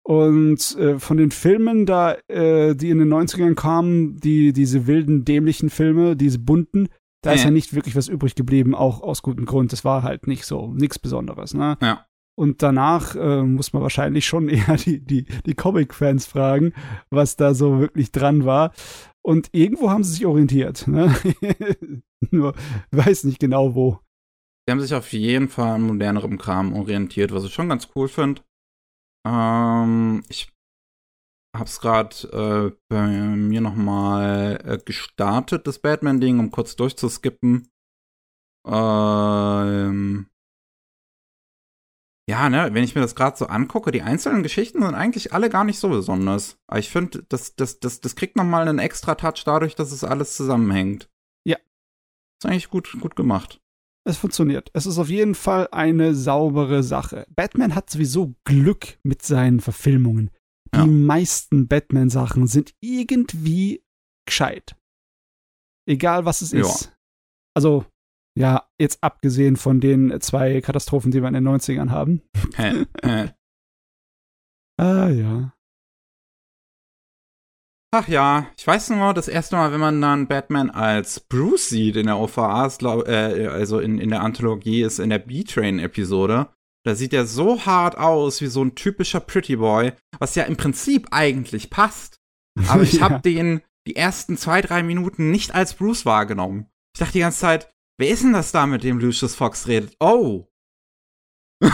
Und äh, von den Filmen da, äh, die in den 90ern kamen, die diese wilden, dämlichen Filme, diese bunten, da äh. ist ja nicht wirklich was übrig geblieben, auch aus gutem Grund. Das war halt nicht so, nichts Besonderes, ne? Ja. Und danach äh, muss man wahrscheinlich schon [laughs] eher die, die, die Comic-Fans fragen, was da so wirklich dran war. Und irgendwo haben sie sich orientiert. Ne? [laughs] Nur weiß nicht genau wo. Sie haben sich auf jeden Fall an modernerem Kram orientiert, was ich schon ganz cool finde. Ähm, ich hab's gerade äh, bei mir nochmal äh, gestartet, das Batman-Ding, um kurz durchzuskippen. Ähm, ja, ne, wenn ich mir das gerade so angucke, die einzelnen Geschichten sind eigentlich alle gar nicht so besonders. Aber ich finde, das, das, das, das kriegt nochmal einen extra Touch dadurch, dass es alles zusammenhängt. Ja. Ist eigentlich gut, gut gemacht. Es funktioniert. Es ist auf jeden Fall eine saubere Sache. Batman hat sowieso Glück mit seinen Verfilmungen. Die ja. meisten Batman-Sachen sind irgendwie gescheit. Egal was es ist. Ja. Also, ja, jetzt abgesehen von den zwei Katastrophen, die wir in den 90ern haben. [laughs] ah, ja. Ach ja, ich weiß nur, das erste Mal, wenn man dann Batman als Bruce sieht in der OVA, äh, also in, in der Anthologie, ist in der B-Train-Episode. Da sieht er so hart aus wie so ein typischer Pretty Boy, was ja im Prinzip eigentlich passt. Aber [laughs] ich ja. habe den die ersten zwei, drei Minuten nicht als Bruce wahrgenommen. Ich dachte die ganze Zeit, Wer ist denn das da, mit dem Lucius Fox redet? Oh. [laughs]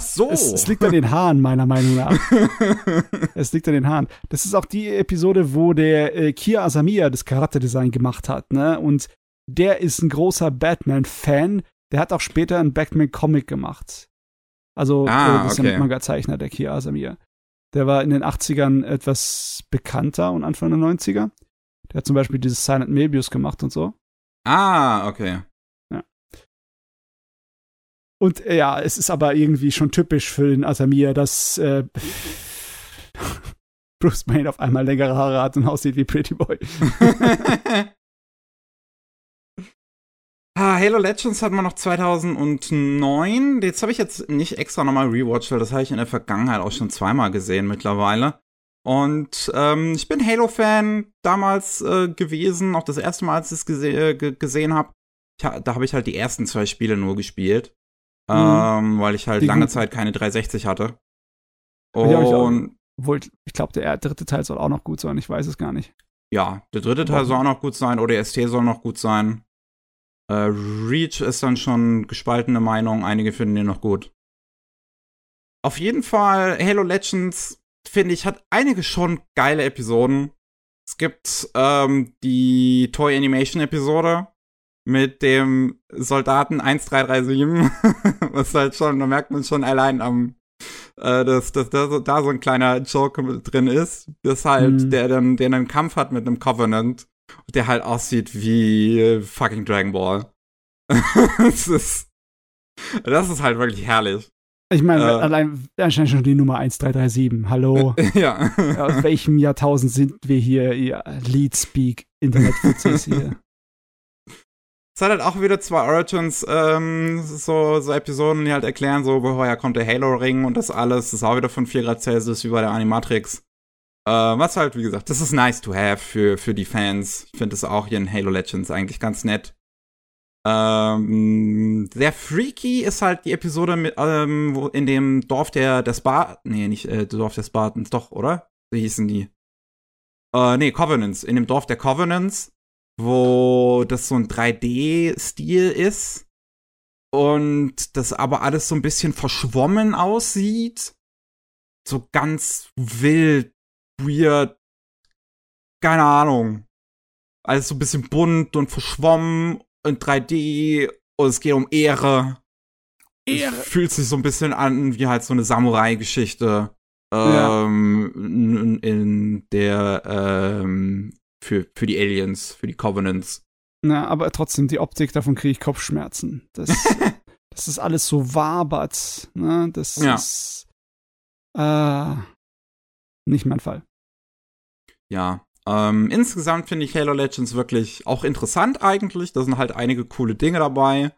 so. Es, es, liegt an den Haaren, meiner Meinung nach. [laughs] es liegt an den Haaren. Das ist auch die Episode, wo der äh, Kia Asamiya das Charakterdesign gemacht hat, ne? Und der ist ein großer Batman-Fan. Der hat auch später einen Batman-Comic gemacht. Also, ah, äh, das okay. ist ein Manga-Zeichner, der Kia Asamiya. Der war in den 80ern etwas bekannter und Anfang der 90er. Der hat zum Beispiel dieses Silent Mebius gemacht und so. Ah, okay. Und äh, ja, es ist aber irgendwie schon typisch für den Asamir, dass äh, [laughs] Bruce Wayne auf einmal längere Haare hat und aussieht wie Pretty Boy. [laughs] ah, Halo Legends hat man noch 2009. Jetzt habe ich jetzt nicht extra nochmal rewatcht, weil das habe ich in der Vergangenheit auch schon zweimal gesehen mittlerweile. Und ähm, ich bin Halo-Fan damals äh, gewesen, auch das erste Mal, als ich es gese äh, gesehen habe. Da habe ich halt die ersten zwei Spiele nur gespielt. Mhm. Ähm, weil ich halt die lange gut. Zeit keine 360 hatte. Und obwohl, ich glaube, der dritte Teil soll auch noch gut sein, ich weiß es gar nicht. Ja, der dritte Teil soll auch noch gut sein, ODST soll noch gut sein. Äh, Reach ist dann schon gespaltene Meinung, einige finden den noch gut. Auf jeden Fall, Halo Legends, finde ich, hat einige schon geile Episoden. Es gibt ähm, die Toy Animation Episode, mit dem Soldaten 1337, [laughs] was halt schon, da merkt man schon allein am, äh, dass, dass da, da so ein kleiner Joke drin ist, dass halt, mhm. der dann, der einen Kampf hat mit einem Covenant, der halt aussieht wie fucking Dragon Ball. [laughs] das ist, das ist halt wirklich herrlich. Ich meine, äh, allein anscheinend schon die Nummer 1337. Hallo. [laughs] ja. Aus welchem Jahrtausend sind wir hier, ihr Lead Speak Internet-Fuzis hier? Es hat halt auch wieder zwei Origins, ähm, so, so Episoden, die halt erklären, so, woher kommt der Halo-Ring und das alles. Das ist auch wieder von 4 Grad Celsius wie bei der Animatrix. Äh, was halt, wie gesagt, das ist nice to have für, für die Fans. Ich finde es auch hier in Halo Legends eigentlich ganz nett. Ähm, sehr freaky ist halt die Episode mit, ähm, wo in dem Dorf der, der Spartans, nee, nicht äh, Dorf der Spartans, doch, oder? Wie hießen die? Äh, nee, Covenants. In dem Dorf der Covenants, wo das so ein 3D-Stil ist und das aber alles so ein bisschen verschwommen aussieht. So ganz wild, weird, keine Ahnung. Alles so ein bisschen bunt und verschwommen und 3D und es geht um Ehre. Ehre. Es fühlt sich so ein bisschen an wie halt so eine Samurai-Geschichte. Ähm, ja. in, in der ähm, für, für die Aliens, für die Covenants. Na, aber trotzdem, die Optik, davon kriege ich Kopfschmerzen. Das, [laughs] das ist alles so wabert. Ne? Das ja. ist äh, nicht mein Fall. Ja. Ähm, insgesamt finde ich Halo Legends wirklich auch interessant eigentlich. Da sind halt einige coole Dinge dabei.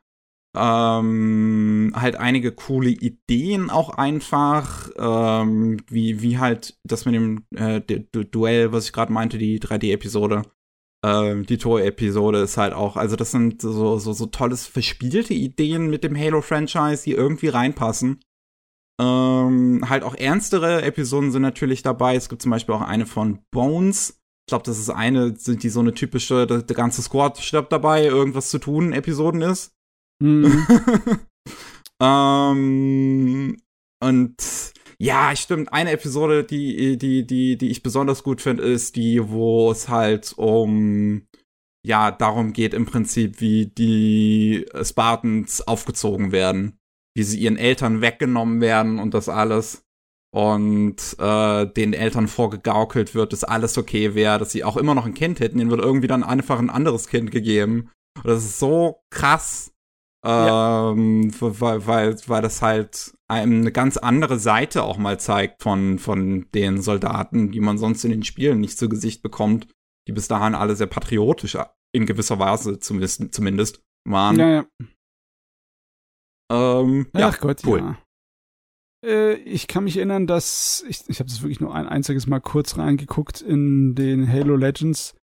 Ähm, halt einige coole Ideen auch einfach, ähm, wie, wie halt das mit dem äh, Duell, was ich gerade meinte, die 3D-Episode. Ähm, die Tor-Episode ist halt auch, also das sind so, so, so tolles verspielte Ideen mit dem Halo-Franchise, die irgendwie reinpassen. Ähm, halt auch ernstere Episoden sind natürlich dabei. Es gibt zum Beispiel auch eine von Bones. Ich glaube, das ist eine, die so eine typische, der, ganze Squad stirbt dabei, irgendwas zu tun, Episoden ist. Mhm. [laughs] ähm, und ja, stimmt. Eine Episode, die, die, die, die ich besonders gut finde, ist die, wo es halt um ja darum geht im Prinzip, wie die Spartans aufgezogen werden, wie sie ihren Eltern weggenommen werden und das alles und äh, den Eltern vorgegaukelt wird, dass alles okay wäre, dass sie auch immer noch ein Kind hätten, ihnen wird irgendwie dann einfach ein anderes Kind gegeben. Und das ist so krass, ähm, ja. weil, weil, weil das halt einem eine ganz andere Seite auch mal zeigt von, von den Soldaten, die man sonst in den Spielen nicht zu Gesicht bekommt, die bis dahin alle sehr patriotisch in gewisser Weise zumindest, zumindest waren. Ja, ja. Ähm, Ach ja, Gott, cool. ja. Äh, ich kann mich erinnern, dass ich, ich habe das wirklich nur ein einziges Mal kurz reingeguckt in den Halo Legends.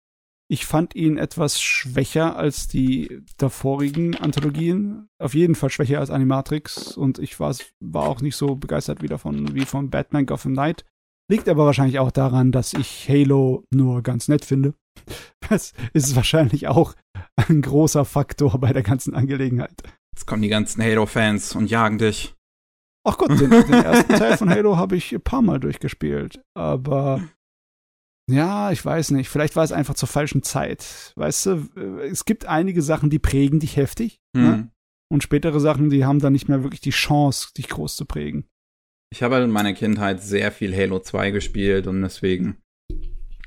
Ich fand ihn etwas schwächer als die davorigen Anthologien. Auf jeden Fall schwächer als Animatrix. Und ich war, war auch nicht so begeistert wie davon wie von Batman Gotham Knight. Liegt aber wahrscheinlich auch daran, dass ich Halo nur ganz nett finde. [laughs] Das ist wahrscheinlich auch ein großer Faktor bei der ganzen Angelegenheit. Jetzt kommen die ganzen Halo-Fans und jagen dich. Ach Gott, den, den ersten Teil von Halo habe ich ein paar Mal durchgespielt. Aber ja, ich weiß nicht. Vielleicht war es einfach zur falschen Zeit. Weißt du, es gibt einige Sachen, die prägen dich heftig. Mhm. Ne? Und spätere Sachen, die haben dann nicht mehr wirklich die Chance, dich groß zu prägen. Ich habe halt in meiner Kindheit sehr viel Halo 2 gespielt und deswegen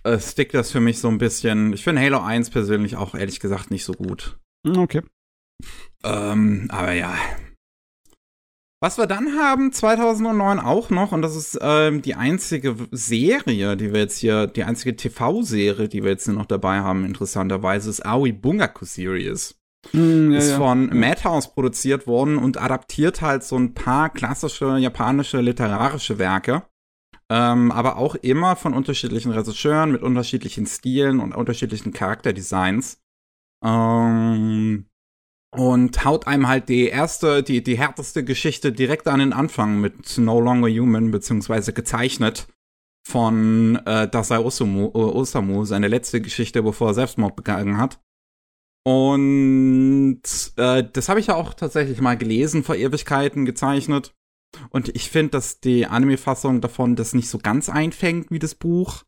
äh, stickt das für mich so ein bisschen. Ich finde Halo 1 persönlich auch ehrlich gesagt nicht so gut. Okay. Ähm, aber ja, was wir dann haben 2009 auch noch, und das ist ähm, die einzige Serie, die wir jetzt hier, die einzige TV-Serie, die wir jetzt hier noch dabei haben, interessanterweise, ist Aoi Bungaku Series. Mm, ja, ist von ja. Madhouse produziert worden und adaptiert halt so ein paar klassische japanische literarische Werke. Ähm, aber auch immer von unterschiedlichen Regisseuren mit unterschiedlichen Stilen und unterschiedlichen Charakterdesigns. Ähm, und haut einem halt die erste, die, die härteste Geschichte direkt an den Anfang mit No Longer Human, beziehungsweise gezeichnet von äh, Dasai Osamu, äh, Osamu, seine letzte Geschichte, bevor er Selbstmord begangen hat. Und äh, das habe ich ja auch tatsächlich mal gelesen, vor Ewigkeiten gezeichnet. Und ich finde, dass die Anime-Fassung davon das nicht so ganz einfängt wie das Buch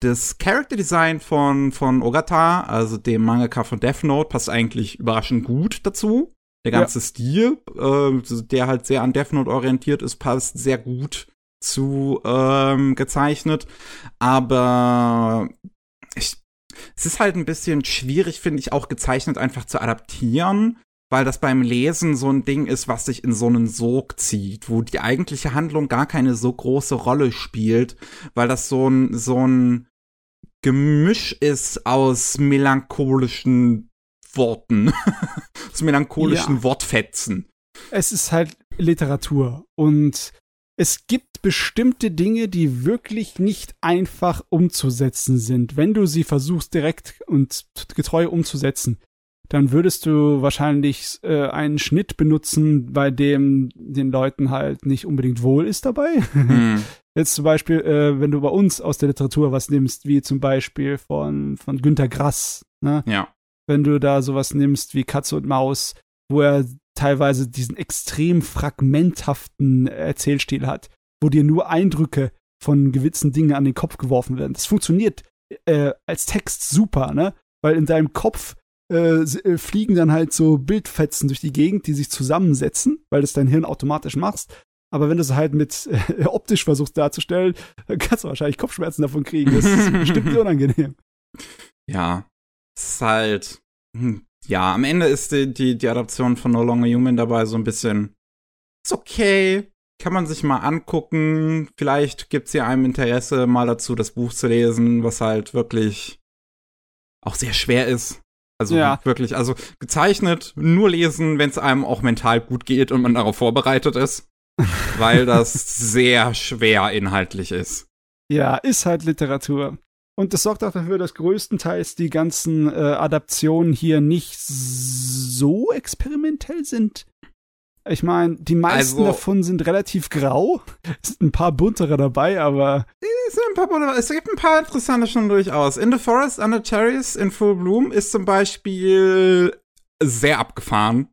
das Character Design von, von Ogata, also dem Mangaka von Death Note, passt eigentlich überraschend gut dazu. Der ganze ja. Stil, äh, der halt sehr an Death Note orientiert ist, passt sehr gut zu ähm, gezeichnet. Aber ich, es ist halt ein bisschen schwierig, finde ich, auch gezeichnet einfach zu adaptieren, weil das beim Lesen so ein Ding ist, was sich in so einen Sog zieht, wo die eigentliche Handlung gar keine so große Rolle spielt, weil das so ein, so ein Gemisch ist aus melancholischen Worten, [laughs] aus melancholischen ja. Wortfetzen. Es ist halt Literatur und es gibt bestimmte Dinge, die wirklich nicht einfach umzusetzen sind. Wenn du sie versuchst direkt und getreu umzusetzen, dann würdest du wahrscheinlich äh, einen Schnitt benutzen, bei dem den Leuten halt nicht unbedingt wohl ist dabei. Hm. [laughs] Jetzt zum Beispiel, äh, wenn du bei uns aus der Literatur was nimmst, wie zum Beispiel von, von Günter Grass, ne? Ja. Wenn du da sowas nimmst wie Katze und Maus, wo er teilweise diesen extrem fragmenthaften Erzählstil hat, wo dir nur Eindrücke von gewissen Dingen an den Kopf geworfen werden. Das funktioniert äh, als Text super, ne? Weil in deinem Kopf äh, äh, fliegen dann halt so Bildfetzen durch die Gegend, die sich zusammensetzen, weil das dein Hirn automatisch machst. Aber wenn du es halt mit äh, [laughs] optisch versuchst darzustellen, dann kannst du wahrscheinlich Kopfschmerzen davon kriegen. Das ist bestimmt unangenehm. Ja, es ist halt. Hm, ja, am Ende ist die, die, die Adaption von No Longer Human dabei so ein bisschen. Ist okay. Kann man sich mal angucken. Vielleicht gibt es ja einem Interesse, mal dazu das Buch zu lesen, was halt wirklich auch sehr schwer ist. Also ja. wirklich, also gezeichnet, nur lesen, wenn es einem auch mental gut geht und man darauf vorbereitet ist. [laughs] weil das sehr schwer inhaltlich ist. Ja, ist halt Literatur. Und das sorgt auch dafür, dass größtenteils die ganzen äh, Adaptionen hier nicht so experimentell sind. Ich meine, die meisten also, davon sind relativ grau. [laughs] Es sind ein paar buntere dabei, aber. Es, sind ein paar buntere, es gibt ein paar interessante schon durchaus. In the Forest Under Cherries in Full Bloom ist zum Beispiel sehr abgefahren.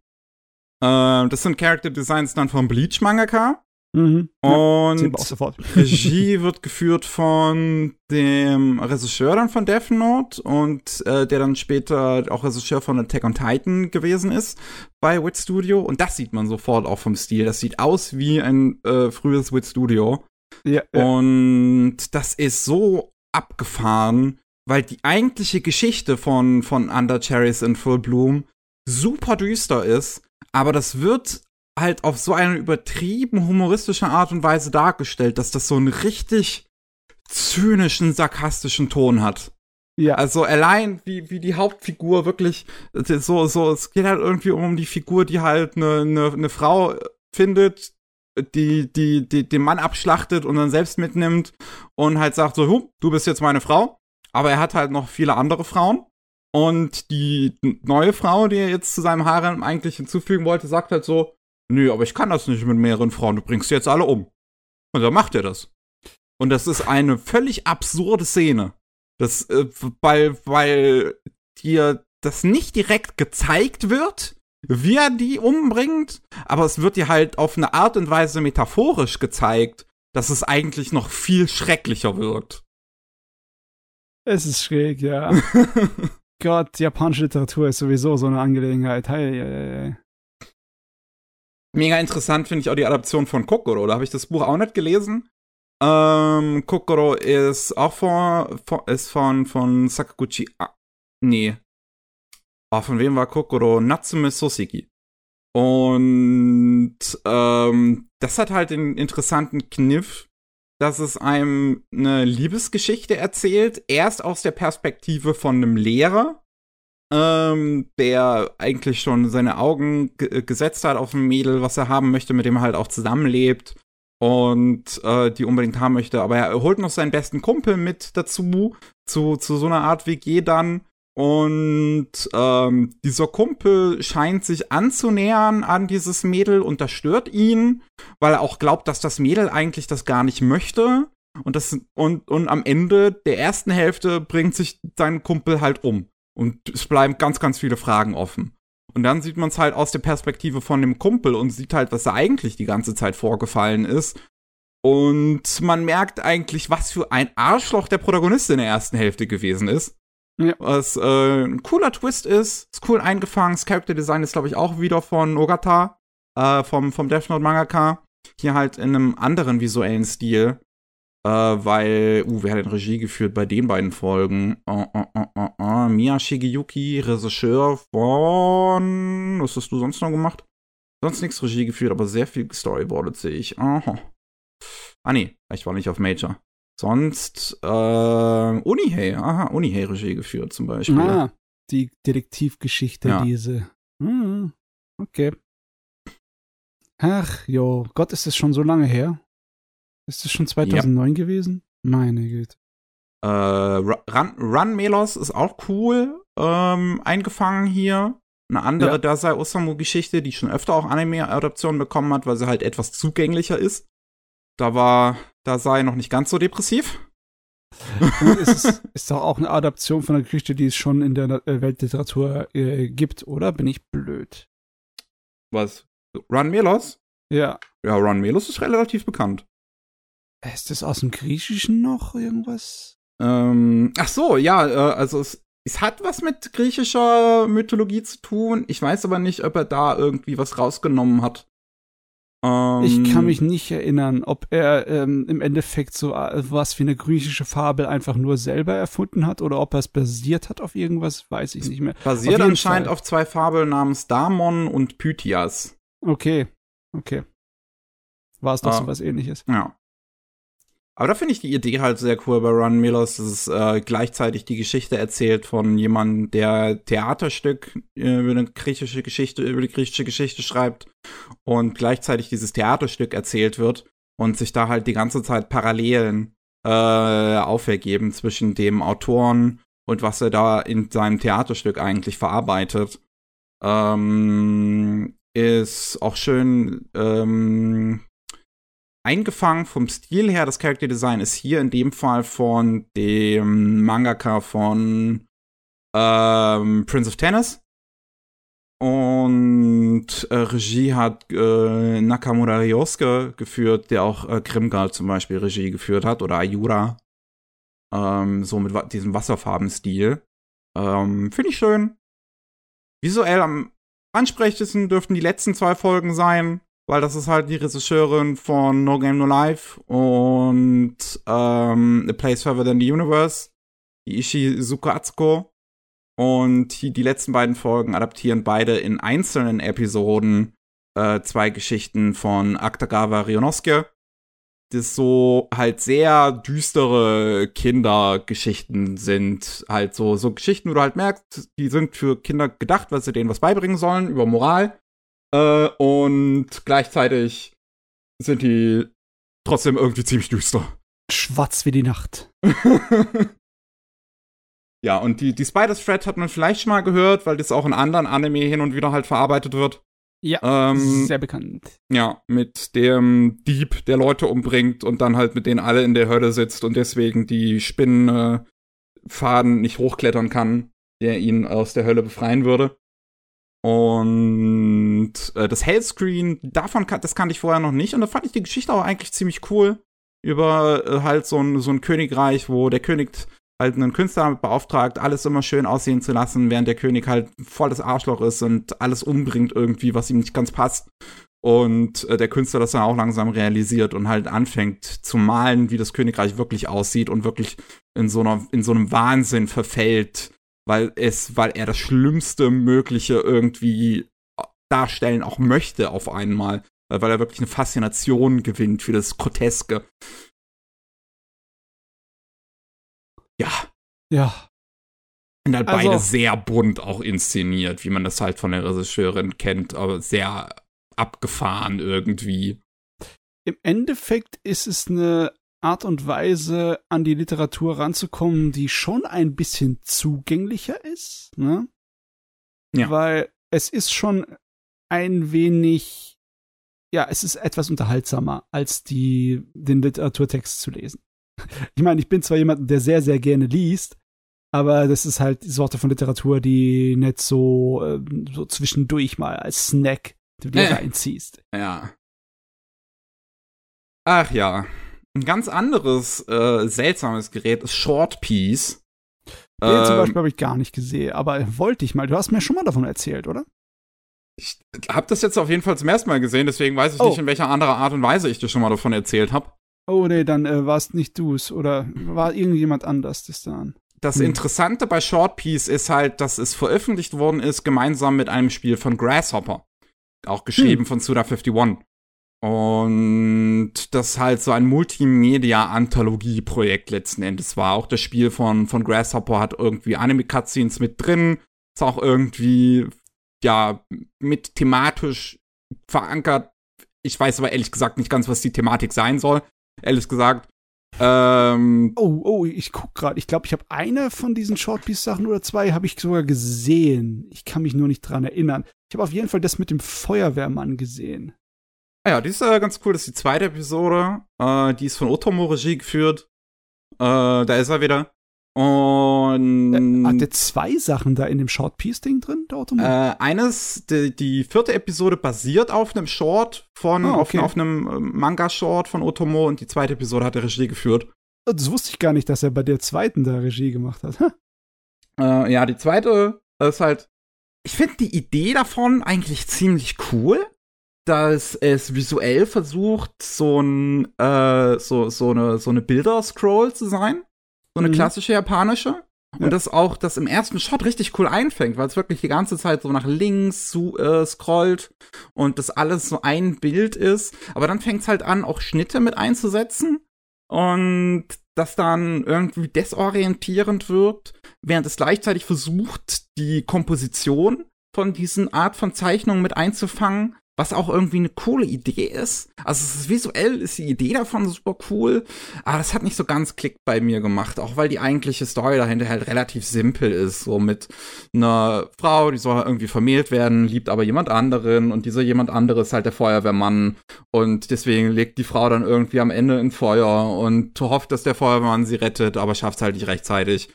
Äh, das sind Character Designs dann vom Bleach Mangaka. Mhm. Und ja, [laughs] [laughs] Regie wird geführt von dem Regisseur dann von Death Note und äh, der dann später auch Regisseur von Attack on Titan gewesen ist bei Wit Studio. Und das sieht man sofort auch vom Stil. Das sieht aus wie ein äh, frühes Wit Studio. Ja, ja. Und das ist so abgefahren, weil die eigentliche Geschichte von, von Under Cherries in Full Bloom super düster ist, aber das wird halt auf so eine übertrieben humoristische Art und Weise dargestellt, dass das so einen richtig zynischen, sarkastischen Ton hat. Ja. Also allein wie, wie die Hauptfigur wirklich so, so, es geht halt irgendwie um die Figur, die halt eine, eine, eine Frau findet, die, die, die den Mann abschlachtet und dann selbst mitnimmt und halt sagt so, du bist jetzt meine Frau. Aber er hat halt noch viele andere Frauen. Und die neue Frau, die er jetzt zu seinem Harem eigentlich hinzufügen wollte, sagt halt so, nö, aber ich kann das nicht mit mehreren Frauen, du bringst jetzt alle um. Und dann macht er das. Und das ist eine völlig absurde Szene. Das, äh, weil, weil dir das nicht direkt gezeigt wird, wie er die umbringt, aber es wird dir halt auf eine Art und Weise metaphorisch gezeigt, dass es eigentlich noch viel schrecklicher wirkt. Es ist schräg, ja. [laughs] Gott, japanische Literatur ist sowieso so eine Angelegenheit. Hey, hey, hey. Mega interessant finde ich auch die Adaption von Kokoro. Da habe ich das Buch auch nicht gelesen. Ähm, Kokoro ist auch von, von, ist von, von Sakaguchi. Ah, nee. Oh, von wem war Kokoro? Natsume Soseki. Und ähm, das hat halt den interessanten Kniff, dass es einem eine Liebesgeschichte erzählt, erst aus der Perspektive von einem Lehrer, ähm, der eigentlich schon seine Augen gesetzt hat auf ein Mädel, was er haben möchte, mit dem er halt auch zusammenlebt und äh, die unbedingt haben möchte. Aber er holt noch seinen besten Kumpel mit dazu, zu, zu so einer Art WG dann. Und ähm, dieser Kumpel scheint sich anzunähern an dieses Mädel und das stört ihn, weil er auch glaubt, dass das Mädel eigentlich das gar nicht möchte. Und, das, und, und am Ende der ersten Hälfte bringt sich sein Kumpel halt um. Und es bleiben ganz, ganz viele Fragen offen. Und dann sieht man es halt aus der Perspektive von dem Kumpel und sieht halt, was da eigentlich die ganze Zeit vorgefallen ist. Und man merkt eigentlich, was für ein Arschloch der Protagonist in der ersten Hälfte gewesen ist. Ja. Was äh, ein cooler Twist ist, ist cool eingefangen. Das Character Design ist, glaube ich, auch wieder von Ogata, äh, vom, vom Death Note Mangaka. Hier halt in einem anderen visuellen Stil. Äh, weil, uh, wer hat denn Regie geführt bei den beiden Folgen? Uh, uh, uh, Mia Shigeyuki, Regisseur von. Was hast du sonst noch gemacht? Sonst nichts Regie geführt, aber sehr viel Storyboardet sehe ich. Aha. Ah, nee, ich war nicht auf Major. Sonst, äh, Unihei, aha, Unihei Regie geführt zum Beispiel. Ah, die Detektivgeschichte, ja. diese. Hm, okay. Ach, jo, Gott, ist es schon so lange her. Ist das schon 2009 ja. gewesen? Meine Güte. Äh, Run, Run Melos ist auch cool ähm, eingefangen hier. Eine andere ja. Dasai Osamu-Geschichte, die schon öfter auch Anime-Adaptionen bekommen hat, weil sie halt etwas zugänglicher ist. Da war Dasai noch nicht ganz so depressiv. es ist, [laughs] ist doch auch eine Adaption von einer Geschichte, die es schon in der äh, Weltliteratur äh, gibt, oder? Bin ich blöd? Was? Run Melos? Ja. Ja, Ron Melos ist relativ bekannt. Ist das aus dem Griechischen noch irgendwas? Ähm, ach so, ja, äh, also es, es hat was mit griechischer Mythologie zu tun. Ich weiß aber nicht, ob er da irgendwie was rausgenommen hat. Ähm, ich kann mich nicht erinnern, ob er ähm, im Endeffekt so äh, was wie eine griechische Fabel einfach nur selber erfunden hat oder ob er es basiert hat auf irgendwas, weiß ich nicht mehr. Basiert auf anscheinend Fall. auf zwei Fabeln namens Damon und Pythias. Okay, okay. War es doch ah. so was ähnliches. Ja. Aber da finde ich die Idee halt sehr cool bei Ron Millers, dass es äh, gleichzeitig die Geschichte erzählt von jemandem, der Theaterstück äh, über eine griechische Geschichte, über die griechische Geschichte schreibt und gleichzeitig dieses Theaterstück erzählt wird und sich da halt die ganze Zeit Parallelen äh, aufergeben zwischen dem Autoren und was er da in seinem Theaterstück eigentlich verarbeitet. Ähm, ist auch schön ähm, eingefangen vom Stil her. Das Character Design ist hier in dem Fall von dem Mangaka von ähm, Prince of Tennis. Und äh, Regie hat äh, Nakamura Ryosuke geführt, der auch äh, Grimgar zum Beispiel Regie geführt hat, oder Ayura. Ähm, so mit wa diesem Wasserfarbenstil. Ähm, Finde ich schön. Visuell am ansprechendsten dürften die letzten zwei Folgen sein weil das ist halt die Regisseurin von No Game No Life und ähm, A Place Further Than the Universe, Ishizuka Atsuko. Und die, die letzten beiden Folgen adaptieren beide in einzelnen Episoden äh, zwei Geschichten von Akutagawa Ryonosuke. Das so halt sehr düstere Kindergeschichten sind. Halt so, so Geschichten, wo du halt merkst, die sind für Kinder gedacht, weil sie denen was beibringen sollen über Moral. Äh, und gleichzeitig sind die trotzdem irgendwie ziemlich düster. Schwarz wie die Nacht. [laughs] ja, und die, die Spider's Thread hat man vielleicht schon mal gehört, weil das auch in anderen Anime hin und wieder halt verarbeitet wird. Ja, ähm, sehr bekannt. Ja, mit dem Dieb, der Leute umbringt und dann halt mit denen alle in der Hölle sitzt und deswegen die Spinnenfaden äh, nicht hochklettern kann, der ihn aus der Hölle befreien würde. Und äh, das Hellscreen, davon kan das kannte ich vorher noch nicht. Und da fand ich die Geschichte auch eigentlich ziemlich cool. Über äh, halt so ein, so ein Königreich, wo der König halt einen Künstler beauftragt, alles immer schön aussehen zu lassen, während der König halt volles Arschloch ist und alles umbringt irgendwie, was ihm nicht ganz passt. Und äh, der Künstler das dann auch langsam realisiert und halt anfängt zu malen, wie das Königreich wirklich aussieht und wirklich in so einer, in so einem Wahnsinn verfällt weil es, weil er das Schlimmste Mögliche irgendwie darstellen auch möchte auf einmal, weil er wirklich eine Faszination gewinnt für das Groteske. Ja. Ja. Und halt also, beide sehr bunt auch inszeniert, wie man das halt von der Regisseurin kennt, aber sehr abgefahren irgendwie. Im Endeffekt ist es eine Art und Weise an die Literatur ranzukommen, die schon ein bisschen zugänglicher ist, ne? Ja. Weil es ist schon ein wenig, ja, es ist etwas unterhaltsamer, als die, den Literaturtext zu lesen. [laughs] Ich meine, ich bin zwar jemand, der sehr, sehr gerne liest, aber das ist halt die Sorte von Literatur, die nicht so, äh, so zwischendurch mal als Snack du dir äh. reinziehst. Ja. Ach ja. Ein ganz anderes äh, seltsames Gerät ist Short Piece. Den ähm, zum Beispiel habe ich gar nicht gesehen, aber wollte ich mal. Du hast mir schon mal davon erzählt, oder? Ich habe das jetzt auf jeden Fall zum ersten Mal gesehen, deswegen weiß ich oh. nicht, in welcher anderen Art und Weise ich dir schon mal davon erzählt habe. Oh nee, dann äh, war es nicht du's oder war irgendjemand anders das dann? Das hm. Interessante bei Short Piece ist halt, dass es veröffentlicht worden ist gemeinsam mit einem Spiel von Grasshopper. Auch geschrieben hm. von Suda51. Und das halt so ein Multimedia-Anthologie-Projekt letzten Endes war. Auch das Spiel von, von Grasshopper hat irgendwie Anime-Cutscenes mit drin. Ist auch irgendwie, ja, mit thematisch verankert. Ich weiß aber ehrlich gesagt nicht ganz, was die Thematik sein soll. ehrlich gesagt. Ähm, oh, oh, ich guck gerade. Ich glaube, ich habe eine von diesen Shortpiece-Sachen oder zwei habe ich sogar gesehen. Ich kann mich nur nicht dran erinnern. Ich habe auf jeden Fall das mit dem Feuerwehrmann gesehen. Ah ja, die ist äh, ganz cool. Das ist die zweite Episode. Äh, die ist von Otomo Regie geführt. Äh, da ist er wieder. Und äh, hat der zwei Sachen da in dem Short-Piece-Ding drin, der Otomo? Äh, eines, die, die, vierte Episode basiert auf einem Short von, oh, okay. auf, auf, einem äh, Manga-Short von Otomo und die zweite Episode hat er Regie geführt. Oh, das wusste ich gar nicht, dass er bei der zweiten da Regie gemacht hat. [laughs] äh, ja, die zweite ist halt. Ich finde die Idee davon eigentlich ziemlich cool dass es visuell versucht, so ein äh, so, so eine so eine Bilder-Scroll zu sein. So eine mhm. klassische japanische. Und ja. das auch das im ersten Shot richtig cool einfängt, weil es wirklich die ganze Zeit so nach links zu, äh, scrollt und das alles so ein Bild ist. Aber dann fängt es halt an, auch Schnitte mit einzusetzen und das dann irgendwie desorientierend wird, während es gleichzeitig versucht, die Komposition von diesen Art von Zeichnungen mit einzufangen was auch irgendwie eine coole Idee ist. Also ist, visuell ist die Idee davon super cool, aber das hat nicht so ganz Klick bei mir gemacht, auch weil die eigentliche Story dahinter halt relativ simpel ist, so mit einer Frau, die soll irgendwie vermählt werden, liebt aber jemand anderen und dieser jemand andere ist halt der Feuerwehrmann und deswegen legt die Frau dann irgendwie am Ende in Feuer und hofft, dass der Feuerwehrmann sie rettet, aber schafft es halt nicht rechtzeitig.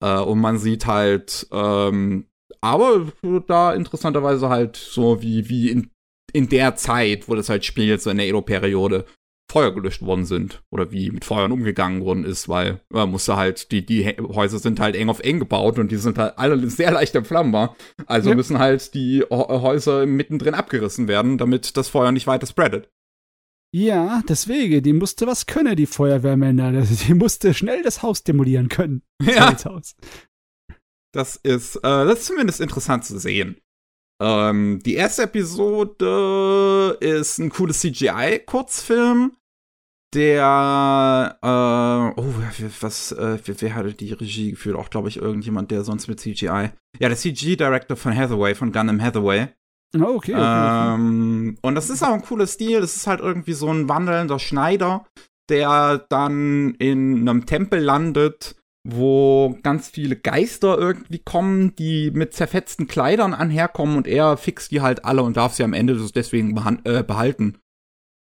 Äh, und man sieht halt ähm, aber da interessanterweise halt so wie, wie in in der Zeit, wo das halt spielt, so in der Edo-Periode, Feuer gelöscht worden sind oder wie mit Feuern umgegangen worden ist, weil man musste halt, die, die Häuser sind halt eng auf eng gebaut und die sind halt alle [laughs] sehr leicht entflammbar. Also ja. müssen halt die Häuser mittendrin abgerissen werden, damit das Feuer nicht weiter spreadet. Ja, deswegen, die musste was können, die Feuerwehrmänner. [laughs] Die musste schnell das Haus demolieren können. Ja. Das, das ist, äh, das ist zumindest interessant zu sehen. Ähm, die erste Episode ist ein cooles CGI-Kurzfilm, der, äh, oh, was, äh, wer, wer hatte die Regie geführt? Auch, glaube ich, irgendjemand, der sonst mit CGI. Ja, der CG-Director von Hathaway, von Gundam Hathaway. Oh, okay. okay, ähm, Und das ist auch ein cooler Stil. Das ist halt irgendwie so ein wandelnder Schneider, der dann in einem Tempel landet wo ganz viele Geister irgendwie kommen, die mit zerfetzten Kleidern anherkommen und er fixt die halt alle und darf sie am Ende deswegen äh, behalten.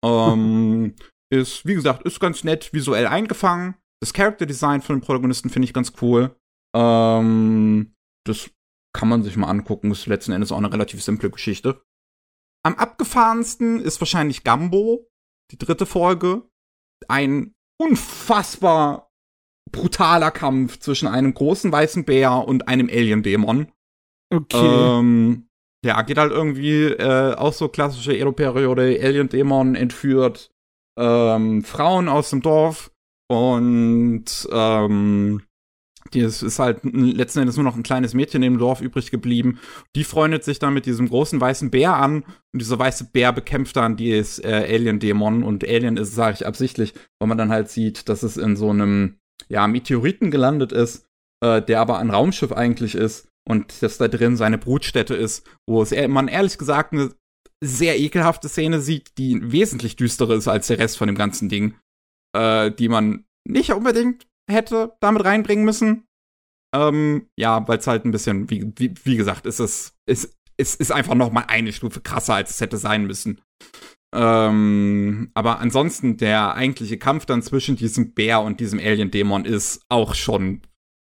Ähm, [laughs] ist, wie gesagt, ist ganz nett visuell eingefangen. Das Character Design von den Protagonisten finde ich ganz cool. Ähm, das kann man sich mal angucken. Ist letzten Endes auch eine relativ simple Geschichte. Am abgefahrensten ist wahrscheinlich Gambo, die dritte Folge. Ein unfassbar brutaler Kampf zwischen einem großen weißen Bär und einem Alien-Dämon. Okay. Ähm, ja, geht halt irgendwie äh, auch so klassische Edo-Periode, Alien-Dämon entführt ähm, Frauen aus dem Dorf und ähm, die ist, ist halt letzten Endes nur noch ein kleines Mädchen im Dorf übrig geblieben. Die freundet sich dann mit diesem großen weißen Bär an und dieser weiße Bär bekämpft dann dieses äh, Alien-Dämon und Alien ist, sage ich absichtlich, weil man dann halt sieht, dass es in so einem ja, Meteoriten gelandet ist, äh, der aber ein Raumschiff eigentlich ist und das da drin seine Brutstätte ist, wo es man ehrlich gesagt eine sehr ekelhafte Szene sieht, die wesentlich düsterer ist als der Rest von dem ganzen Ding, äh, die man nicht unbedingt hätte damit reinbringen müssen. Ähm, ja, weil es halt ein bisschen, wie, wie, wie gesagt, ist es, ist, ist, ist einfach noch mal eine Stufe krasser, als es hätte sein müssen. Ähm, aber ansonsten der eigentliche Kampf dann zwischen diesem Bär und diesem Alien-Dämon ist auch schon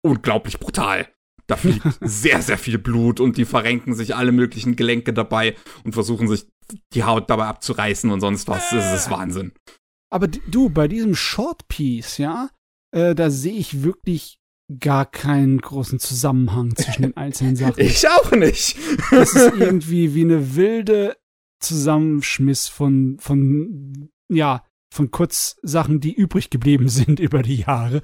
unglaublich brutal. Da fliegt [laughs] sehr, sehr viel Blut und die verrenken sich alle möglichen Gelenke dabei und versuchen sich die Haut dabei abzureißen und sonst was. Das ist Wahnsinn. Aber du, bei diesem Short Piece, ja, äh, da sehe ich wirklich gar keinen großen Zusammenhang zwischen den [laughs] einzelnen Sachen. Ich auch nicht. das ist irgendwie wie eine wilde Zusammenschmiss von, von, ja, von Kurzsachen, die übrig geblieben [laughs] sind über die Jahre.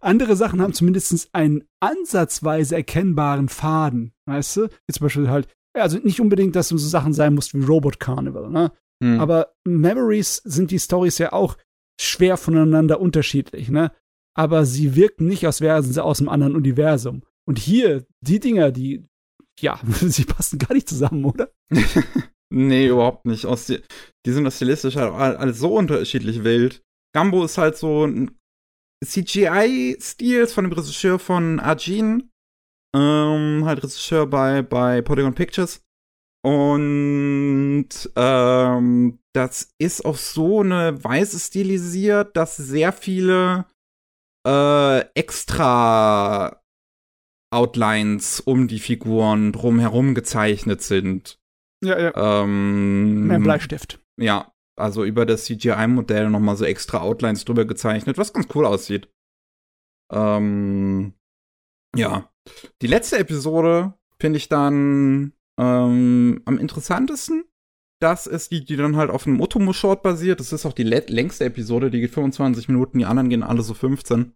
Andere Sachen haben zumindest einen ansatzweise erkennbaren Faden, weißt du? Wie zum Beispiel halt, also nicht unbedingt, dass so Sachen sein muss wie Robot Carnival, ne? Hm. Aber Memories sind die Stories ja auch schwer voneinander unterschiedlich, ne? Aber sie wirken nicht, als wären sie aus einem anderen Universum. Und hier, die Dinger, die, ja, [laughs] sie passen gar nicht zusammen, oder? [laughs] Nee, überhaupt nicht. Aus die, die sind stilistisch halt alles so unterschiedlich wild. Gumbo ist halt so ein CGI-Stil von dem Regisseur von Arjun. Ähm, halt Regisseur bei, bei Polygon Pictures. Und ähm, das ist auf so eine Weise stilisiert, dass sehr viele äh, extra Outlines um die Figuren drumherum gezeichnet sind. Ja, ja. Ähm, Mehr Bleistift. Ja, also über das CGI-Modell nochmal so extra Outlines drüber gezeichnet, was ganz cool aussieht. Ähm, ja. Die letzte Episode finde ich dann ähm, am interessantesten. Das ist die, die dann halt auf einem Otomo-Short basiert. Das ist auch die längste Episode, die geht 25 Minuten, die anderen gehen alle so 15.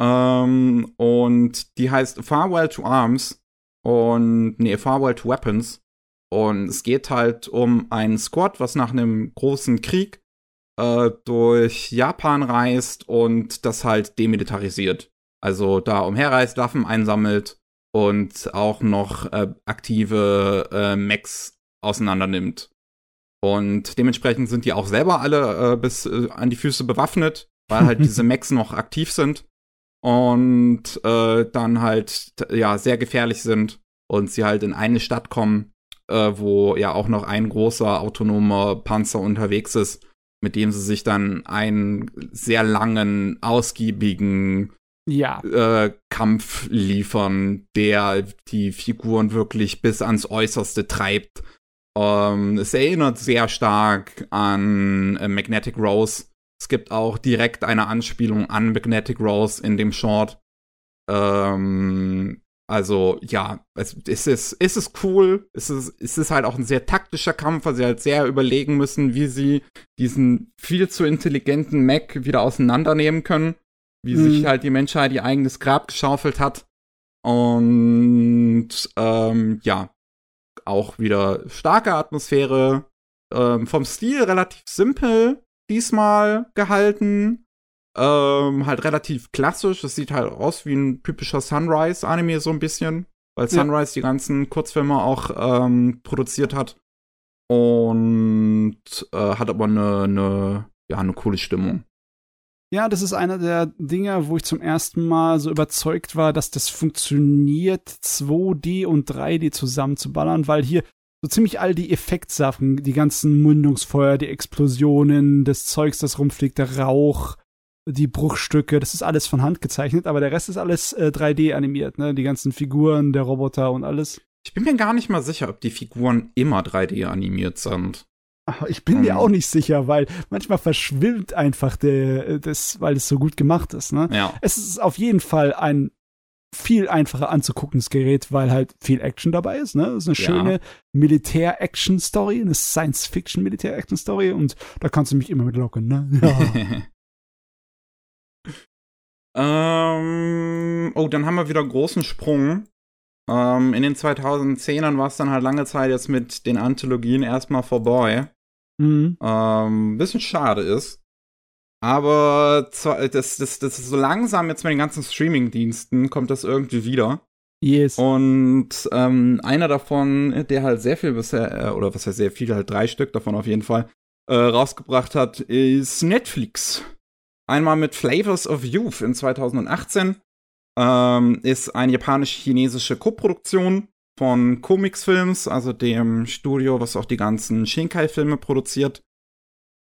Ähm, und die heißt Farewell to Arms und nee, Farewell to Weapons. Und es geht halt um einen Squad, was nach einem großen Krieg äh, durch Japan reist und das halt demilitarisiert. Also da umherreist, Waffen einsammelt und auch noch äh, aktive äh, Mechs auseinandernimmt. Und dementsprechend sind die auch selber alle äh, bis äh, an die Füße bewaffnet, weil halt [laughs] diese Mechs noch aktiv sind und äh, dann halt ja sehr gefährlich sind und sie halt in eine Stadt kommen, äh, wo ja auch noch ein großer autonomer Panzer unterwegs ist, mit dem sie sich dann einen sehr langen, ausgiebigen ja. äh, Kampf liefern, der die Figuren wirklich bis ans Äußerste treibt. Ähm, es erinnert sehr stark an äh, Magnetic Rose. Es gibt auch direkt eine Anspielung an Magnetic Rose in dem Short. Ähm, also ja, es, es, ist, es ist cool. Es ist, es ist halt auch ein sehr taktischer Kampf, weil sie halt sehr überlegen müssen, wie sie diesen viel zu intelligenten Mac wieder auseinandernehmen können. Wie mhm. sich halt die Menschheit ihr eigenes Grab geschaufelt hat. Und ähm, ja, auch wieder starke Atmosphäre. Ähm, vom Stil relativ simpel diesmal gehalten. Ähm, halt relativ klassisch. Es sieht halt aus wie ein typischer Sunrise-Anime, so ein bisschen. Weil Sunrise ja. die ganzen Kurzfilme auch ähm, produziert hat. Und äh, hat aber eine, eine, ja, eine coole Stimmung. Ja, das ist einer der Dinge, wo ich zum ersten Mal so überzeugt war, dass das funktioniert, 2D und 3D zusammen zu ballern, weil hier so ziemlich all die Effektsachen, die ganzen Mündungsfeuer, die Explosionen, das Zeugs, das rumfliegt, der Rauch, die Bruchstücke, das ist alles von Hand gezeichnet, aber der Rest ist alles äh, 3D animiert, ne? Die ganzen Figuren, der Roboter und alles. Ich bin mir gar nicht mal sicher, ob die Figuren immer 3D animiert sind. Ich bin mir hm. auch nicht sicher, weil manchmal verschwimmt einfach der, das, weil es so gut gemacht ist. Ne? Ja. Es ist auf jeden Fall ein viel einfacher anzuguckendes Gerät, weil halt viel Action dabei ist. Ne? Es ist eine ja. schöne Militär-Action-Story, eine Science-Fiction-Militär-Action-Story und da kannst du mich immer mit locken. Ne? [laughs] Ja. [laughs] ähm, oh, dann haben wir wieder großen Sprung. Ähm, in den 2010ern war es dann halt lange Zeit jetzt mit den Anthologien erstmal vorbei. Mhm. Ähm, bisschen schade ist. Aber das, das, das ist so langsam jetzt mit den ganzen Streaming-Diensten kommt das irgendwie wieder. Yes. Und ähm, einer davon, der halt sehr viel bisher, äh, oder was heißt sehr viel, halt drei Stück davon auf jeden Fall, äh, rausgebracht hat, ist Netflix. Einmal mit Flavors of Youth in 2018. Ähm, ist eine japanisch-chinesische Koproduktion von Comics Films, also dem Studio, was auch die ganzen Shinkai-Filme produziert.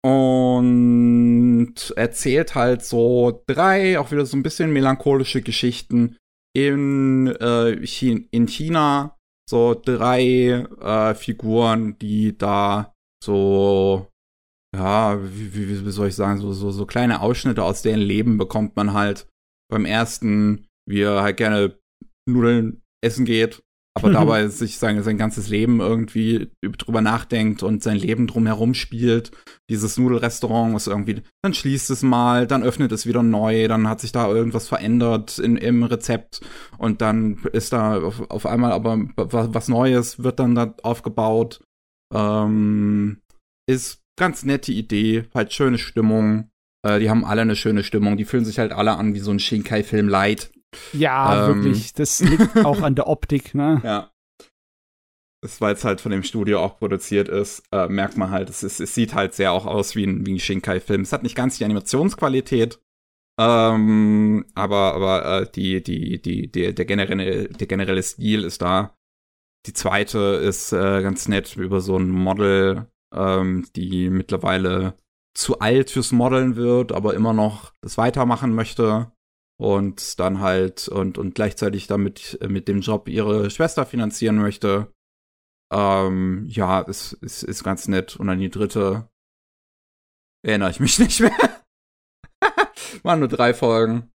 Und erzählt halt so drei, auch wieder so ein bisschen melancholische Geschichten in, äh, in China. So drei äh, Figuren, die da so, ja, wie, wie, wie soll ich sagen, so, so, so kleine Ausschnitte aus deren Leben bekommt man halt. Beim ersten, wie er halt gerne Nudeln essen geht aber [laughs] dabei sich sein, sein ganzes Leben irgendwie drüber nachdenkt und sein Leben drumherum spielt. Dieses Nudelrestaurant ist irgendwie, dann schließt es mal, dann öffnet es wieder neu, dann hat sich da irgendwas verändert in, im Rezept und dann ist da auf, auf einmal aber was Neues, wird dann da aufgebaut. Ähm, ist ganz nette Idee, halt schöne Stimmung. Äh, die haben alle eine schöne Stimmung, die fühlen sich halt alle an wie so ein Shinkai-Film Light. Ja, ähm, wirklich. Das liegt [laughs] auch an der Optik, ne? Ja. weil es halt von dem Studio auch produziert ist, äh, merkt man halt, es, ist, es sieht halt sehr auch aus wie ein, wie ein Shinkai-Film. Es hat nicht ganz die Animationsqualität, ähm, aber aber äh, die, die, die, die, der, generelle, der generelle Stil ist da. Die zweite ist äh, ganz nett über so ein Model, ähm, die mittlerweile zu alt fürs Modeln wird, aber immer noch das weitermachen möchte und dann halt und, und gleichzeitig damit äh, mit dem Job ihre Schwester finanzieren möchte. Ähm, ja, ist, ist, ist ganz nett. Und dann die dritte erinnere ich mich [laughs] nicht mehr. [laughs] waren nur drei Folgen.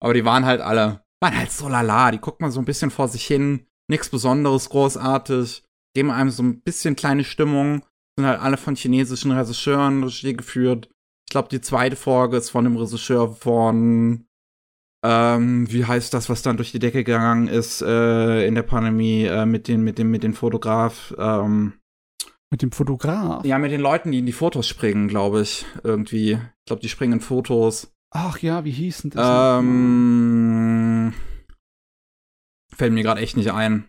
Aber die waren halt alle, waren halt so lala. Die guckt man so ein bisschen vor sich hin. Nichts Besonderes, großartig. Geben einem so ein bisschen kleine Stimmung. Sind halt alle von chinesischen Regisseuren Regie geführt. Ich glaube, die zweite Folge ist von dem Regisseur von ähm, wie heißt das, was dann durch die Decke gegangen ist äh, in der Pandemie äh, mit den, mit dem, mit dem Fotograf? Ähm, mit dem Fotograf? Ja, mit den Leuten, die in die Fotos springen, glaube ich. Irgendwie. Ich glaube, die springen in Fotos. Ach ja, wie hießen das? Ähm, fällt mir gerade echt nicht ein.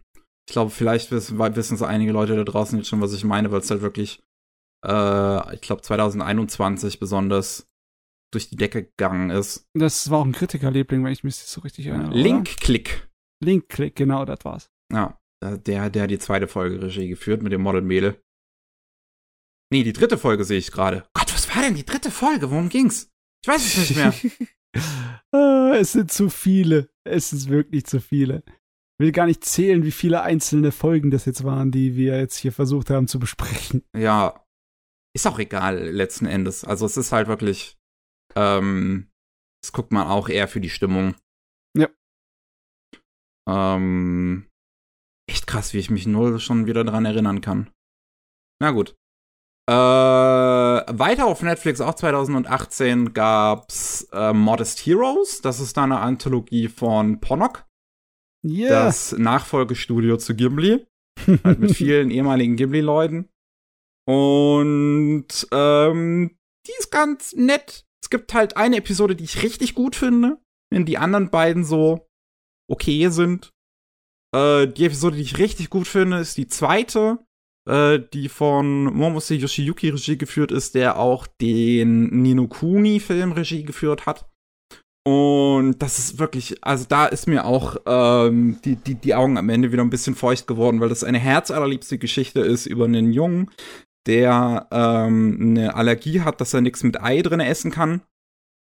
Ich glaube, vielleicht wissen, wissen es einige Leute da draußen jetzt schon, was ich meine, weil es halt wirklich, äh, ich glaube, 2021 besonders durch die Decke gegangen ist. Das war auch ein Kritikerliebling, wenn ich mich so richtig erinnere. Link-Klick. Link-Klick, genau, das war's. Ja, der, der hat die zweite Folge Regie geführt mit dem Model Mädel. Nee, die dritte Folge sehe ich gerade. Gott, was war denn die dritte Folge? Worum ging's? Ich weiß es nicht mehr. [laughs] Ah, es sind zu viele. Es ist wirklich zu viele. Ich will gar nicht zählen, wie viele einzelne Folgen das jetzt waren, die wir jetzt hier versucht haben zu besprechen. Ja. Ist auch egal, letzten Endes. Also es ist halt wirklich ähm, das guckt man auch eher für die Stimmung. Ja. Ähm, echt krass, wie ich mich null schon wieder dran erinnern kann. Na gut. Äh, weiter auf Netflix, auch 2018, gab's äh, Modest Heroes. Das ist da eine Anthologie von Ponok. Yeah. Das Nachfolgestudio zu Ghibli. halt mit [laughs] vielen ehemaligen Ghibli-Leuten. Und ähm, die ist ganz nett. Es gibt halt eine Episode, die ich richtig gut finde, wenn die anderen beiden so okay sind. Äh, die Episode, die ich richtig gut finde, ist die zweite, äh, die von Momose Yoshiyuki Regie geführt ist, der auch den Nino Kuni-Film Regie geführt hat. Und das ist wirklich, also da ist mir auch ähm, die, die, die Augen am Ende wieder ein bisschen feucht geworden, weil das eine herzallerliebste Geschichte ist über einen Jungen, der ähm, eine Allergie hat, dass er nichts mit Ei drin essen kann.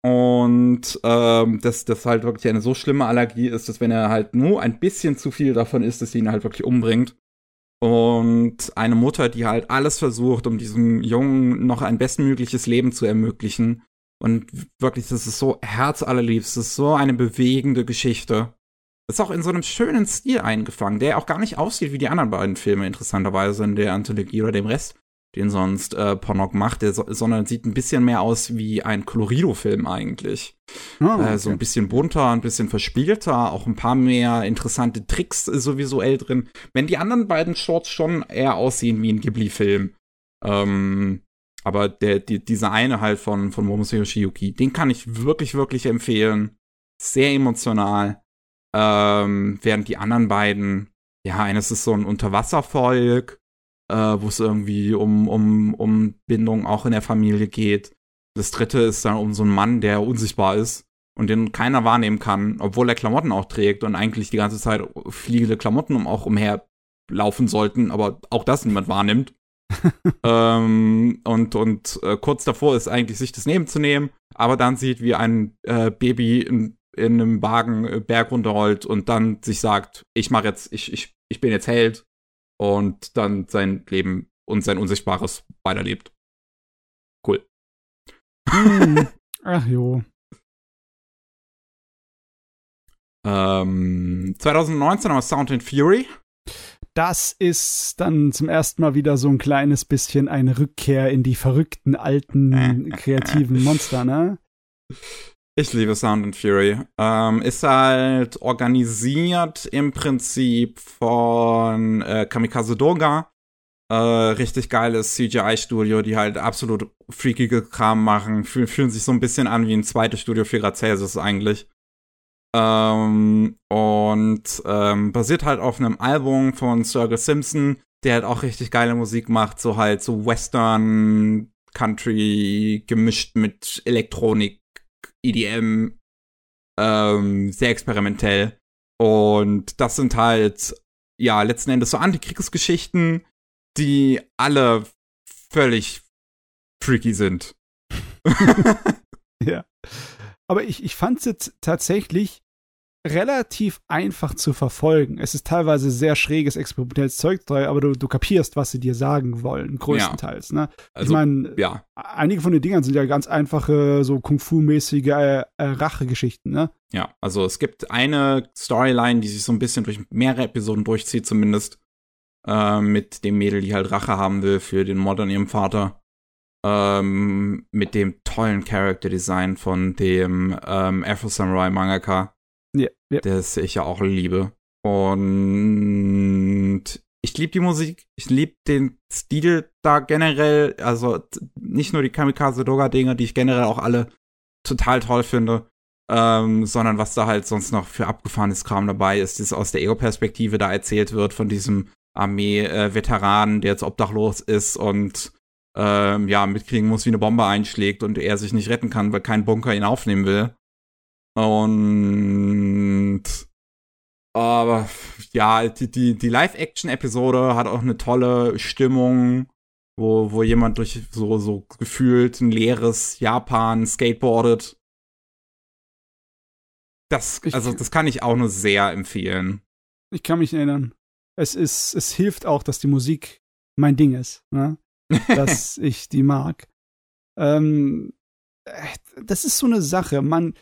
Und ähm, dass das halt wirklich eine so schlimme Allergie ist, dass wenn er halt nur ein bisschen zu viel davon isst, dass sie ihn halt wirklich umbringt. Und eine Mutter, die halt alles versucht, um diesem Jungen noch ein bestmögliches Leben zu ermöglichen. Und wirklich, das ist so herzallerliebst, das ist so eine bewegende Geschichte. Das ist auch in so einem schönen Stil eingefangen, der auch gar nicht aussieht wie die anderen beiden Filme, interessanterweise in der Anthologie oder dem Rest den sonst äh, Ponok macht, der so, sondern sieht ein bisschen mehr aus wie ein Colorido-Film eigentlich. Oh, okay. äh, so ein bisschen bunter, ein bisschen verspielter, auch ein paar mehr interessante Tricks so visuell drin. Wenn die anderen beiden Shorts schon eher aussehen wie ein Ghibli-Film. Ähm, aber der, die, dieser eine halt von, von Momose Yoshiyuki, den kann ich wirklich, wirklich empfehlen. Sehr emotional. Ähm, während die anderen beiden, ja, eines ist so ein Unterwasservolk, äh, wo es irgendwie um, um, um Bindung auch in der Familie geht. Das dritte ist dann um so einen Mann, der unsichtbar ist und den keiner wahrnehmen kann, obwohl er Klamotten auch trägt und eigentlich die ganze Zeit fliegende Klamotten auch umher laufen sollten, aber auch das niemand wahrnimmt. [laughs] ähm, und und äh, kurz davor ist eigentlich, sich das Leben zu nehmen, aber dann sieht, wie ein äh, Baby in, in einem Wagen äh, Berg runterrollt und dann sich sagt, ich mache jetzt, ich, ich, ich bin jetzt Held und dann sein Leben und sein Unsichtbares weiterlebt. Cool. Hm. [laughs] Ach jo. Ähm, 2019 haben wir Sound and Fury. Das ist dann zum ersten Mal wieder so ein kleines bisschen eine Rückkehr in die verrückten alten [laughs] kreativen Monster, ne? Ich liebe Sound and Fury. Ähm, ist halt organisiert im Prinzip von äh, Kamikaze Doga. Äh, richtig geiles CGI-Studio, die halt absolut freakige Kram machen. Fühl, fühlen sich so ein bisschen an wie ein zweites Studio für Grad Celsius eigentlich. Ähm, und ähm, basiert halt auf einem Album von Sturgill Simpson, der halt auch richtig geile Musik macht, so halt so Western, Country gemischt mit Elektronik, EDM, ähm, sehr experimentell. Und das sind halt, ja, letzten Endes so Antikriegsgeschichten, die alle völlig freaky sind. [laughs] ja. Aber ich, ich fand es jetzt tatsächlich relativ einfach zu verfolgen. Es ist teilweise sehr schräges, experimentelles Zeug aber du, du kapierst, was sie dir sagen wollen, größtenteils. Ja. Ne? Also, ich meine, ja. einige von den Dingern sind ja ganz einfache, so Kung-Fu-mäßige äh, äh, Rachegeschichten, ne? Ja, also es gibt eine Storyline, die sich so ein bisschen durch mehrere Episoden durchzieht, zumindest äh, mit dem Mädel, die halt Rache haben will für den Mord an ihrem Vater. Ähm, mit dem tollen Character Design von dem ähm, Afro Samurai Mangaka ja, ja. Das ich ja auch liebe. Und ich liebe die Musik, ich liebe den Stil da generell, also nicht nur die Kamikaze-Doga-Dinger, die ich generell auch alle total toll finde, ähm, sondern was da halt sonst noch für abgefahrenes Kram dabei ist, das aus der Ego-Perspektive da erzählt wird von diesem Armee-Veteran, der jetzt obdachlos ist und ähm, ja, mitkriegen muss, wie eine Bombe einschlägt und er sich nicht retten kann, weil kein Bunker ihn aufnehmen will. Und aber ja, die, die, die Live-Action-Episode hat auch eine tolle Stimmung, wo, wo jemand durch so, so gefühlt ein leeres Japan skateboardet. Das, also, das kann ich auch nur sehr empfehlen. Ich kann mich erinnern. Es ist, es hilft auch, dass die Musik mein Ding ist, ne? [laughs] dass ich die mag. Ähm, äh, das ist so eine Sache. Man,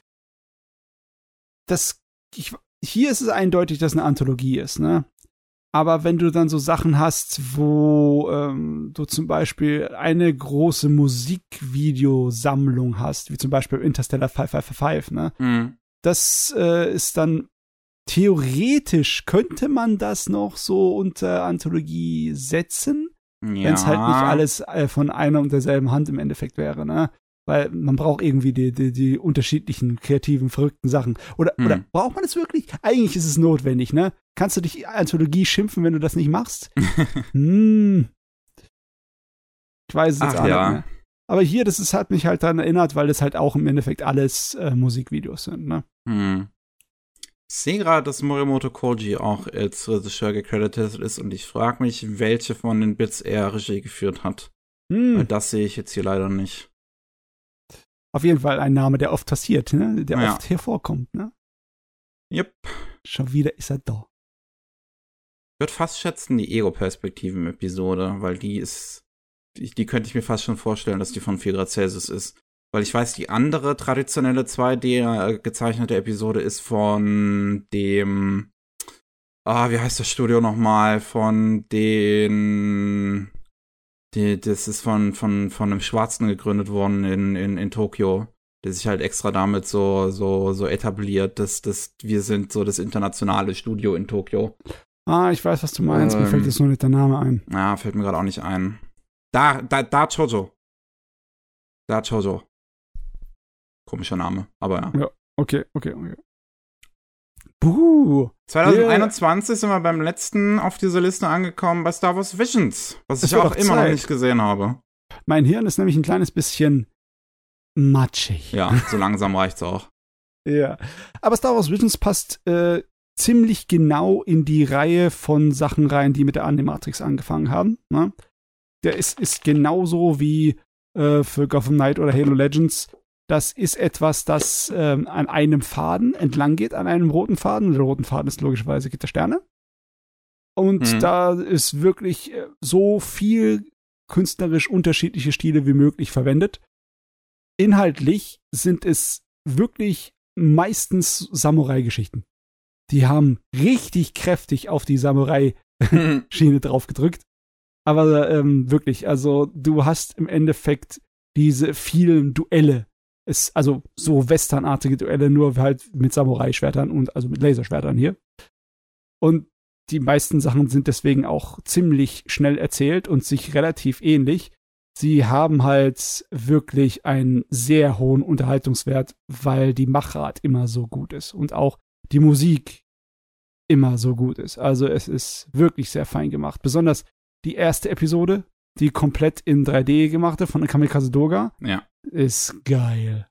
das, ich, hier ist es eindeutig, dass eine Anthologie ist, ne? Aber wenn du dann so Sachen hast, wo ähm, du zum Beispiel eine große Musikvideosammlung hast, wie zum Beispiel Interstellar 555, ne? Mhm. Das äh, ist dann theoretisch könnte man das noch so unter Anthologie setzen, ja. wenn es halt nicht alles äh, von einer und derselben Hand im Endeffekt wäre, ne? Weil man braucht irgendwie die, die, die unterschiedlichen, kreativen, verrückten Sachen. Oder, hm. oder braucht man es wirklich? Eigentlich ist es notwendig, ne? Kannst du dich Anthologie schimpfen, wenn du das nicht machst? [laughs] hm. Ich weiß es jetzt auch ja. nicht mehr. Aber hier, das ist, hat mich halt daran erinnert, weil das halt auch im Endeffekt alles äh, Musikvideos sind, ne? Hm. Ich sehe gerade, dass Morimoto Koji auch als Regisseur gecredited ist und ich frage mich, welche von den Bits er Regie geführt hat. Hm. Weil das sehe ich jetzt hier leider nicht auf jeden Fall ein Name, der oft passiert, ne? der ja. oft hervorkommt. Ne? Yep. Schon wieder ist er da. Ich würde fast schätzen die Ego-Perspektiven-Episode, weil die ist, die, die, könnte ich mir fast schon vorstellen, dass die von 4 Grad Celsius ist. Weil ich weiß, die andere traditionelle 2D äh, gezeichnete Episode ist von dem, ah, wie heißt das Studio nochmal? Von den die, das ist von, von, von einem Schwarzen gegründet worden in, in, in Tokio, der sich halt extra damit so, so, so etabliert, dass, dass wir sind so das internationale Studio in Tokio. Ah, ich weiß, was du meinst. Ähm, mir fällt ähm, jetzt nur nicht der Name ein. Ja, fällt mir gerade auch nicht ein. Da, da, da Chojo. Da Chojo. Komischer Name, aber ja. Ja, okay, okay, okay. Buh. 2021 yeah. sind wir beim letzten auf dieser Liste angekommen bei Star Wars Visions, was ich auch immer Zeit. noch nicht gesehen habe. Mein Hirn ist nämlich ein kleines bisschen matschig. Ja, so langsam reicht's auch. [laughs] Ja. Aber Star Wars Visions passt äh, ziemlich genau in die Reihe von Sachen rein, die mit der Animatrix angefangen haben. Ne? Der ist, ist genauso wie äh, für Gotham Knight oder Halo Legends das ist etwas, das ähm, an einem Faden entlang geht, an einem roten Faden. Der rote Faden ist logischerweise Gitter Sterne. Und mhm. da ist wirklich äh, so viel künstlerisch unterschiedliche Stile wie möglich verwendet. Inhaltlich sind es wirklich meistens Samurai-Geschichten. Die haben richtig kräftig auf die Samurai-Schiene [laughs] drauf gedrückt. Aber ähm, wirklich, also du hast im Endeffekt diese vielen Duelle, ist also so westernartige Duelle, nur halt mit Samurai-Schwertern und also mit Laserschwertern hier. Und die meisten Sachen sind deswegen auch ziemlich schnell erzählt und sich relativ ähnlich. Sie haben halt wirklich einen sehr hohen Unterhaltungswert, weil die Machart immer so gut ist und auch die Musik immer so gut ist. Also es ist wirklich sehr fein gemacht. Besonders die erste Episode, die komplett in 3D gemachte von Kamikaze Doga, Ja. Ist geil.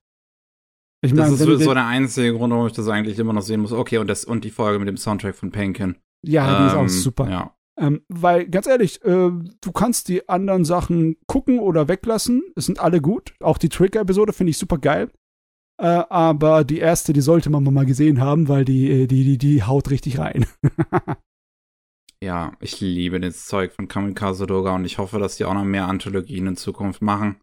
Ich Das meine, ist so, der einzige Grund, warum ich das eigentlich immer noch sehen muss. Okay, und, das, und die Folge mit dem Soundtrack von Penkin. ja, die ist auch Ähm, super. Ja. Ähm, weil, ganz ehrlich, äh, du kannst die anderen Sachen gucken oder weglassen. Es sind alle gut. Auch die Trigger-Episode finde ich super geil. Äh, aber die erste, die sollte man mal gesehen haben, weil die, äh, die, die, die haut richtig rein. [laughs] Ja, ich liebe das Zeug von Kamikaze Doga und ich hoffe, dass die auch noch mehr Anthologien in Zukunft machen.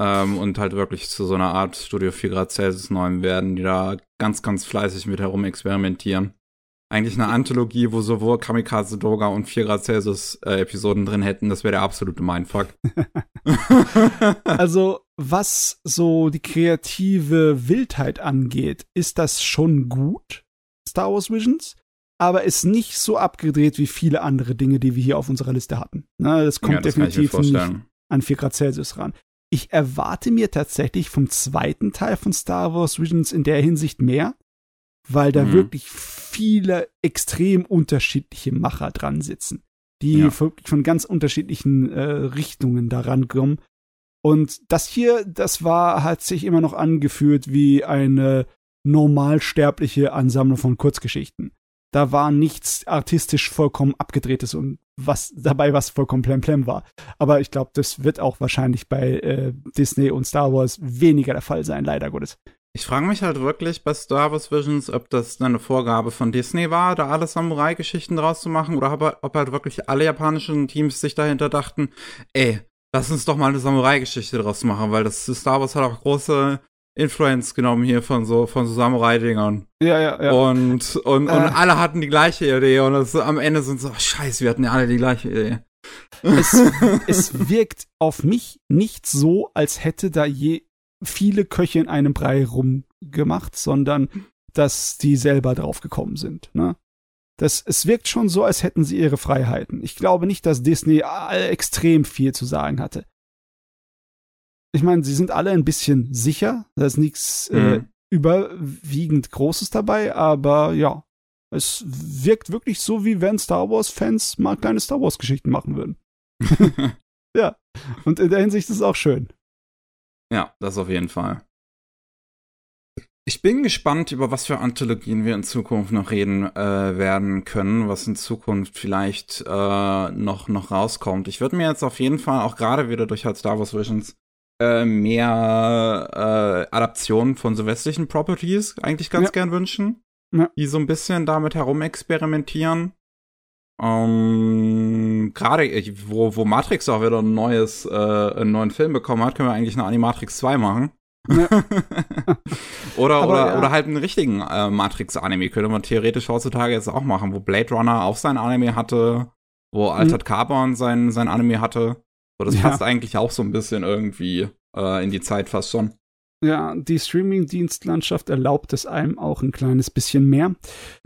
Ähm, und halt wirklich zu so einer Art Studio 4 Grad Celsius neuen werden, die da ganz, ganz fleißig mit herum experimentieren. Eigentlich eine Anthologie, wo sowohl Kamikaze Doga und 4 Grad Celsius äh, Episoden drin hätten, das wäre der absolute Mindfuck. [laughs] also, was so die kreative Wildheit angeht, ist das schon gut, Star Wars Visions, aber ist nicht so abgedreht wie viele andere Dinge, die wir hier auf unserer Liste hatten. Na, das kommt ja, das definitiv nicht an 4 Grad Celsius ran. Ich erwarte mir tatsächlich vom zweiten Teil von Star Wars Visions in der Hinsicht mehr, weil da Mhm. wirklich viele extrem unterschiedliche Macher dran sitzen, die Ja. wirklich von ganz unterschiedlichen äh, Richtungen daran kommen. Und das hier, das war, hat sich immer noch angefühlt wie eine normalsterbliche Ansammlung von Kurzgeschichten. Da war nichts artistisch vollkommen abgedrehtes und was dabei, was vollkommen plemplem war. Aber ich glaube, das wird auch wahrscheinlich bei äh, Disney und Star Wars weniger der Fall sein, leider Gottes. Ich frage mich halt wirklich bei Star Wars Visions, ob das eine Vorgabe von Disney war, da alle Samurai-Geschichten draus zu machen, oder ob, ob halt wirklich alle japanischen Teams sich dahinter dachten, ey, lass uns doch mal eine Samurai-Geschichte draus machen, weil das Star Wars hat auch große Influence genommen hier von so, von so Samurai-Dingern. Ja, ja, ja. Und, und, und Äh. alle hatten die gleiche Idee und das, am Ende sind so, oh, scheiße, wir hatten ja alle die gleiche Idee. es, [laughs] es wirkt auf mich nicht so, als hätte da je viele Köche in einem Brei rumgemacht, sondern dass die selber drauf gekommen sind. Ne? Das, es wirkt schon so, als hätten sie ihre Freiheiten. Ich glaube nicht, dass Disney äh, extrem viel zu sagen hatte. Ich meine, sie sind alle ein bisschen sicher. Da ist nichts äh, Mhm. überwiegend Großes dabei, aber ja, es wirkt wirklich so, wie wenn Star Wars-Fans mal kleine Star Wars-Geschichten machen würden. [laughs] Ja, und in der Hinsicht ist es auch schön. Ja, das auf jeden Fall. Ich bin gespannt, über was für Anthologien wir in Zukunft noch reden äh, werden können, was in Zukunft vielleicht äh, noch, noch rauskommt. Ich würde mir jetzt auf jeden Fall auch gerade wieder durch halt Star Wars Visions äh, mehr äh, Adaptionen von so westlichen Properties eigentlich ganz Ja. gern wünschen, Ja. die so ein bisschen damit herumexperimentieren. Ähm, gerade wo, wo Matrix auch wieder ein neues, äh, einen neuen Film bekommen hat, können wir eigentlich eine Animatrix 2 machen. Ja. [laughs] oder, Aber oder, ja. oder halt einen richtigen äh, Matrix-Anime könnte man theoretisch heutzutage jetzt auch machen, wo Blade Runner auch sein Anime hatte, wo Altered Carbon sein, sein Anime hatte. So, das Ja. passt eigentlich auch so ein bisschen irgendwie äh, in die Zeit fast schon. Ja, die Streaming-Dienstlandschaft erlaubt es einem auch ein kleines bisschen mehr.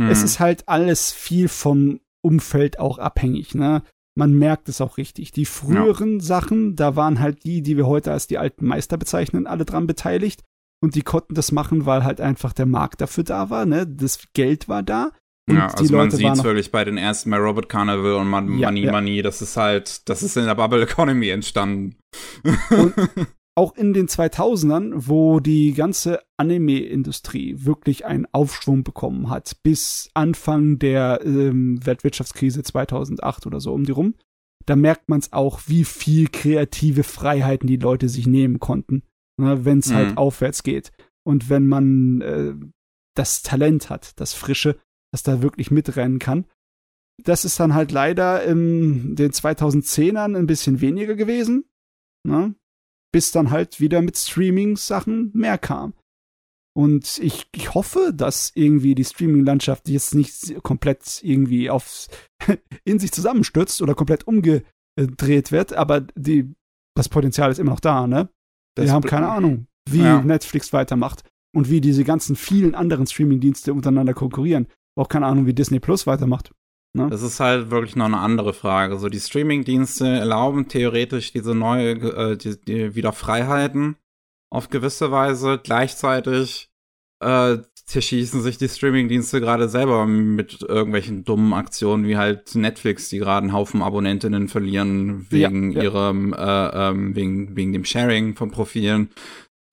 Hm. Es ist halt alles viel vom Umfeld auch abhängig, ne? Man merkt es auch richtig. Die früheren Sachen, da waren halt die, die wir heute als die alten Meister bezeichnen, alle dran beteiligt. Und die konnten das machen, weil halt einfach der Markt dafür da war, ne? Das Geld war da. Und ja, die also man sieht es wirklich bei den ersten bei Robert Carnival und Man Ja, Money ja. Money, das ist halt, das ist in der Bubble Economy entstanden. Und [laughs] auch in den 2000ern, wo die ganze Anime-Industrie wirklich einen Aufschwung bekommen hat, bis Anfang der ähm, Weltwirtschaftskrise 2008 oder so um die rum, da merkt man es auch, wie viel kreative Freiheiten die Leute sich nehmen konnten, ne, wenn es Mhm. halt aufwärts geht. Und wenn man äh, das Talent hat, das Frische, das da wirklich mitrennen kann. Das ist dann halt leider in den 2010ern ein bisschen weniger gewesen. Ne? bis dann halt wieder mit Streaming-Sachen mehr kam. Und ich, ich hoffe, dass irgendwie die Streaming-Landschaft jetzt nicht komplett irgendwie auf [laughs] in sich zusammenstürzt oder komplett umgedreht wird, aber die, das Potenzial ist immer noch da, ne? Wir haben be- keine Ahnung, wie Ja. Netflix weitermacht und wie diese ganzen vielen anderen Streaming-Dienste untereinander konkurrieren. Auch keine Ahnung, wie Disney Plus weitermacht. Das ist halt wirklich noch eine andere Frage. So die Streaming-Dienste erlauben theoretisch diese neue, äh, die, die wieder Freiheiten auf gewisse Weise. Gleichzeitig äh, zerschießen sich die Streamingdienste gerade selber mit irgendwelchen dummen Aktionen wie halt Netflix, die gerade einen Haufen Abonnentinnen verlieren wegen ja, ja. ihrem äh, ähm, wegen wegen dem Sharing von Profilen,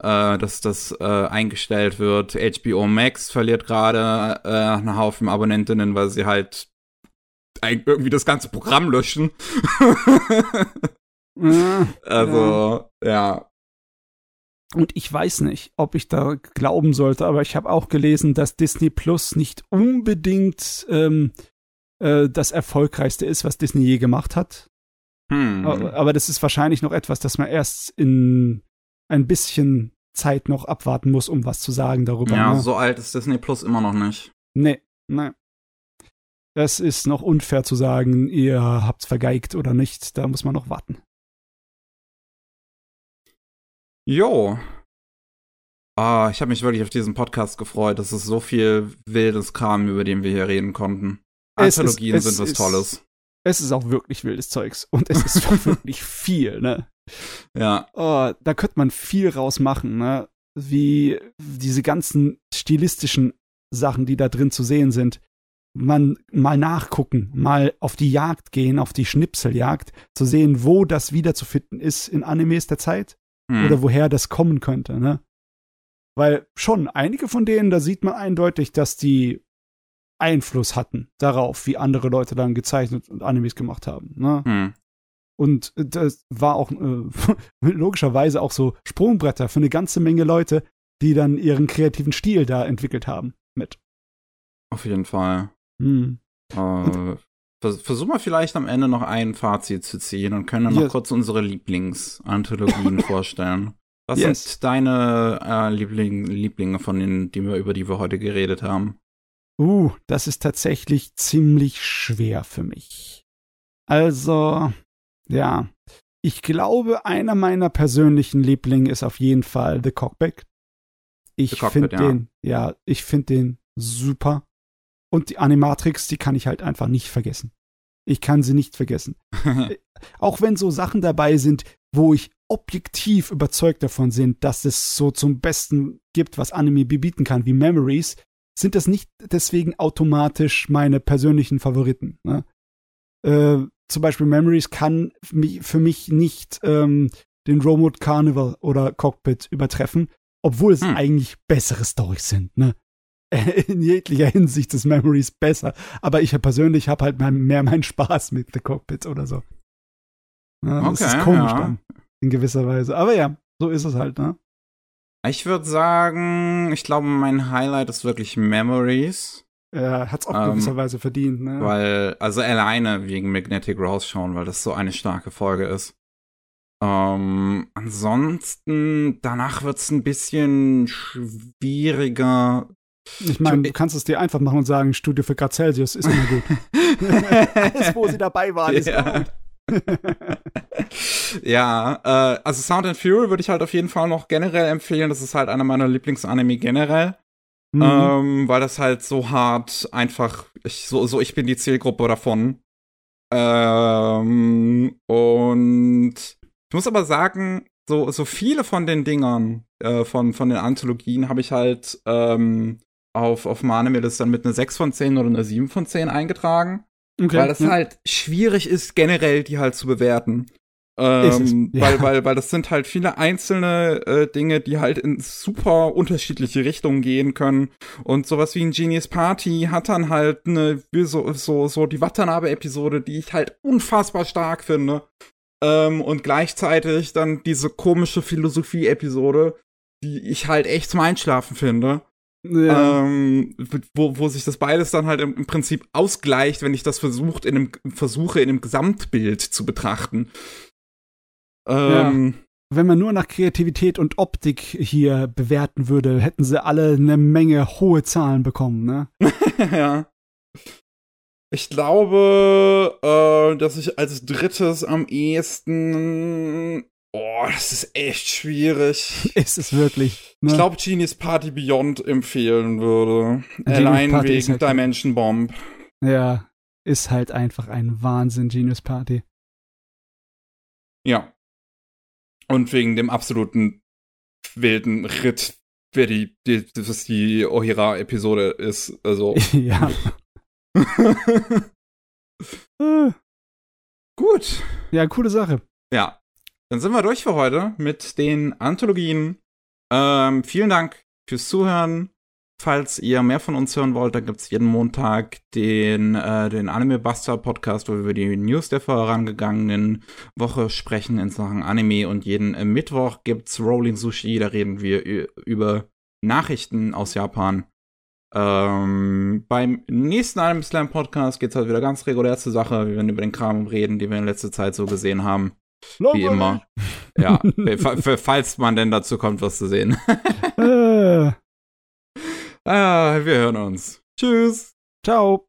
äh, dass das äh, eingestellt wird. HBO Max verliert gerade äh, einen Haufen Abonnentinnen, weil sie halt irgendwie das ganze Programm löschen. [laughs] also ja. ja. Und ich weiß nicht, ob ich da glauben sollte, aber ich habe auch gelesen, dass Disney Plus nicht unbedingt ähm, äh, das erfolgreichste ist, was Disney je gemacht hat. Hm. Aber das ist wahrscheinlich noch etwas, das man erst in ein bisschen Zeit noch abwarten muss, um was zu sagen darüber. Ja, ne? so alt ist Disney Plus immer noch nicht. Nee, nee. Das ist noch unfair zu sagen, ihr habt's vergeigt oder nicht. Da muss man noch warten. Jo. Ah, ich habe mich wirklich auf diesen Podcast gefreut. Das ist so viel wildes Kram, über den wir hier reden konnten. Anthologien sind was ist, Tolles. Es ist auch wirklich wildes Zeugs. Und es ist [laughs] wirklich viel, ne? Ja. Oh, da könnte man viel rausmachen, ne? Wie diese ganzen stilistischen Sachen, die da drin zu sehen sind. Man mal nachgucken, mal auf die Jagd gehen, auf die Schnipseljagd, zu sehen, wo das wiederzufinden ist in Animes der Zeit hm. oder woher das kommen könnte, ne? Weil schon einige von denen, da sieht man eindeutig, dass die Einfluss hatten darauf, wie andere Leute dann gezeichnet und Animes gemacht haben. Ne? Hm. Und das war auch äh, [laughs] logischerweise auch so Sprungbretter für eine ganze Menge Leute, die dann ihren kreativen Stil da entwickelt haben mit. Auf jeden Fall. Hm. Äh, Versuch mal vielleicht am Ende noch ein Fazit zu ziehen und können dann yes. noch kurz unsere Lieblingsanthologien [laughs] vorstellen. Was yes. sind deine äh, Liebling Lieblinge von denen, die wir, über die wir heute geredet haben? Uh, das ist tatsächlich ziemlich schwer für mich. Also, ja. Ich glaube, einer meiner persönlichen Lieblinge ist auf jeden Fall The Cockback. Ich finde ja. den, ja, ich finde den super. Und die Animatrix, die kann ich halt einfach nicht vergessen. Ich kann sie nicht vergessen. [laughs] Auch wenn so Sachen dabei sind, wo ich objektiv überzeugt davon bin, dass es so zum Besten gibt, was Anime bieten kann, wie Memories, sind das nicht deswegen automatisch meine persönlichen Favoriten. Ne? Äh, zum Beispiel Memories kann für mich nicht ähm, den Remote Carnival oder Cockpit übertreffen, obwohl es hm. eigentlich bessere Storys sind. Ne? [laughs] in jeglicher Hinsicht ist Memories besser. Aber ich persönlich habe halt mehr meinen Spaß mit The Cockpit oder so. Ja, das okay, ist komisch ja. dann. In gewisser Weise. Aber ja, so ist es halt, ne? Ich würde sagen, ich glaube, mein Highlight ist wirklich Memories. Ja, hat's auch ähm, gewisserweise verdient, ne? Weil, also alleine wegen Magnetic Rose schon, weil das so eine starke Folge ist. Ähm, ansonsten, danach wird's ein bisschen schwieriger, ich meine, du kannst es dir einfach machen und sagen, Studio für Grad Celsius ist immer gut. [laughs] Alles, wo sie dabei waren, ist ja. gut. [laughs] ja, äh, also Sound and Fury würde ich halt auf jeden Fall noch generell empfehlen. Das ist halt einer meiner Lieblingsanime generell. Mhm. Ähm, weil das halt so hart einfach, ich, so, so ich bin die Zielgruppe davon. Ähm, und ich muss aber sagen, so, so viele von den Dingern, äh, von, von den Anthologien habe ich halt ähm, auf, auf Mane das dann mit einer 6 von 10 oder einer 7 von 10 eingetragen. Okay, weil das ja. halt schwierig ist, generell die halt zu bewerten. Ähm, ja. weil, weil, weil das sind halt viele einzelne äh, Dinge, die halt in super unterschiedliche Richtungen gehen können. Und sowas wie ein Genius Party hat dann halt eine, so, so, so die Watanabe-Episode, die ich halt unfassbar stark finde. Ähm, und gleichzeitig dann diese komische Philosophie-Episode, die ich halt echt zum Einschlafen finde. Ja. Ähm, wo, wo sich das beides dann halt im, im, Prinzip ausgleicht, wenn ich das versucht in einem, versuche in einem Gesamtbild zu betrachten. Ähm, ja. Wenn man nur nach Kreativität und Optik hier bewerten würde, hätten sie alle eine Menge hohe Zahlen bekommen, ne? [laughs] ja. Ich glaube, äh, dass ich als drittes am ehesten Oh, das ist echt schwierig. [laughs] Ist es wirklich? Ne? Ich glaube, Genius Party Beyond empfehlen würde. Genius Allein Party wegen halt Dimension Bomb. Ja, ist halt einfach ein Wahnsinn, Genius Party. Ja. Und wegen dem absoluten wilden Ritt wer die, die was die Ohira-Episode ist. Also. [laughs] ja. Äh. [laughs] Gut. Ja, coole Sache. Ja. Dann sind wir durch für heute mit den Anthologien. Ähm, vielen Dank fürs Zuhören. Falls ihr mehr von uns hören wollt, dann gibt es jeden Montag den, äh, den Anime Buster Podcast, wo wir über die News der vorangegangenen Woche sprechen in Sachen Anime. Und jeden äh, Mittwoch gibt's Rolling Sushi, da reden wir über Nachrichten aus Japan. Ähm, beim nächsten Anime Slam Podcast geht's halt wieder ganz regulär zur Sache. Wir werden über den Kram reden, den wir in letzter Zeit so gesehen haben. Wie immer. Ja, [laughs] falls man denn dazu kommt, was zu sehen. [laughs] [laughs] Ah, wir hören uns. Tschüss. Ciao.